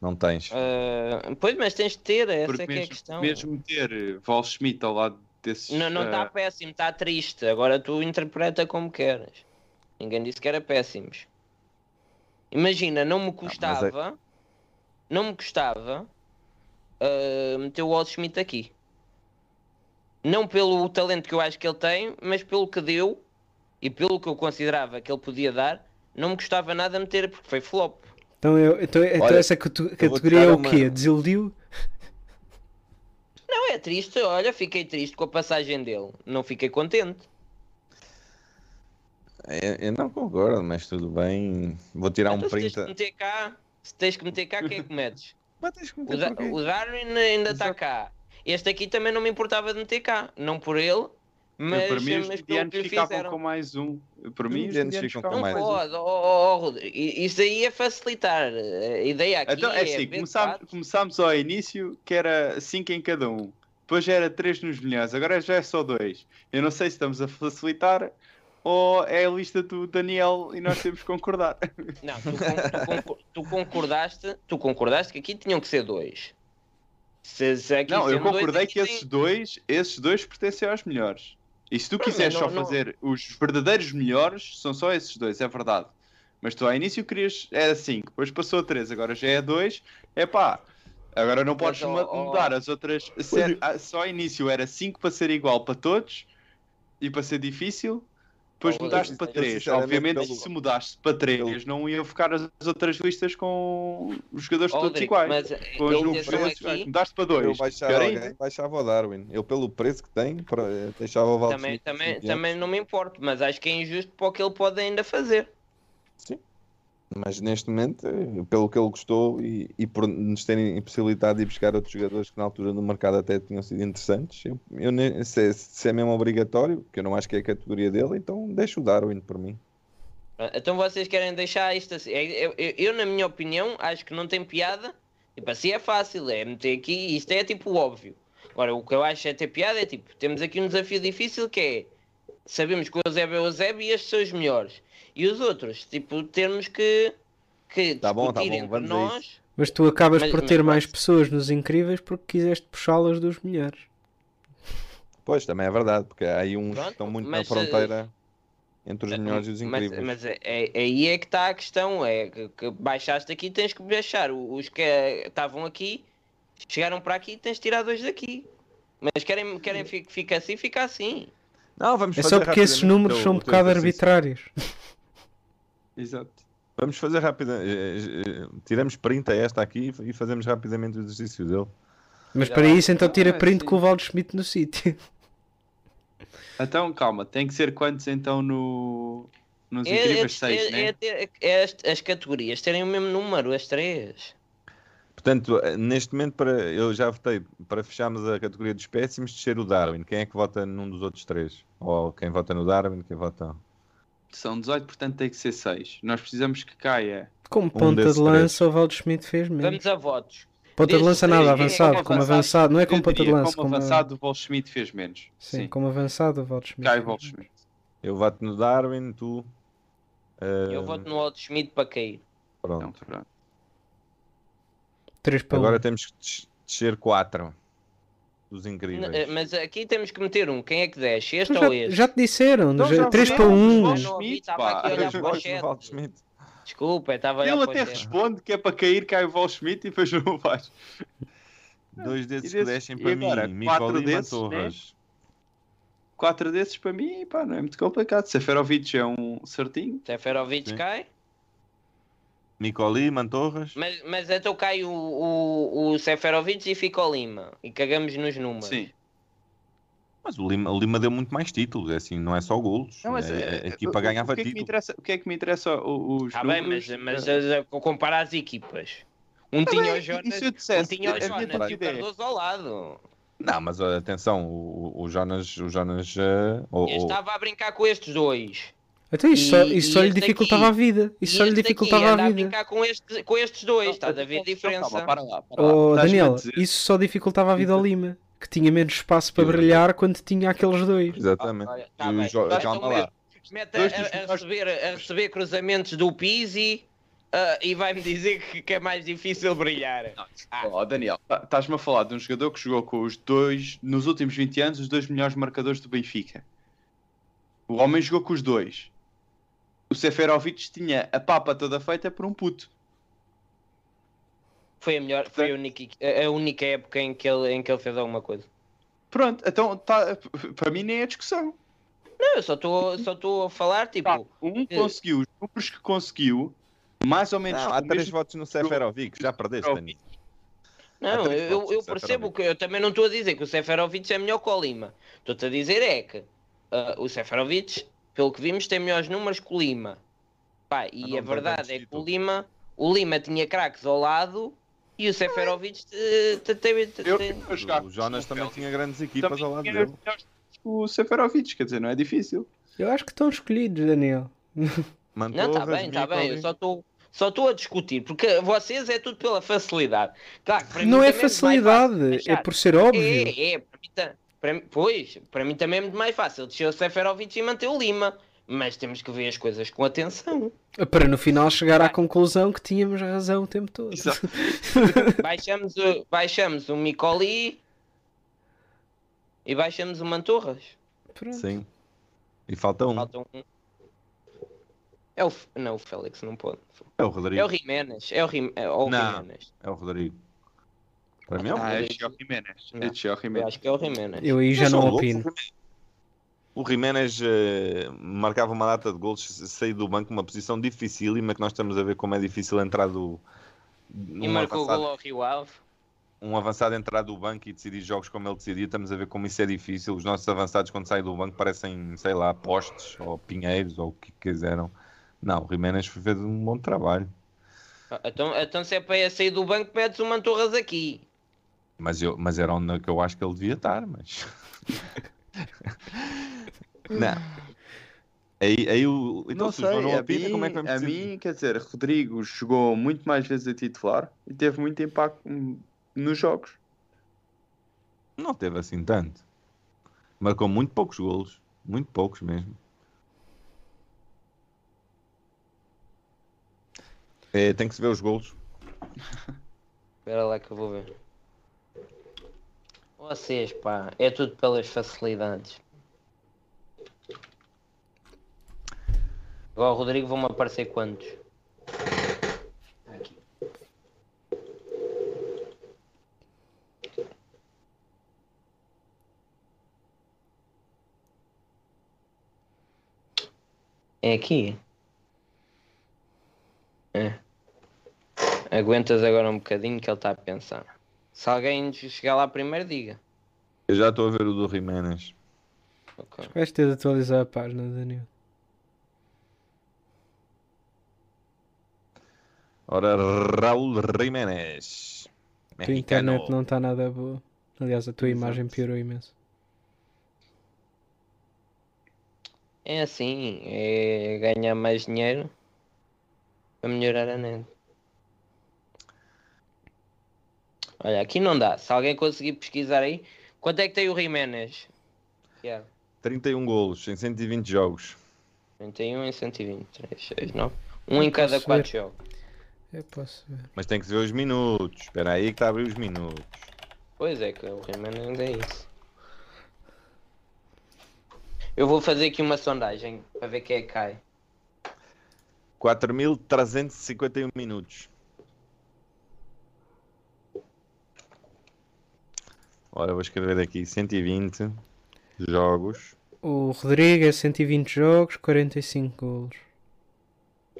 Não tens. Ah, pois, mas tens de ter, essa Porque é que é a questão. mesmo ter eh, Val Schmidt ao lado desses. Não não está eh, péssimo, está triste. Agora tu interpreta como queres. Ninguém disse que era péssimos. Imagina, não me custava. Não me custava ah, meter o Walt Schmidt aqui. Não pelo talento que eu acho que ele tem, mas pelo que deu e pelo que eu considerava que ele podia dar, não me custava nada meter porque foi flop. Então, eu, então, então Olha, essa categoria é o uma- quê? Desiludiu? Não é triste, olha, fiquei triste com a passagem dele. Não fiquei contente. Eu, eu não concordo, mas tudo bem. Vou tirar um Então, se tens print. que meter cá, se tens que meter cá, quem é que metes? Mas tens que O, meter Da- porquê? o Darwin ainda está cá. Este aqui também não me importava de meter cá. Não por ele, mas, para mim, os medianos ficavam fizeram. com mais um. Para mim, os medianos ficam com mais um. oh, oh, oh, Isso aí é facilitar. A ideia aqui Então, é assim, ver começámos, começámos ao início que era 5 em cada um. Depois já era 3 nos milhões, agora já é só 2. Eu não sei se estamos a facilitar ou é a lista do Daniel e nós temos que concordar. Não, tu, con- tu tu concordaste, tu concordaste que aqui tinham que ser dois. Se, se Não, eu dois, concordei aqui que tem- esses dois, esses dois pertencem aos melhores. E se tu quiseres não, só não. fazer os verdadeiros melhores, são só esses dois, é verdade. Mas tu ao início querias, era 5, depois passou a 3, agora já é 2. É pá, agora não podes mudar as outras. se era- ah, só início era 5 para ser igual para todos e para ser difícil. Depois Ó, mudaste eu- para eu 3. sinceramente, Obviamente, pelo- se mudaste para 3, pelo- não iam ficar as as outras listas com os jogadores Ó, todos Rodrigo, iguais. mas Com os números aqui Mudaste para Eu 2. baixava Pior alguém, baixava o Darwin. Eu, pelo preço que tem, para- deixava o Valtteri. também, também, também não me importo, mas acho que é injusto para o que ele pode ainda fazer. Mas neste momento, eh, pelo que ele gostou e, e por nos terem impossibilitado de ir buscar outros jogadores que na altura no mercado até tinham sido interessantes, eu, eu se, é- se é mesmo obrigatório, que eu não acho que é a categoria dele, então deixo o Darwin por mim. Então vocês querem deixar isto assim? É- Eu, eu- eu, na minha opinião, acho que não tem piada. Tipo, assim é fácil, é meter aqui, isto é tipo óbvio. Agora, o que eu acho é ter piada é tipo, temos aqui um desafio difícil que é sabemos que o Eusébio é o Eusébio e estes são os melhores. E os outros, tipo, termos que, que Tá bom, tá bom, entre vamos nós. Mas tu acabas Mas- por mas ter mais pessoas nos incríveis porque quiseste puxá-las dos melhores. Pois, também é verdade, porque há aí uns que Pronto, estão muito mas, na fronteira entre os Mas- melhores e os mas, incríveis. mas é, é- aí é que está a questão, é que, que baixaste aqui tens que baixar. Os que eh, estavam aqui, chegaram para aqui tens de tirar dois daqui. Mas querem, querem que fique assim, fica assim. Não, vamos É fazer só porque esses rapidamente números são um bocado arbitrários. Exato. Vamos fazer rápido. eh, eh, Tiramos print a esta aqui e fazemos rapidamente o exercício dele. Mas Já para isso então tira é print sim. com o Valdo Schmidt no sítio. Então, calma, tem que ser quantos então no. Nos É, é, incríveis 6, é- né? é ter- é as, as categorias terem o mesmo número, as três. Portanto, eh, neste momento, para, eu já votei para fecharmos a categoria de espécimes, descer o Darwin. Quem é que vota num dos outros três? Ou quem vota no Darwin, quem vota. São 18, portanto tem que ser 6. Nós precisamos que caia. Como ponta desses de lança, o Valdo Schmidt fez mesmo. Vamos a votos. Ponta de desses lança nada, quem é avançado. como Como avançado? avançado, não é como Eu ponta de lança. como Como avançado, o Wall Schmidt fez menos. Sim, Sim, como avançado, o Valdo Schmidt. cai o mesmo. Schmidt. Eu voto no Darwin, tu. Eu eh, voto no Walt Schmidt para cair. Pronto. Então, pronto. 3 para Agora 1. temos que des- descer 4 dos N- incríveis. eh, Mas aqui temos que meter um. Quem é que desce? Este já, ou este? já te disseram, Então já 3 para fizemos, 1. vamos. Eu não ouvi, Schmidt, estava pá. aqui a olhar Eu para o gosto do chat. Valdo Schmidt. Desculpa, estava Ele até responde que é para cair, cai o Wall Schmidt e depois não faz. Dois desses que descem para agora, mim. quatro Micoli e desses, né? Quatro desses para mim, pá, não é muito complicado. Seferovic é um certinho. Seferovic Sim. cai. Micoli, Mantorras. Mas, mas então cai o, o, o Seferovic e fica o Lima. E cagamos nos números. Sim. Mas o Lima, o Lima deu muito mais títulos, é assim, não é só golos. Não, mas, É- eh, a equipa o- ganhava o que é que me títulos. interessa, O que é que me interessa os Está bem, mas, números? mas eh, comparar as equipas. Um tá tinha bem, o Jonas, um tinha o Jonas e o. Cardoso ao lado. Não, mas atenção, o, o Jonas, o Jonas o- estava a brincar com estes dois. Então isso só, E- isso e só lhe dificultava aqui? a vida. Isso E só lhe dificultava a a vida. brincar com, este, com estes dois. Estás a ver a diferença? calma, para lá, para lá. Oh, a Daniel, isso só dificultava a vida ao Lima. Que tinha menos espaço para brilhar quando tinha aqueles dois. Exatamente. E tá. Jo- Então, calma mete- lá. Mete a, a- a receber, a receber cruzamentos do Pizzi ah, e vai-me dizer que, que é mais difícil brilhar. Ah. Ó, Daniel, tá- estás-me a falar de um jogador que jogou com os dois, nos últimos 20 anos, os dois melhores marcadores do Benfica. O homem jogou com os dois. O Seferovic tinha a papa toda feita por um puto. Foi a melhor, foi a única, a única época em que, ele, em que ele fez alguma coisa. Pronto, então tá, para mim nem é discussão. Não, eu só estou só estou a falar, tipo, Tá, um conseguiu, os números que conseguiu, mais ou menos. Não, há três mesmo- votos no Seferovic, já perdeste, Dani. Não, eu, eu do percebo que eu também não estou a dizer que o Seferovic é melhor que o Lima. Estou-te a dizer é que ah, o Seferovic, pelo que vimos, tem melhores números que o Lima. Pá, e não a tem verdade é que o. Lima, o Lima tinha craques ao lado e o Seferovic eh, te- teve. O Jonas também Félix. tinha grandes equipas Também ao lado dele. O Seferovic, quer dizer, não é difícil. Eu acho que estão escolhidos, Daniel. Não, está bem, está bem. Eu só estou. Só estou a discutir, porque vocês é tudo pela facilidade. Claro, Não é facilidade, é por ser óbvio. É, é, para pois, para mim também é muito mais fácil descer o Seferovic e manter o Lima, mas temos que ver as coisas com atenção. Para no final chegar à conclusão que tínhamos razão o tempo todo. Baixamos o, baixamos o Micoli e baixamos o Mantorras. Pronto. Sim. E falta um. Falta um. É o, não, o Félix não pode. É o É o Rodrigo. Jiménez, é o, Rim, é o Não. Jiménez. É o Rodrigo. Para mim é o Ah, é. Gio Jiménez. É Eu Jiménez. acho que é o Jiménez. Eu aí já não opino. O Jiménez eh, marcava uma data de gols, sair do banco, uma posição dificílima que nós estamos a ver como é difícil entrar do. E um marcou o avançado, gol ao Rio Ave. um avançado entrar do banco e decidir jogos como ele decidia, estamos a ver como isso é difícil. Os nossos avançados, quando saem do banco, parecem, sei lá, postes ou pinheiros ou o que quiseram. Não, o Jiménez fez um bom trabalho. Ah, Então, então se é para ir sair do banco, metes o Mantorras aqui. Mas, eu, mas era onde que eu acho que ele devia estar, mas. não. Aí, aí o. Então, Não se o João sei, não a, opina, mim, como é que vamos a mim, quer dizer, Rodrigo jogou muito mais vezes a titular e teve muito impacto hum, nos jogos. Não teve assim tanto. Marcou muito poucos golos. Muito poucos mesmo. É, tem que se ver os golos. Espera lá que eu vou ver. Vocês, pá, é tudo pelas facilidades. Agora, o Rodrigo, vão-me aparecer quantos? Aqui. É aqui? Aguentas agora um bocadinho que ele está a pensar. Se alguém chegar lá primeiro, diga. Eu já estou a ver o do Jiménez. Ok. Vais ter de atualizar a página, Daniel. Ora, Raul Jiménez. A tua internet não está nada boa. Aliás, a tua imagem piorou imenso. É assim, é ganhar mais dinheiro para melhorar a net. Olha, aqui não dá. Se alguém conseguir pesquisar aí, quanto é que tem o Jiménez? Tiago? 31 golos em 120 jogos. 31 em 120, 3, 6, 9. Um em cada Posso quatro ver. jogos. Eu posso ver. Mas tem que ver os minutos. Espera aí que está a abrir os minutos. Pois é, que o Jiménez é isso. Eu vou fazer aqui uma sondagem para ver quem é que cai. 4.351 minutos. Ora, vou escrever aqui 120 jogos. O Rodrigo é 120 jogos, 45 golos.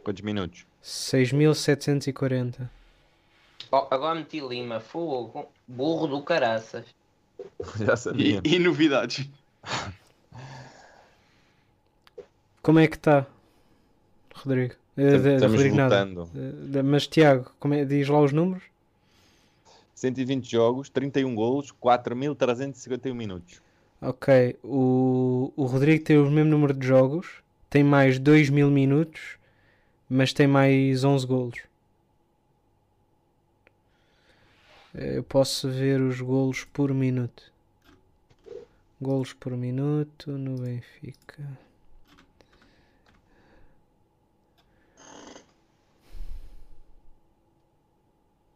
Quantos minutos? 6.740. Oh, agora meti Lima, fogo, burro do caraças. Já sabia. E, e novidades. Como é que está, Rodrigo? De Estamos Rodrigo nada. voltando. Eh, Mas Tiago, como é, diz lá os números? 120 jogos, 31 golos, 4.351 minutos. Ok, o, o Rodrigo tem o mesmo número de jogos, tem mais 2 mil minutos, mas tem mais 11 golos. Eh, Eu posso ver os golos por minuto. Golos por minuto no Benfica.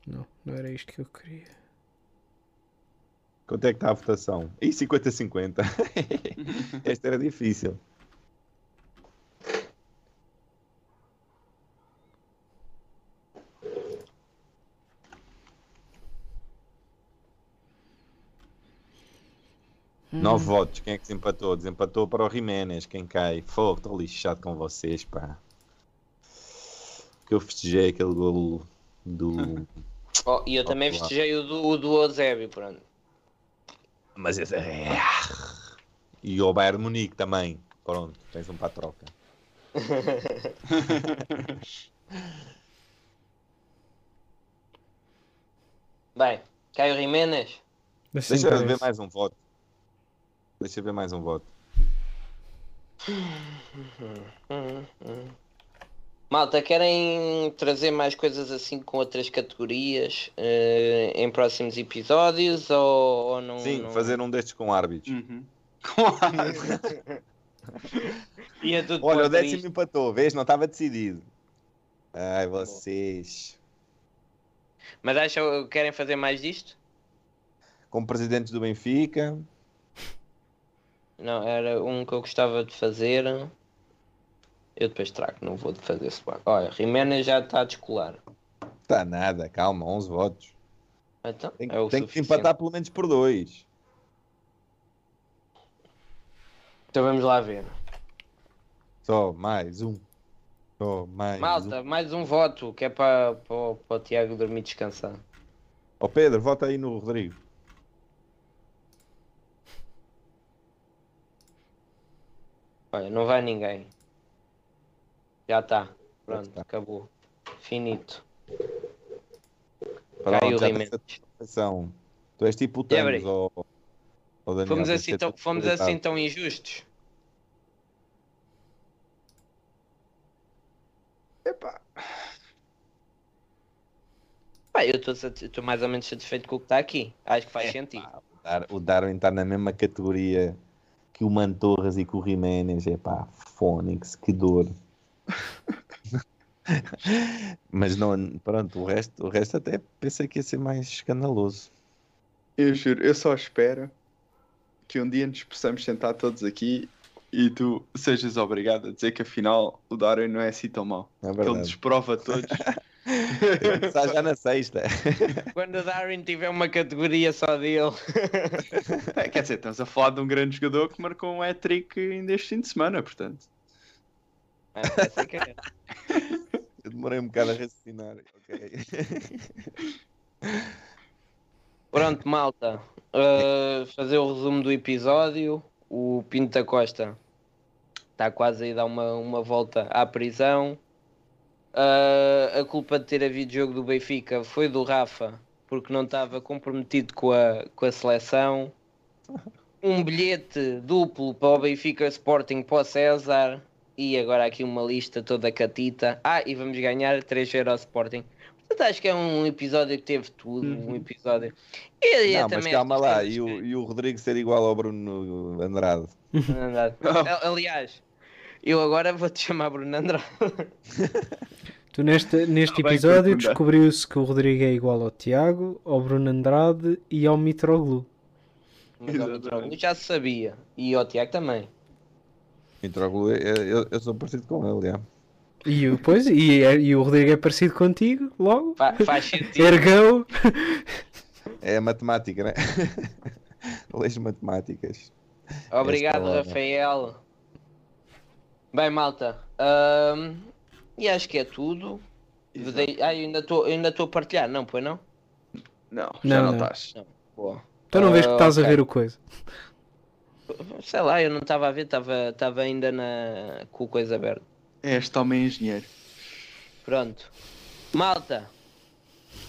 Não, não era isto que eu queria. Quanto é que está a votação? E 50-50. Esta era difícil. Nove votos. Quem é que desempatou? Desempatou para o Jiménez. Quem cai? Fogo, estou lixado com vocês, pá. Que eu festejei aquele golo do. Oh, e eu também Opa. festejei o do, o do Eusébio, pronto. Mas esse é. E o Bayern Munique também. Pronto, tens um para a troca. Bem, Caio Jiménez. Deixa eu ver mais um voto. Deixa eu ver mais um voto. Malta, querem trazer mais coisas assim com outras categorias eh, em próximos episódios ou, ou não? Sim, não... fazer um destes com árbitros. Uhum. Com Ia tudo Olha, o décimo empatou, vês? Não estava decidido. Ai, vocês. Mas acham que querem fazer mais disto? Como presidentes do Benfica. Não, era um que eu gostava de fazer. Eu depois trago, não vou fazer esse bar. Olha, Jiménez já está a descolar. Está nada, calma, 11 votos. Então, Tem, é tem que empatar pelo menos por dois. Então vamos lá ver. Só mais um. Só mais um. Malta, mais um voto que é para, para, o- para o Tiago dormir descansar. Ó Pedro, vota aí no Rodrigo. Olha, não vai ninguém. Já está. Pronto, está. acabou. Finito. Pronto, Caiu tens satisfação. Tu és tipo o Thanos, ó, ó Daniel. Fomos assim, ser tão, fomos assim tão injustos. Pá, eu estou mais ou menos satisfeito com o que está aqui. Acho que faz É, sentido. pá, O Darwin está na mesma categoria que o Mantorras e que o Jiménez. É pá, Fónix, que dor. Mas não, pronto, o resto, o resto até pensei que ia ser mais escandaloso. Eu juro, eu só espero que um dia nos possamos sentar todos aqui e tu sejas obrigado a dizer que afinal o Darwin não é assim tão mau. É Que ele desprova a todos. Está já na sexta. Quando o Darwin tiver uma categoria só dele. É, quer dizer, estamos a falar de um grande jogador que marcou um hat-trick ainda este fim de semana, portanto. Essa é que é. Demorei um bocado a raciocinar. ok. Pronto, malta. Uh, fazer o resumo do episódio. O Pinto da Costa está quase a ir dar uma, uma volta à prisão. Uh, a culpa de ter havido jogo do Benfica foi do Rafa, porque não estava comprometido com a, com a seleção. Um bilhete duplo para o Benfica Sporting para o César. E agora aqui uma lista toda catita. Ah, e vamos ganhar 3 euros ao Sporting. Portanto, acho que é um episódio que teve tudo. Um episódio. E, Não, mas calma lá. coisas E o, e o Rodrigo ser igual ao Bruno Andrade. Andrade. Aliás, eu agora vou-te chamar Bruno Andrade. Tu neste, neste Tá episódio descobriu-se que o Rodrigo é igual ao Tiago, ao Bruno Andrade e ao Mitroglou. Mas ao. Mitroglou já se sabia. E ao Tiago também. Mitroglou, eu, eu, sou parecido com ele, já. E, o- pois, e, é- e o Rodrigo é parecido contigo, logo. Fa- faz sentido. Ergão. É a matemática, né? Leis matemáticas. Obrigado, Esta. Rafael. Bem, malta. ahm, e acho que é tudo. Dei- Ah, eu ainda estou ainda estou a partilhar, não, pois não? Não, já Não, não não. estás. Boa. Tu não vês que Ah, estás a ver o coisa. Sei lá, eu não estava a ver, estava estava ainda na... com o coisa aberta. É Este homem é engenheiro. Pronto. Malta.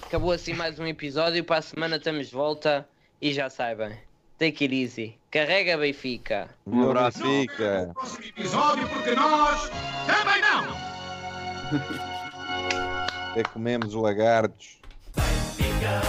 Acabou assim mais um episódio. Para a semana estamos de volta. E já saibam. Take it easy. Carrega Benfica. Um abraço. Fica. Próximo episódio, porque nós também não! Até comemos lagartos. Benfica,